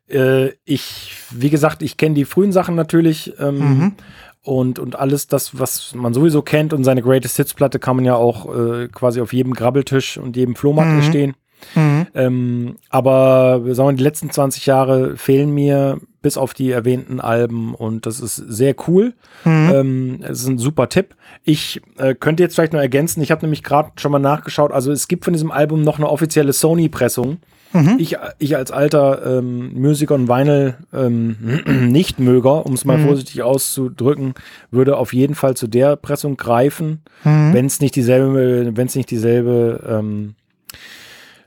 äh, ich, wie gesagt, ich kenne die frühen Sachen natürlich ähm, Mhm. Und, und alles das, was man sowieso kennt und seine Greatest Hits Platte kann man ja auch äh, quasi auf jedem Grabbeltisch und jedem Flohmarkt Mhm. stehen. Mhm. Ähm, aber sagen wir, mal, die letzten 20 Jahre fehlen mir bis auf die erwähnten Alben und das ist sehr cool. Mhm. Ähm, es ist ein super Tipp. Ich äh, könnte jetzt vielleicht noch ergänzen, ich habe nämlich gerade schon mal nachgeschaut, also es gibt von diesem Album noch eine offizielle Sony-Pressung. Mhm. Ich, ich als alter ähm, Musiker und Vinyl ähm, Nichtmöger, um es mal Mhm. vorsichtig auszudrücken, würde auf jeden Fall zu der Pressung greifen, Mhm. wenn es nicht dieselbe, wenn es nicht dieselbe ähm,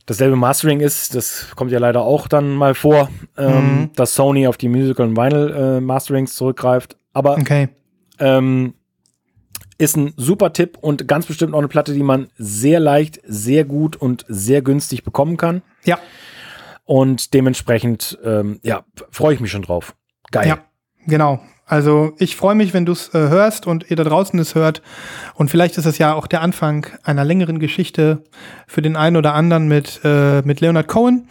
dasselbe Mastering ist, das kommt ja leider auch dann mal vor, ähm, Mhm. dass Sony auf die Musical und Vinyl äh, Masterings zurückgreift. Aber Okay. ähm, ist ein super Tipp und ganz bestimmt auch eine Platte, die man sehr leicht, sehr gut und sehr günstig bekommen kann. Ja. Und dementsprechend, ähm, ja, freue ich mich schon drauf. Geil. Ja, genau. Also ich freue mich, wenn du es äh, hörst und ihr da draußen es hört. Und vielleicht ist es ja auch der Anfang einer längeren Geschichte für den einen oder anderen mit, äh, mit Leonard Cohen.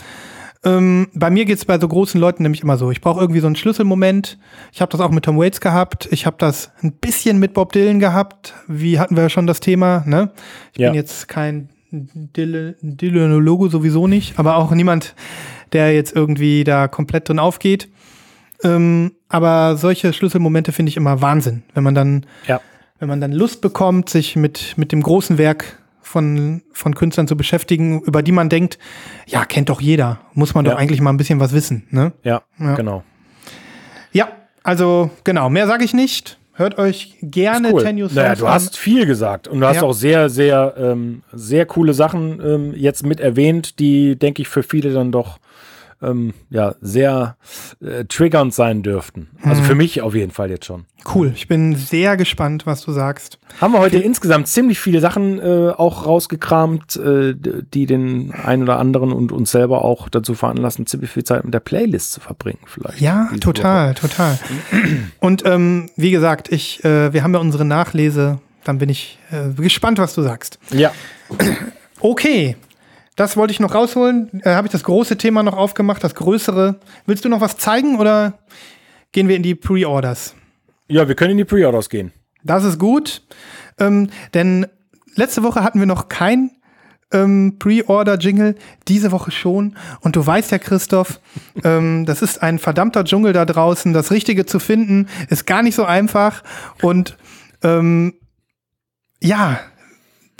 Ähm, bei mir geht es bei so großen Leuten nämlich immer so. Ich brauche irgendwie so einen Schlüsselmoment. Ich habe das auch mit Tom Waits gehabt. Ich habe das ein bisschen mit Bob Dylan gehabt. Wie hatten wir ja schon das Thema, ne? Ich Ja. bin jetzt kein Dylanologe sowieso nicht, aber auch niemand, der jetzt irgendwie da komplett drin aufgeht. Ähm, aber solche Schlüsselmomente finde ich immer Wahnsinn, wenn man dann, Ja. wenn man dann Lust bekommt, sich mit, mit dem großen Werk von, von Künstlern zu beschäftigen, über die man denkt, ja, kennt doch jeder. Muss man Ja. doch eigentlich mal ein bisschen was wissen, ne? Ja, Ja. genau. Ja, also genau, mehr sage ich nicht. Hört euch gerne Cool. Ten News Naja, du an. hast viel gesagt und du hast Ja. auch sehr, sehr, ähm, sehr coole Sachen ähm, jetzt mit erwähnt, die, denke ich, für viele dann doch ähm, ja, sehr äh, triggernd sein dürften. Also Mhm. für mich auf jeden Fall jetzt schon. Cool, ich bin sehr gespannt, was du sagst. Haben wir heute insgesamt ziemlich viele Sachen äh, auch rausgekramt, äh, die den einen oder anderen und uns selber auch dazu veranlassen, ziemlich viel Zeit mit der Playlist zu verbringen, vielleicht. Ja, total, total. Und ähm, wie gesagt, ich, äh, wir haben ja unsere Nachlese. Dann bin ich äh, gespannt, was du sagst. Woche. Ja, Okay, das wollte ich noch rausholen. Äh, Habe ich das große Thema noch aufgemacht, das größere. Willst du noch was zeigen oder gehen wir in die Pre-Orders? ja, wir können in die Pre-Orders gehen. Das ist gut, ähm, denn letzte Woche hatten wir noch kein ähm, Pre-Order-Jingle, diese Woche schon. Und du weißt ja, Christoph, ähm, das ist ein verdammter Dschungel da draußen. Das Richtige zu finden ist gar nicht so einfach. Und ähm, ja,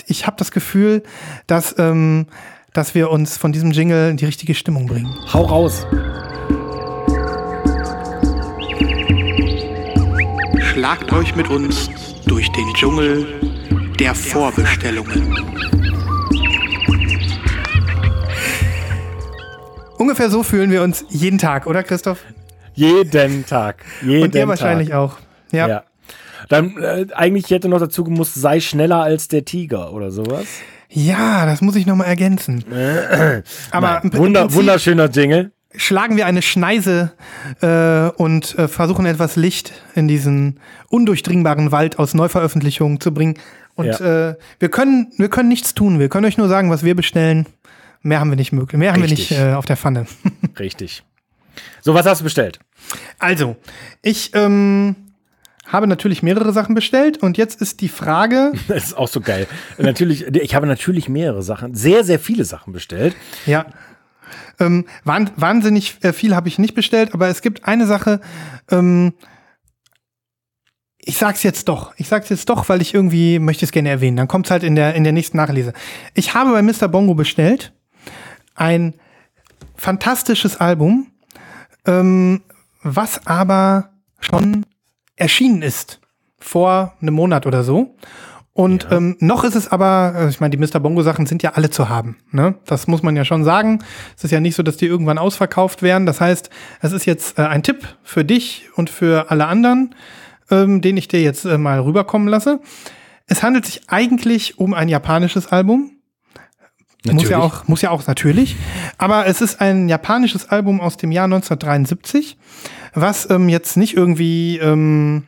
ich habe das Gefühl, dass, ähm, dass wir uns von diesem Jingle in die richtige Stimmung bringen. Hau raus. Schlagt euch mit uns durch den Dschungel der Vorbestellungen. Ungefähr so fühlen wir uns jeden Tag, oder Christoph? Jeden Tag. Jeden Und ihr Tag. wahrscheinlich auch. Ja. Ja. Dann äh, eigentlich hätte noch dazu gemusst, sei schneller als der Tiger oder sowas. Ja, das muss ich noch mal ergänzen. Aber Wunder, wunderschöner Jingle. schlagen wir eine Schneise äh, und äh, versuchen etwas Licht in diesen undurchdringbaren Wald aus Neuveröffentlichungen zu bringen. Und äh, wir können, wir können nichts tun. Wir können euch nur sagen, was wir bestellen. Mehr haben wir nicht möglich. Mehr haben wir Richtig. nicht äh, auf der Pfanne. Richtig. So, was hast du bestellt? Also, ich ähm, habe natürlich mehrere Sachen bestellt und jetzt ist die Frage. Das ist auch so geil. natürlich, ich habe natürlich mehrere Sachen, sehr, sehr viele Sachen bestellt. Ja. Ähm, wahnsinnig äh, viel habe ich nicht bestellt, aber es gibt eine Sache, ähm, ich sag's jetzt doch. Ich sag's jetzt doch, weil ich irgendwie möchte es gerne erwähnen. Dann kommt's halt in der, in der nächsten Nachlese. Ich habe bei Mr. Bongo bestellt ein fantastisches Album, ähm, was aber schon erschienen ist. Vor einem Monat oder so. Und ja. ähm, noch ist es aber, äh, ich meine, die Mr. Bongo-Sachen sind ja alle zu haben. Ne? Das muss man ja schon sagen. Es ist ja nicht so, dass die irgendwann ausverkauft werden. Das heißt, es ist jetzt äh, ein Tipp für dich und für alle anderen ähm, den ich dir jetzt äh, mal rüberkommen lasse. Es handelt sich eigentlich um ein japanisches Album. Natürlich. Muss ja auch, muss ja auch natürlich. Aber es ist ein japanisches Album aus dem Jahr 1973, was ähm, jetzt nicht irgendwie ähm,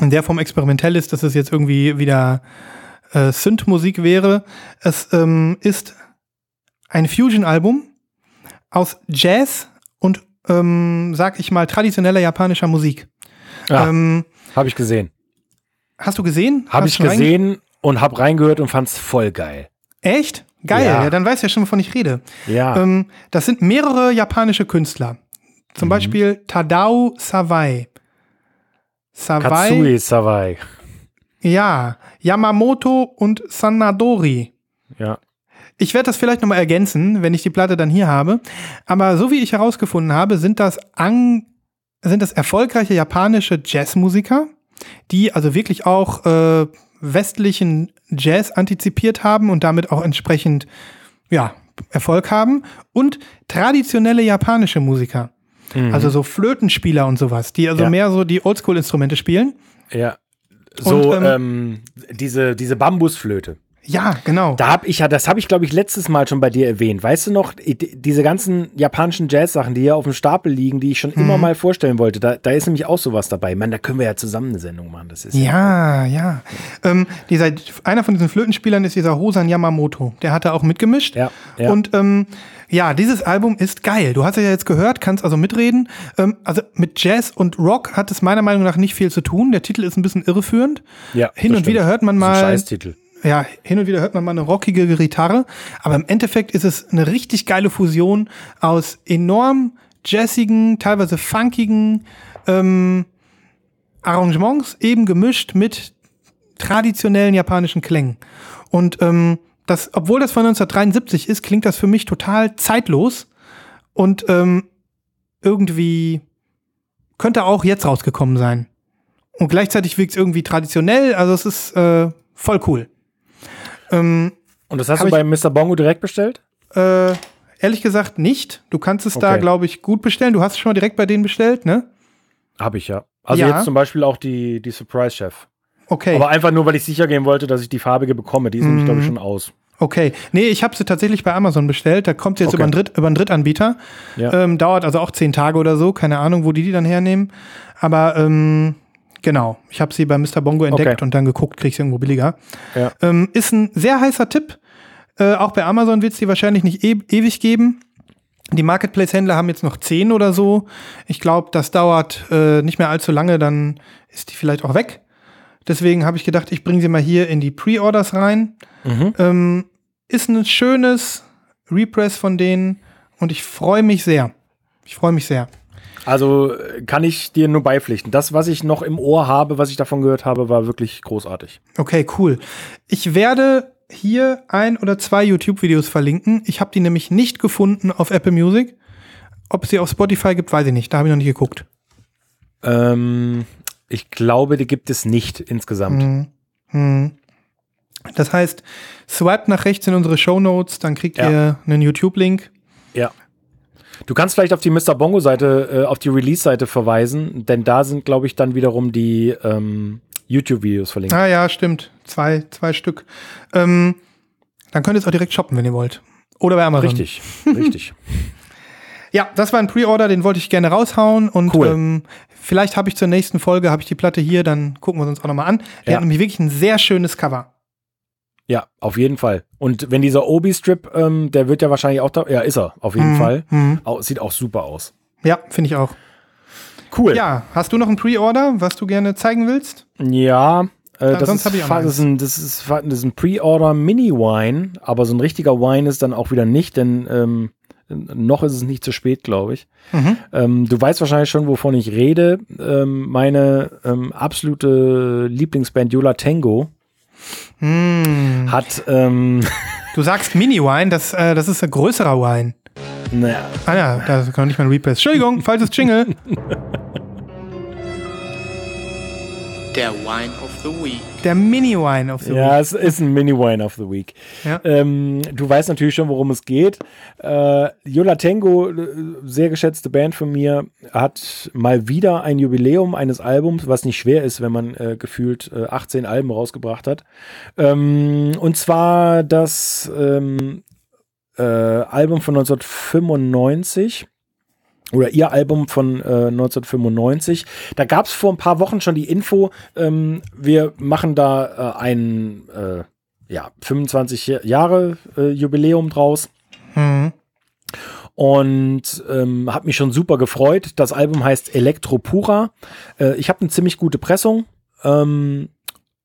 in der Form experimentell ist, dass es jetzt irgendwie wieder äh, Synth-Musik wäre. Es ähm, ist ein Fusion-Album aus Jazz und, ähm, sag ich mal, traditioneller japanischer Musik. Ja, ähm, habe ich gesehen. Hast du gesehen? Habe ich gesehen und habe reingehört und fand es voll geil. Echt? Geil, ja. ja dann weißt du ja schon, wovon ich rede. Ja. Ähm, das sind mehrere japanische Künstler. Zum mhm. Beispiel Tadao Sawai. Sawai. Katsui Sawai. Ja. Yamamoto und Sanadori. Ja. Ich werde das vielleicht nochmal ergänzen, wenn ich die Platte dann hier habe. Aber so wie ich herausgefunden habe, sind das an sind das erfolgreiche japanische Jazzmusiker, die also wirklich auch äh, westlichen Jazz antizipiert haben und damit auch entsprechend ja, Erfolg haben und traditionelle japanische Musiker. Mhm. Also so Flötenspieler und sowas, die also ja. mehr so die Oldschool-Instrumente spielen. Ja. So und, ähm, ähm, diese, diese Bambusflöte. Ja, genau. Da habe ich ja, das habe ich glaube ich letztes Mal schon bei dir erwähnt. Weißt du noch, diese ganzen japanischen Jazz-Sachen, die hier auf dem Stapel liegen, die ich schon mhm. immer mal vorstellen wollte, da, da ist nämlich auch sowas dabei. Meine, da können wir ja zusammen eine Sendung machen. Das ist ja, ja. ja. Ähm, dieser, einer von diesen Flötenspielern ist dieser Hosan Yamamoto. Der hat da auch mitgemischt. Ja. ja. Und ähm, ja, dieses Album ist geil. Du hast es ja jetzt gehört, kannst also mitreden. Ähm, also mit Jazz und Rock hat es meiner Meinung nach nicht viel zu tun. Der Titel ist ein bisschen irreführend. Ja. Hin und stimmt. wieder hört man mal. Das ist ein Scheißtitel ja, hin und wieder hört man mal eine rockige Gitarre, aber im Endeffekt ist es eine richtig geile Fusion aus enorm jazzigen, teilweise funkigen ähm, Arrangements, eben gemischt mit traditionellen japanischen Klängen. Und ähm, das, obwohl das von 1973 ist, klingt das für mich total zeitlos und ähm, irgendwie könnte auch jetzt rausgekommen sein. Und gleichzeitig wirkt es irgendwie traditionell, also es ist äh, voll cool. Ähm, Und das hast du bei Mr. Bongo direkt bestellt? Äh, ehrlich gesagt nicht. Du kannst es okay. da, glaube ich, gut bestellen. Du hast es schon mal direkt bei denen bestellt, ne? Habe ich ja. Also ja. jetzt zum Beispiel auch die, die Surprise Chef. Okay. Aber einfach nur, weil ich sicher gehen wollte, dass ich die farbige bekomme. Die ist mhm. nämlich, glaube ich, schon aus. Okay. Nee, ich habe sie tatsächlich bei Amazon bestellt. Da kommt sie jetzt okay. über, einen Dritt, über einen Drittanbieter. Ja. Ähm, dauert also auch zehn Tage oder so. Keine Ahnung, wo die die dann hernehmen. Aber ähm, Genau, ich habe sie bei Mr. Bongo entdeckt okay. und dann geguckt, krieg ich sie irgendwo billiger. Ja. Ähm, ist ein sehr heißer Tipp. Äh, auch bei Amazon wird es die wahrscheinlich nicht e ewig geben. Die Marketplace-Händler haben jetzt noch zehn oder so. Ich glaube, das dauert äh, nicht mehr allzu lange, dann ist die vielleicht auch weg. Deswegen habe ich gedacht, ich bringe sie mal hier in die Pre-Orders rein. Mhm. Ähm, ist ein schönes Repress von denen und ich freue mich sehr. Ich freue mich sehr. Also kann ich dir nur beipflichten. Das, was ich noch im Ohr habe, was ich davon gehört habe, war wirklich großartig. Okay, cool. Ich werde hier ein oder zwei YouTube-Videos verlinken. Ich habe die nämlich nicht gefunden auf Apple Music. Ob es sie auf Spotify gibt, weiß ich nicht. Da habe ich noch nicht geguckt. Ähm, ich glaube, die gibt es nicht insgesamt. Hm. Hm. Das heißt, swipe nach rechts in unsere Show Notes, dann kriegt ja. ihr einen YouTube-Link. Ja. Du kannst vielleicht auf die Mr. Bongo-Seite, äh, auf die Release-Seite verweisen, denn da sind, glaube ich, dann wiederum die ähm, YouTube-Videos verlinkt. Ah ja, stimmt. Zwei, zwei Stück. Ähm, dann könnt ihr es auch direkt shoppen, wenn ihr wollt. Oder bei Amazon. Richtig, richtig. Ja, das war ein Pre-Order, den wollte ich gerne raushauen und cool. ähm, vielleicht habe ich zur nächsten Folge habe ich die Platte hier, dann gucken wir uns auch nochmal an. Die ja. hat nämlich wirklich ein sehr schönes Cover. Ja, auf jeden Fall. Und wenn dieser Obi-Strip, ähm, der wird ja wahrscheinlich auch da. Ja, ist er, auf jeden mhm. Fall. Mhm. Sieht auch super aus. Ja, finde ich auch. Cool. Ja, hast du noch ein Pre-Order, was du gerne zeigen willst? Ja, äh, das, sonst ist, ich auch das, ist ein, das, ist, das ist ein Pre-Order Mini-Wine, aber so ein richtiger Wine ist dann auch wieder nicht, denn ähm, noch ist es nicht zu spät, glaube ich. Mhm. Ähm, du weißt wahrscheinlich schon, wovon ich rede. Ähm, meine ähm, absolute Lieblingsband Yola Tango Hm. hat, ähm, Du sagst Mini-Wine, das, äh, das ist ein größerer Wine. naja, Ah ja, da kann nicht mal ein Repress. Entschuldigung, falsches Jingle. Der Wine of the Week. Der Mini-Wine auf the ja, Week. es ist ein Mini-Wine of the Week. Ja. Ähm, du weißt natürlich schon, worum es geht. Äh, Yola Tango, äh, sehr geschätzte Band von mir, hat mal wieder ein Jubiläum eines Albums, was nicht schwer ist, wenn man äh, gefühlt äh, 18 Alben rausgebracht hat. Ähm, und zwar das ähm, äh, Album von 1995 oder ihr Album von äh, 1995. Da gab es vor ein paar Wochen schon die Info, ähm, wir machen da äh, ein äh, ja, 25 Jahre äh, Jubiläum draus. Mhm. Und ähm, habe mich schon super gefreut. Das Album heißt Elektro Pura. Äh, ich habe eine ziemlich gute Pressung. Ähm,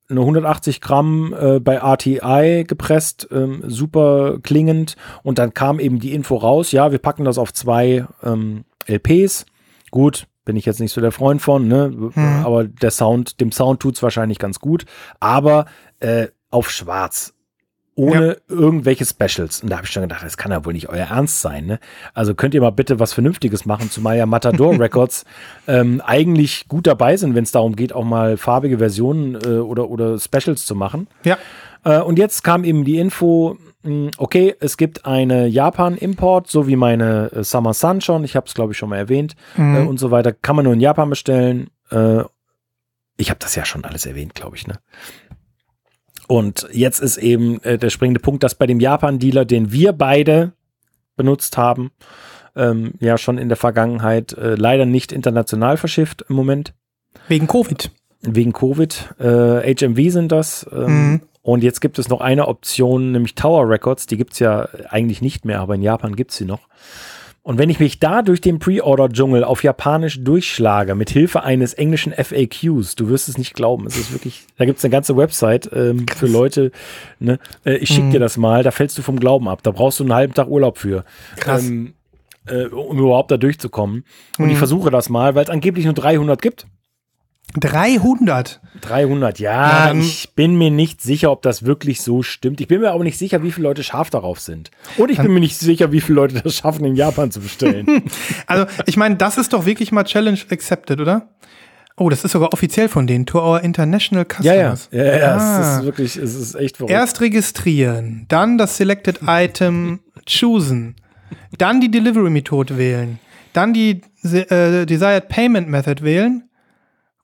eine 180 Gramm äh, bei RTI gepresst, ähm, super klingend. Und dann kam eben die Info raus, ja, wir packen das auf zwei ähm, LPs. Gut, bin ich jetzt nicht so der Freund von, ne? aber der Sound, dem Sound tut's wahrscheinlich ganz gut. Aber äh, auf schwarz. Ohne irgendwelche Specials. Und da habe ich schon gedacht, das kann ja wohl nicht euer Ernst sein. Ne? Also könnt ihr mal bitte was Vernünftiges machen, zumal ja Matador Records ähm, eigentlich gut dabei sind, wenn es darum geht, auch mal farbige Versionen äh, oder, oder Specials zu machen. Ja. Äh, und jetzt kam eben die Info, mh, okay, es gibt eine Japan-Import, so wie meine äh, Summer Sun schon, ich habe es glaube ich schon mal erwähnt Mhm. äh, und so weiter, kann man nur in Japan bestellen. Ich habe das ja schon alles erwähnt, glaube ich, ne? Und jetzt ist eben der springende Punkt, dass bei dem Japan-Dealer, den wir beide benutzt haben, ähm, ja schon in der Vergangenheit äh, leider nicht international verschifft im Moment Wegen Covid. wegen Covid. Äh, HMV sind das. Ähm, Mhm. Und jetzt gibt es noch eine Option, nämlich Tower Records. Die gibt es ja eigentlich nicht mehr, aber in Japan gibt es sie noch. Und wenn ich mich da durch den Pre-Order-Dschungel auf Japanisch durchschlage, mit Hilfe eines englischen FAQs, du wirst es nicht glauben, es ist wirklich, da gibt es eine ganze Website ähm, für Leute, ne? äh, ich schicke dir das mal, da fällst du vom Glauben ab, da brauchst du einen halben Tag Urlaub für. Krass. Ähm, äh, um überhaupt da durchzukommen. Und ich versuche das mal, weil es angeblich nur 300 gibt. 300. 300, ja, Ja, ich bin mir nicht sicher, ob das wirklich so stimmt. Ich bin mir aber nicht sicher, wie viele Leute scharf darauf sind. Und ich bin mir nicht sicher, wie viele Leute das schaffen, in Japan zu bestellen. Also, ich meine, das ist doch wirklich mal Challenge accepted, oder? Oh, das ist sogar offiziell von denen. To our international ja, ja, customers. ja, ja Ah. es ist wirklich, es ist echt verrückt. Erst registrieren, dann das Selected Item choosen, dann die Delivery Methode wählen, dann die äh, Desired Payment Method wählen.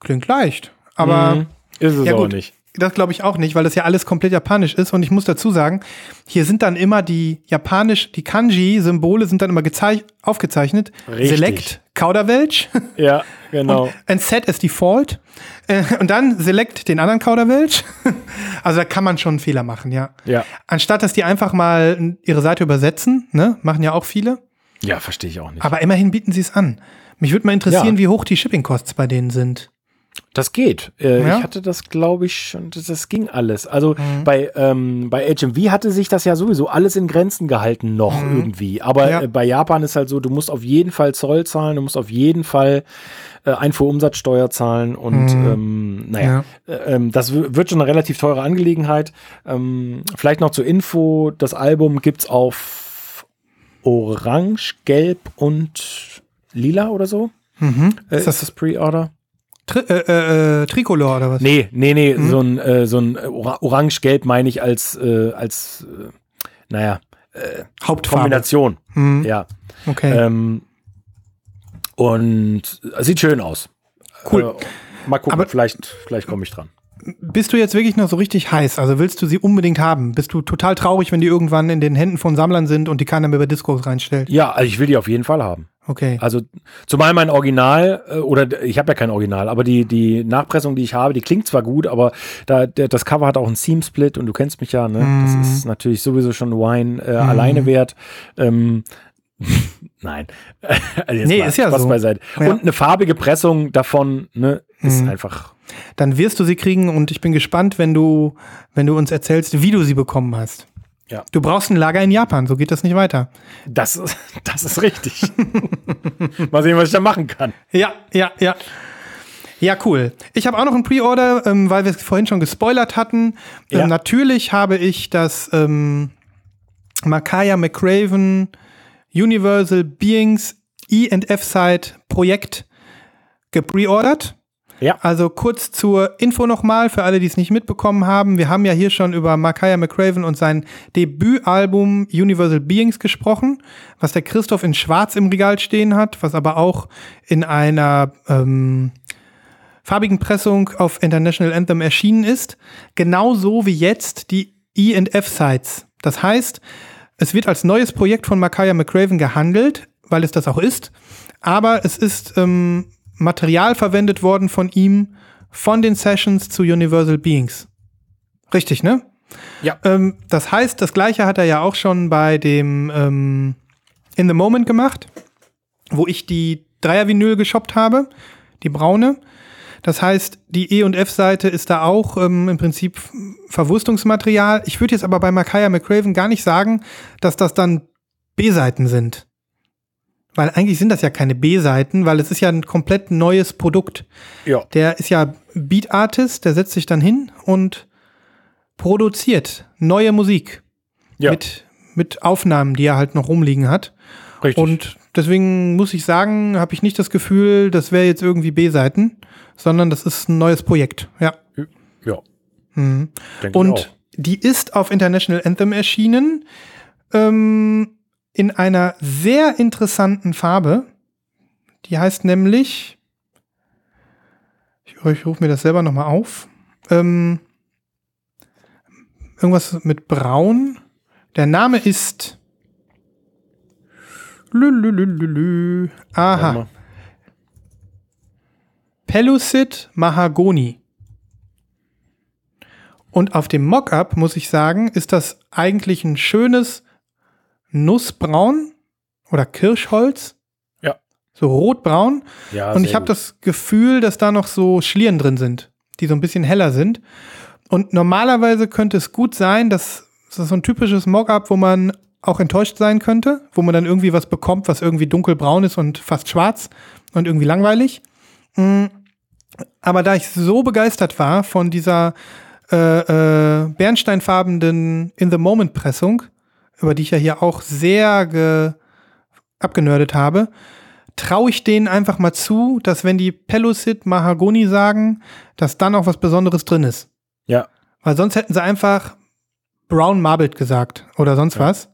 Klingt leicht, aber Mhm. ist es ja, gut. nicht. das glaube ich auch nicht, weil das ja alles komplett japanisch ist. Und ich muss dazu sagen, hier sind dann immer die japanisch, die Kanji-Symbole sind dann immer gezei- aufgezeichnet. Richtig. Select Kauderwelsch. Ja, genau. Und Set ist Default. Äh, und dann Select den anderen Kauderwelsch. also da kann man schon einen Fehler machen, ja. Ja, Anstatt dass die einfach mal ihre Seite übersetzen, ne, machen ja auch viele. ja, verstehe ich auch nicht. Aber immerhin bieten sie es an. Mich würde mal interessieren, Ja. wie hoch die Shipping Costs bei denen sind. Das geht. Äh, Ja? Ich hatte das, glaube ich, schon, das, das ging alles. Also Mhm. bei, ähm, bei HMV hatte sich das ja sowieso alles in Grenzen gehalten noch irgendwie. Aber Mhm. Ja. äh, bei Japan ist halt so, du musst auf jeden Fall Zoll zahlen, du musst auf jeden Fall äh, Einfuhrumsatzsteuer zahlen und ähm, naja, äh, ähm, das wird schon eine relativ teure Angelegenheit. Ähm, vielleicht noch zur Info, das Album gibt's auf Orange, Gelb und Lila oder so. Mhm. Äh, Ist das das Pre-Order? Tri äh, äh, äh, Tricolor oder was? Nee, nee, nee, so ein, äh, so ein Ora- Orange-Gelb meine ich als, äh, als äh, naja, Hauptfarbe. Kombination. Mhm. Ja. Okay. Ähm, und sieht schön aus. Cool. Mal gucken, Aber- vielleicht, vielleicht komme ich dran. Bist du jetzt wirklich noch so richtig heiß? Also willst du sie unbedingt haben? Bist du total traurig, wenn die irgendwann in den Händen von Sammlern sind und die keiner mehr bei Discos reinstellt? Ja, also ich will die auf jeden Fall haben. Okay. Also zumal mein Original, äh, oder ich habe ja kein Original, aber die, die Nachpressung, die ich habe, die klingt zwar gut, aber da, der, das Cover hat auch einen Seam-Split und du kennst mich ja, ne? Das ist natürlich sowieso schon Wine äh, alleine wert. Ähm, Nein. also Nee, ist ja Spaß so. Beiseite. Ja. Und eine farbige Pressung davon ne, ist Mhm. einfach. Dann wirst du sie kriegen und ich bin gespannt, wenn du, wenn du uns erzählst, wie du sie bekommen hast. Ja. Du brauchst ein Lager in Japan, so geht das nicht weiter. Das, ist- das ist richtig. Mal sehen, was ich da machen kann. Ja, ja, ja. Ja, cool. Ich habe auch noch ein Pre-Order, ähm, weil wir es vorhin schon gespoilert hatten. Ja. Ähm, natürlich habe ich das ähm, Makaya McCraven Universal Beings E&F-Site Projekt gepreordert. Ja. Also kurz zur Info nochmal für alle, die es nicht mitbekommen haben. Wir haben ja hier schon über Makaya McCraven und sein Debütalbum Universal Beings gesprochen, was der Christoph in Schwarz im Regal stehen hat, was aber auch in einer ähm, farbigen Pressung auf International Anthem erschienen ist. Genauso wie jetzt die E&F-Sites. Das heißt, es wird als neues Projekt von Makaya McCraven gehandelt, weil es das auch ist. Aber es ist ähm, Material verwendet worden von ihm von den Sessions zu Universal Beings. Richtig, ne? Ja. Ähm, das heißt, das gleiche hat er ja auch schon bei dem ähm, In the Moment gemacht, wo ich die Dreier-Vinyl geshoppt habe, die braune. Das heißt, die E- und F-Seite ist da auch ähm, im Prinzip Verwurstungsmaterial. Ich würde jetzt aber bei Makaya McCraven gar nicht sagen, dass das dann B-Seiten sind. Weil eigentlich sind das ja keine B-Seiten, weil es ist ja ein komplett neues Produkt. Ja. Der ist ja Beat Artist, der setzt sich dann hin und produziert neue Musik Ja. mit, mit Aufnahmen, die er halt noch rumliegen hat. Richtig. Und deswegen muss ich sagen, habe ich nicht das Gefühl, das wäre jetzt irgendwie B-Seiten, sondern das ist ein neues Projekt. Ja. ja. Mhm. Und die ist auf International Anthem erschienen. Ähm, in einer sehr interessanten Farbe. Die heißt nämlich. Ich, ich rufe mir das selber nochmal auf. Ähm, irgendwas mit Braun. Der Name ist. Lülülülülü. Aha. Pellucid Mahagoni. Und auf dem Mockup, muss ich sagen, ist das eigentlich ein schönes Nussbraun oder Kirschholz. Ja. So rotbraun. Ja, Und ich habe das Gefühl, dass da noch so Schlieren drin sind, die so ein bisschen heller sind. Und normalerweise könnte es gut sein, dass das ist so ein typisches Mockup, wo man auch enttäuscht sein könnte, wo man dann irgendwie was bekommt, was irgendwie dunkelbraun ist und fast schwarz und irgendwie langweilig. Mm, Aber da ich so begeistert war von dieser äh, äh, bernsteinfarbenen In the Moment Pressung, über die ich ja hier auch sehr ge abgenördet habe, traue ich denen einfach mal zu, dass wenn die Pellucid Mahagoni sagen, dass dann auch was Besonderes drin ist. Ja. Weil sonst hätten sie einfach Brown Marbled gesagt oder sonst was.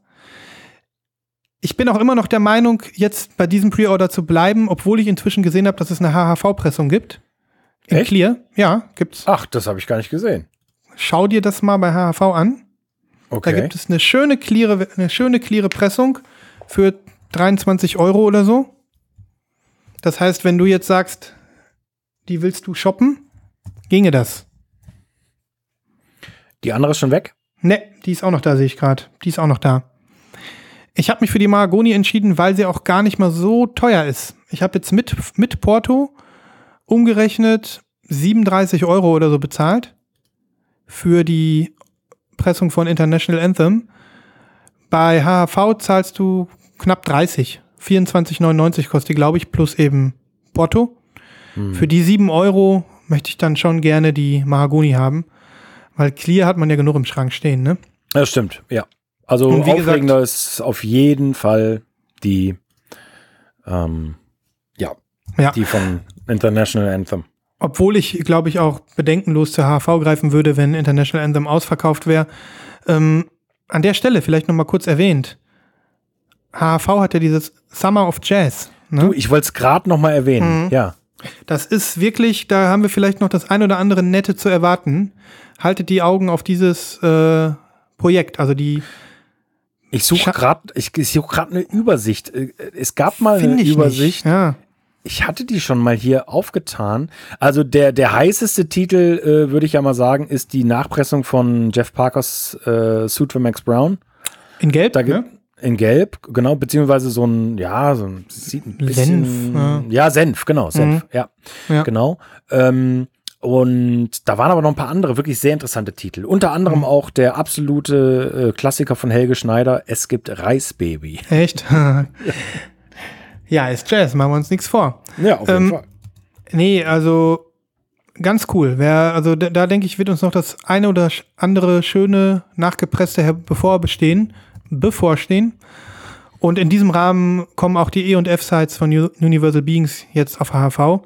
Ich bin auch immer noch der Meinung, jetzt bei diesem Pre-Order zu bleiben, obwohl ich inzwischen gesehen habe, dass es eine HHV-Pressung gibt. In Echt? Clear. Ja, gibt's. Ach, das habe ich gar nicht gesehen. Schau dir das mal bei HHV an. Da Okay. gibt es eine schöne, cleare, eine schöne, cleare Pressung für 23 Euro oder so. Das heißt, wenn du jetzt sagst, die willst du shoppen, ginge das. Die andere ist schon weg? Ne, die ist auch noch da, sehe ich gerade. Die ist auch noch da. Ich habe mich für die Mahagoni entschieden, weil sie auch gar nicht mal so teuer ist. Ich habe jetzt mit, mit Porto umgerechnet 37 Euro oder so bezahlt für die Pressung von International Anthem. Bei HHV zahlst du knapp 30. 24,99 kostet die, glaube ich, plus eben Porto. Für die 7 Euro möchte ich dann schon gerne die Mahagoni haben. Weil Clear hat man ja genug im Schrank stehen, ne? Das stimmt, ja. Also aufregender ist auf jeden Fall die, ähm, ja, Ja. die von International Anthem. Obwohl ich, glaube ich, auch bedenkenlos zur HV greifen würde, wenn International Anthem ausverkauft wäre. Ähm, an der Stelle vielleicht noch mal kurz erwähnt. HV hat ja dieses Summer of Jazz. Ne? Du, ich wollte es gerade noch mal erwähnen. Mhm. Ja, Das ist wirklich, da haben wir vielleicht noch das ein oder andere Nette zu erwarten. Haltet die Augen auf dieses äh, Projekt. Also die ich suche gerade, ich, ich suche gerade eine Übersicht. Äh, Es gab mal finde eine ich Übersicht. nicht. Ja. Ich hatte die schon mal hier aufgetan. Also der, der heißeste Titel, äh, würde ich ja mal sagen, ist die Nachpressung von Jeff Parkers äh, Suit für Max Brown. In Gelb, Da ne? In Gelb, genau, beziehungsweise so ein, ja, so ein, sieht ein bisschen. Senf, ja. ja. Senf, genau, Senf, Mhm. ja, Ja. genau. Ähm, und da waren aber noch ein paar andere wirklich sehr interessante Titel. Unter anderem Mhm. auch der absolute äh, Klassiker von Helge Schneider, Es gibt Reisbaby. Echt? ja, ist Jazz, machen wir uns nichts vor. Ja, auf Ähm, Nee, also ganz cool. Wer, also da, da denke ich, wird uns noch das eine oder andere schöne nachgepresste bevorbestehen, bevorstehen. Und in diesem Rahmen kommen auch die E und F-Sites von U Universal Beings jetzt auf HHV.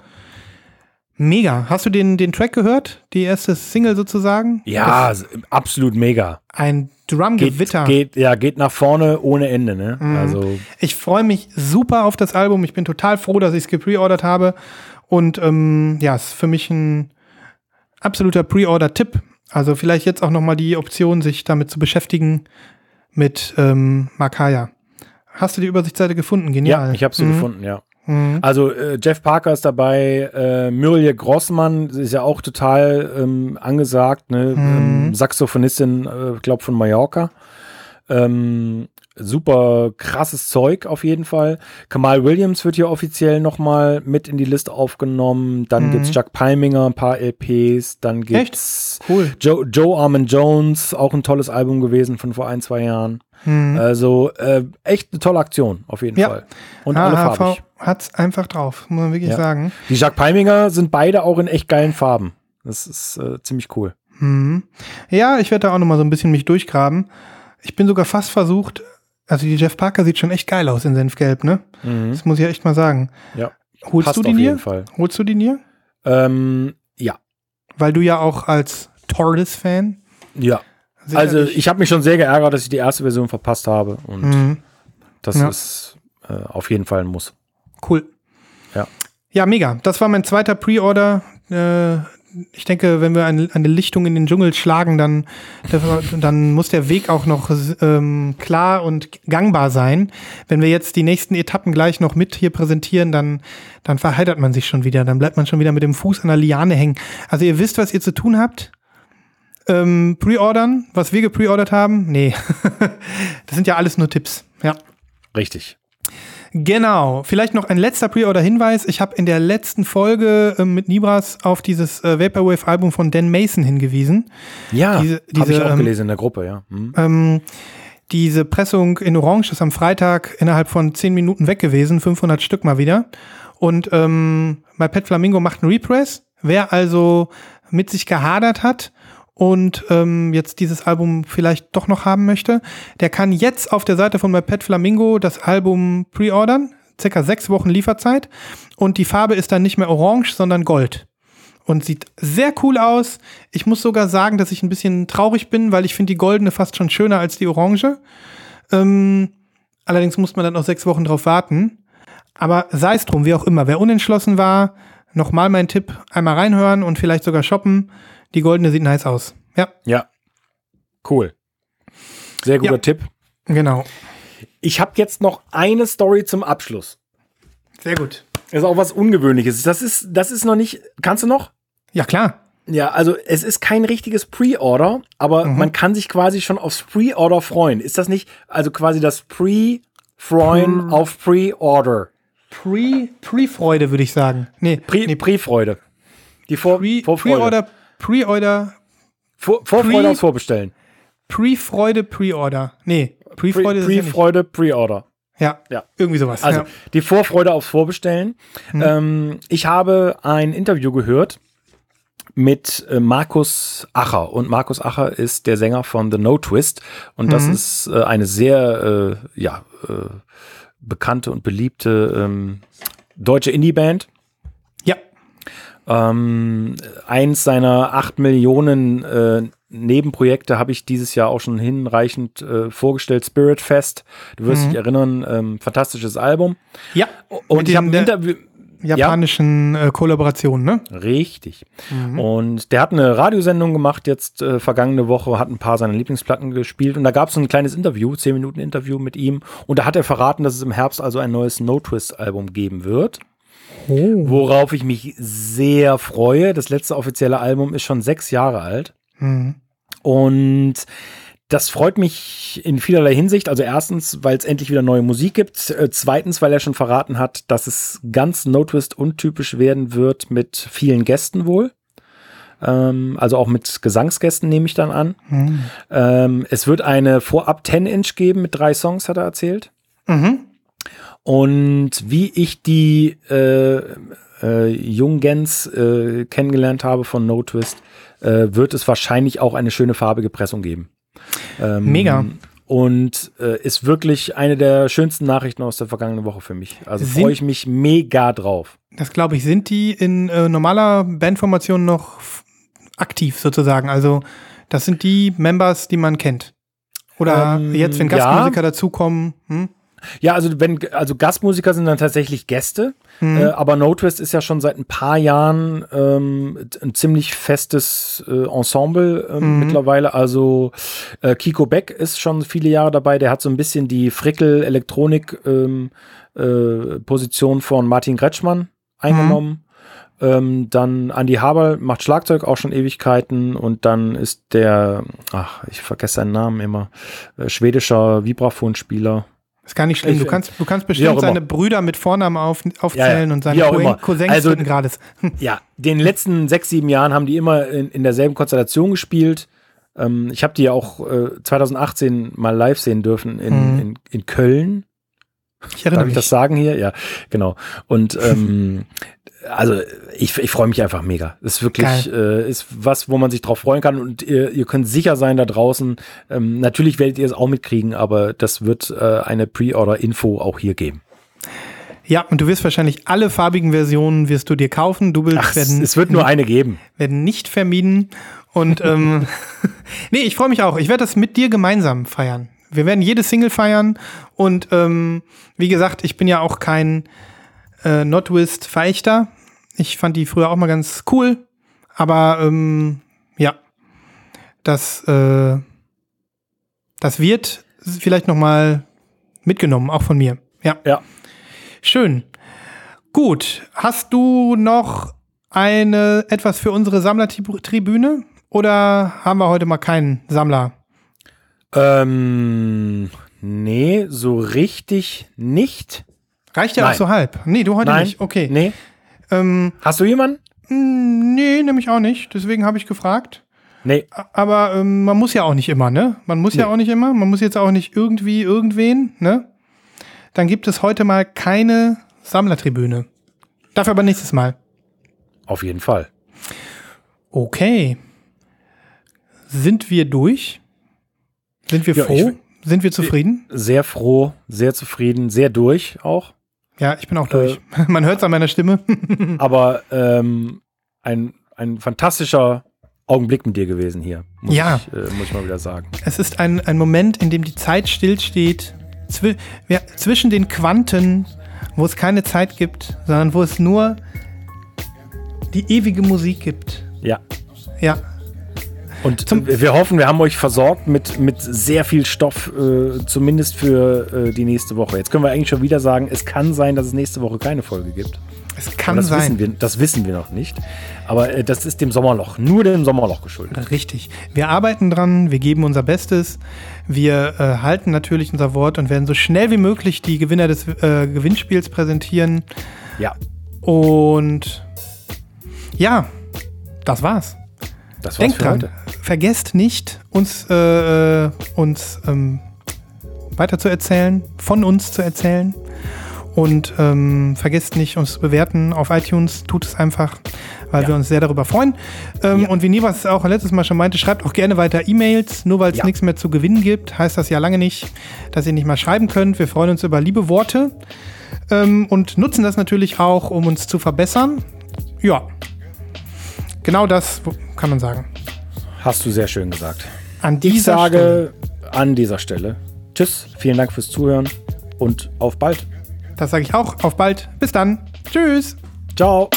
Mega. Hast du den, den Track gehört? Die erste Single sozusagen? Ja, s- absolut mega. Ein Drumgewitter. geht, ja, geht nach vorne ohne Ende, ne? Mhm. Also, Ich freue mich super auf das Album. Ich bin total froh, dass ich es gepreordert habe. Und ähm, ja, es ist für mich ein absoluter Pre-Order-Tipp. Also vielleicht jetzt auch nochmal die Option, sich damit zu beschäftigen mit ähm, Makaya. Hast du die Übersichtsseite gefunden? Genial. ja, ich habe sie Mhm. gefunden, ja. Mhm. Also äh, Jeff Parker ist dabei, äh, Muriel Grossmann ist ja auch total ähm, angesagt, ne? Mhm. ähm, Saxophonistin, äh, glaube von Mallorca. Ähm, super krasses Zeug auf jeden Fall. Kamal Williams wird hier offiziell nochmal mit in die Liste aufgenommen. Dann Mhm. gibt's Jack Palminger, ein paar LPs. Dann gibt's Cool. Joe, Joe Armand Jones, auch ein tolles Album gewesen von vor ein, zwei Jahren. Mhm. Also äh, echt eine tolle Aktion auf jeden Ja. Fall. Und alle HHV farbig. Hat's einfach drauf, muss man wirklich Ja. sagen. Die Jacques Palminger sind beide auch in echt geilen Farben. Das ist äh, ziemlich cool. Mhm. Ja, ich werde da auch nochmal so ein bisschen mich durchgraben. Ich bin sogar fast versucht, also die Jeff Parker sieht schon echt geil aus in Senfgelb, ne? Das muss ich ja echt mal sagen. Ja. Holst Passt du die auf dir? jeden Fall. Holst du die dir? Ähm, ja. Weil du ja auch als Tortoise-Fan. Ja. Also ich habe mich schon sehr geärgert, dass ich die erste Version verpasst habe. Und Mhm. das Ja. ist äh, auf jeden Fall ein Muss. Cool. Ja. Ja, mega. Das war mein zweiter Pre-Order. Äh, ich denke, wenn wir eine, eine Lichtung in den Dschungel schlagen, dann, dann muss der Weg auch noch ähm, klar und gangbar sein. Wenn wir jetzt die nächsten Etappen gleich noch mit hier präsentieren, dann, dann verheddert man sich schon wieder. Dann bleibt man schon wieder mit dem Fuß an der Liane hängen. Also ihr wisst, was ihr zu tun habt. Ähm, Pre-ordern, was wir gepreordert haben? Nee. das sind ja alles nur Tipps. Ja. Richtig. Genau. Vielleicht noch ein letzter Pre-Order-Hinweis. Ich habe in der letzten Folge ähm, mit Nibras auf dieses äh, Vaporwave-Album von Dan Mason hingewiesen. Ja, Diese- habe ich auch ähm, gelesen in der Gruppe, ja. Hm. Ähm, diese Pressung in Orange ist am Freitag innerhalb von 10 Minuten weg gewesen, 500 Stück mal wieder. Und ähm, My Pet Flamingo macht einen Repress. Wer also mit sich gehadert hat und ähm, jetzt dieses Album vielleicht doch noch haben möchte, der kann jetzt auf der Seite von My Pet Flamingo das Album pre-ordern. Circa sechs Wochen Lieferzeit. Und die Farbe ist dann nicht mehr orange, sondern gold und sieht sehr cool aus. Ich muss sogar sagen, dass ich ein bisschen traurig bin, weil ich finde die goldene fast schon schöner als die orange. Ähm, allerdings muss man dann noch sechs Wochen drauf warten. Aber sei es drum, wie auch immer. Wer unentschlossen war, nochmal mein Tipp, einmal reinhören und vielleicht sogar shoppen. Die goldene sieht nice aus. Ja, Ja. Cool. Sehr guter Ja. Tipp. genau. Ich habe jetzt noch eine Story zum Abschluss. Sehr gut. Das ist auch was Ungewöhnliches. Das ist, das ist noch nicht. Kannst du noch? Ja, klar. Ja, also es ist kein richtiges Pre-Order, aber Mhm. man kann sich quasi schon aufs Pre-Order freuen. Ist das nicht, also quasi das Pre-Freuen Hm. auf Pre-Order? Pre, Pre-Freude, würde ich sagen. Nee, Pre, nee Pre-Freude. Die Vor Pre, Vorfreude. Pre-Order, Pre-Order, Vor Vorfreude aufs Vorbestellen. Pre-Freude, Pre-Order. Nee, Pre- Pre-Freude. Pre-Freude, Pre-Order. Ja, Ja. irgendwie sowas. Also ja. Hm. die Vorfreude aufs Vorbestellen. Ähm, ich habe ein Interview gehört mit äh, Markus Acher. Und Markus Acher ist der Sänger von The No Twist. Und das Mhm. ist äh, eine sehr äh, ja, äh, bekannte und beliebte ähm, deutsche Indie-Band. Ja. Ähm, eins seiner acht Millionen äh, Nebenprojekte habe ich dieses Jahr auch schon hinreichend äh, vorgestellt. Spirit Fest. Du wirst Mhm. dich erinnern, ähm, fantastisches Album. Ja. Und ich habe ein Interview. japanischen äh, Kollaborationen, ne? Richtig. Mhm. Und der hat eine Radiosendung gemacht jetzt äh, vergangene Woche, hat ein paar seiner Lieblingsplatten gespielt und da gab es ein kleines Interview, 10 Minuten Interview mit ihm und da hat er verraten, dass es im Herbst also ein neues No Twist Album geben wird, Oh. worauf ich mich sehr freue. Das letzte offizielle Album ist schon sechs Jahre alt Mhm. und das freut mich in vielerlei Hinsicht. Also erstens, weil es endlich wieder neue Musik gibt. Äh, zweitens, weil er schon verraten hat, dass es ganz No Twist untypisch werden wird mit vielen Gästen wohl. Ähm, also auch mit Gesangsgästen nehme ich dann an. Mhm. Ähm, es wird eine Vorab 10-Inch geben mit drei Songs, hat er erzählt. Mhm. Und wie ich die äh, äh, Jungens äh, kennengelernt habe von No Twist, äh, wird es wahrscheinlich auch eine schöne farbige Pressung geben. Ähm, Mega. Und äh, ist wirklich eine der schönsten Nachrichten aus der vergangenen Woche für mich. Also freue ich mich mega drauf. Das glaube ich. Sind die in äh, normaler Bandformation noch aktiv sozusagen? Also das sind die Members, die man kennt. Oder ähm, jetzt, wenn Gastmusiker ja. dazukommen. Hm? Ja, also wenn, also Gastmusiker sind dann tatsächlich Gäste, mhm. äh, aber No Twist ist ja schon seit ein paar Jahren ähm, ein ziemlich festes äh, Ensemble äh, mhm. mittlerweile. Also äh, Kiko Beck ist schon viele Jahre dabei, der hat so ein bisschen die Frickel-Elektronik-Position ähm, äh, von Martin Gretschmann eingenommen. Mhm. Ähm, dann Andy Haber macht Schlagzeug auch schon Ewigkeiten und dann ist der, ach, ich vergesse seinen Namen immer, äh, schwedischer Vibraphonspieler. Ist gar nicht schlimm. Du kannst, du kannst bestimmt seine Brüder mit Vornamen auf, aufzählen ja, ja. und seine Co Cousins also, Grades. Ja, den letzten sechs, sieben Jahren haben die immer in, in derselben Konstellation gespielt. Ähm, ich habe die ja auch äh, 2018 mal live sehen dürfen in, mhm. in, in Köln. Ich erinnere Darf ich das sagen hier? Ja, genau. Und ähm, also ich, ich freue mich einfach mega. Das ist wirklich äh, ist was, wo man sich drauf freuen kann und ihr, ihr könnt sicher sein da draußen. Ähm, natürlich werdet ihr es auch mitkriegen, aber das wird äh, eine Pre-Order-Info auch hier geben. Ja, und du wirst wahrscheinlich alle farbigen Versionen wirst du dir kaufen. Du willst werden. Es wird nur eine geben. Werden nicht vermieden. Und ähm, nee, ich freue mich auch. Ich werde das mit dir gemeinsam feiern. Wir werden jede Single feiern. Und ähm, wie gesagt, ich bin ja auch kein äh, Notwist Verächter. Ich fand die früher auch mal ganz cool. Aber ähm, ja, das, äh, das wird vielleicht noch mal mitgenommen, auch von mir. Ja. Ja. Schön. Gut. Hast du noch eine etwas für unsere Sammlertribüne? Oder haben wir heute mal keinen Sammler? Ähm, nee, so richtig nicht. Reicht ja Nein. auch so halb. Nee, du heute Nein. nicht. Okay. Nee. Ähm, Hast du jemanden? Hm, nee, nämlich auch nicht. Deswegen habe ich gefragt. Nee. Aber ähm, man muss ja auch nicht immer, ne? Man muss nee. ja auch nicht immer. Man muss jetzt auch nicht irgendwie irgendwen, ne? Dann gibt es heute mal keine Sammlertribüne. Dafür aber nächstes Mal. Auf jeden Fall. Okay. Sind wir durch? Sind wir ja, froh? Sind wir zufrieden? Sehr froh, sehr zufrieden, sehr durch auch. Ja, ich bin auch durch. Äh, Man hört es an meiner Stimme. aber ähm, ein, ein fantastischer Augenblick mit dir gewesen hier. Muss ja. Ich, äh, muss ich mal wieder sagen. Es ist ein, ein Moment, in dem die Zeit stillsteht. Zwi ja, zwischen den Quanten, wo es keine Zeit gibt, sondern wo es nur die ewige Musik gibt. Ja. Ja. Und Zum wir hoffen, wir haben euch versorgt mit, mit sehr viel Stoff, äh, zumindest für äh, die nächste Woche. Jetzt können wir eigentlich schon wieder sagen, es kann sein, dass es nächste Woche keine Folge gibt. Es kann das sein. Wissen wir, das wissen wir noch nicht. Aber äh, das ist dem Sommerloch, nur dem Sommerloch geschuldet. Richtig. Wir arbeiten dran, wir geben unser Bestes. Wir äh, halten natürlich unser Wort und werden so schnell wie möglich die Gewinner des äh, Gewinnspiels präsentieren. Ja. Und ja, das war's. Das war's Denkt dran, heute. Vergesst nicht, uns, äh, äh, uns ähm, weiter zu erzählen, von uns zu erzählen. Und ähm, vergesst nicht, uns zu bewerten auf iTunes. Tut es einfach, weil ja. wir uns sehr darüber freuen. Ähm, ja. Und wie Nivas auch letztes Mal schon meinte, schreibt auch gerne weiter E-Mails. Nur weil es ja. nichts mehr zu gewinnen gibt, heißt das ja lange nicht, dass ihr nicht mal schreiben könnt. Wir freuen uns über liebe Worte ähm, und nutzen das natürlich auch, um uns zu verbessern. Ja, genau das kann man sagen. Hast du sehr schön gesagt. An dieser ich sage Stelle. an dieser Stelle Tschüss, vielen Dank fürs Zuhören und auf bald. Das sage ich auch. Auf bald. Bis dann. Tschüss. Ciao.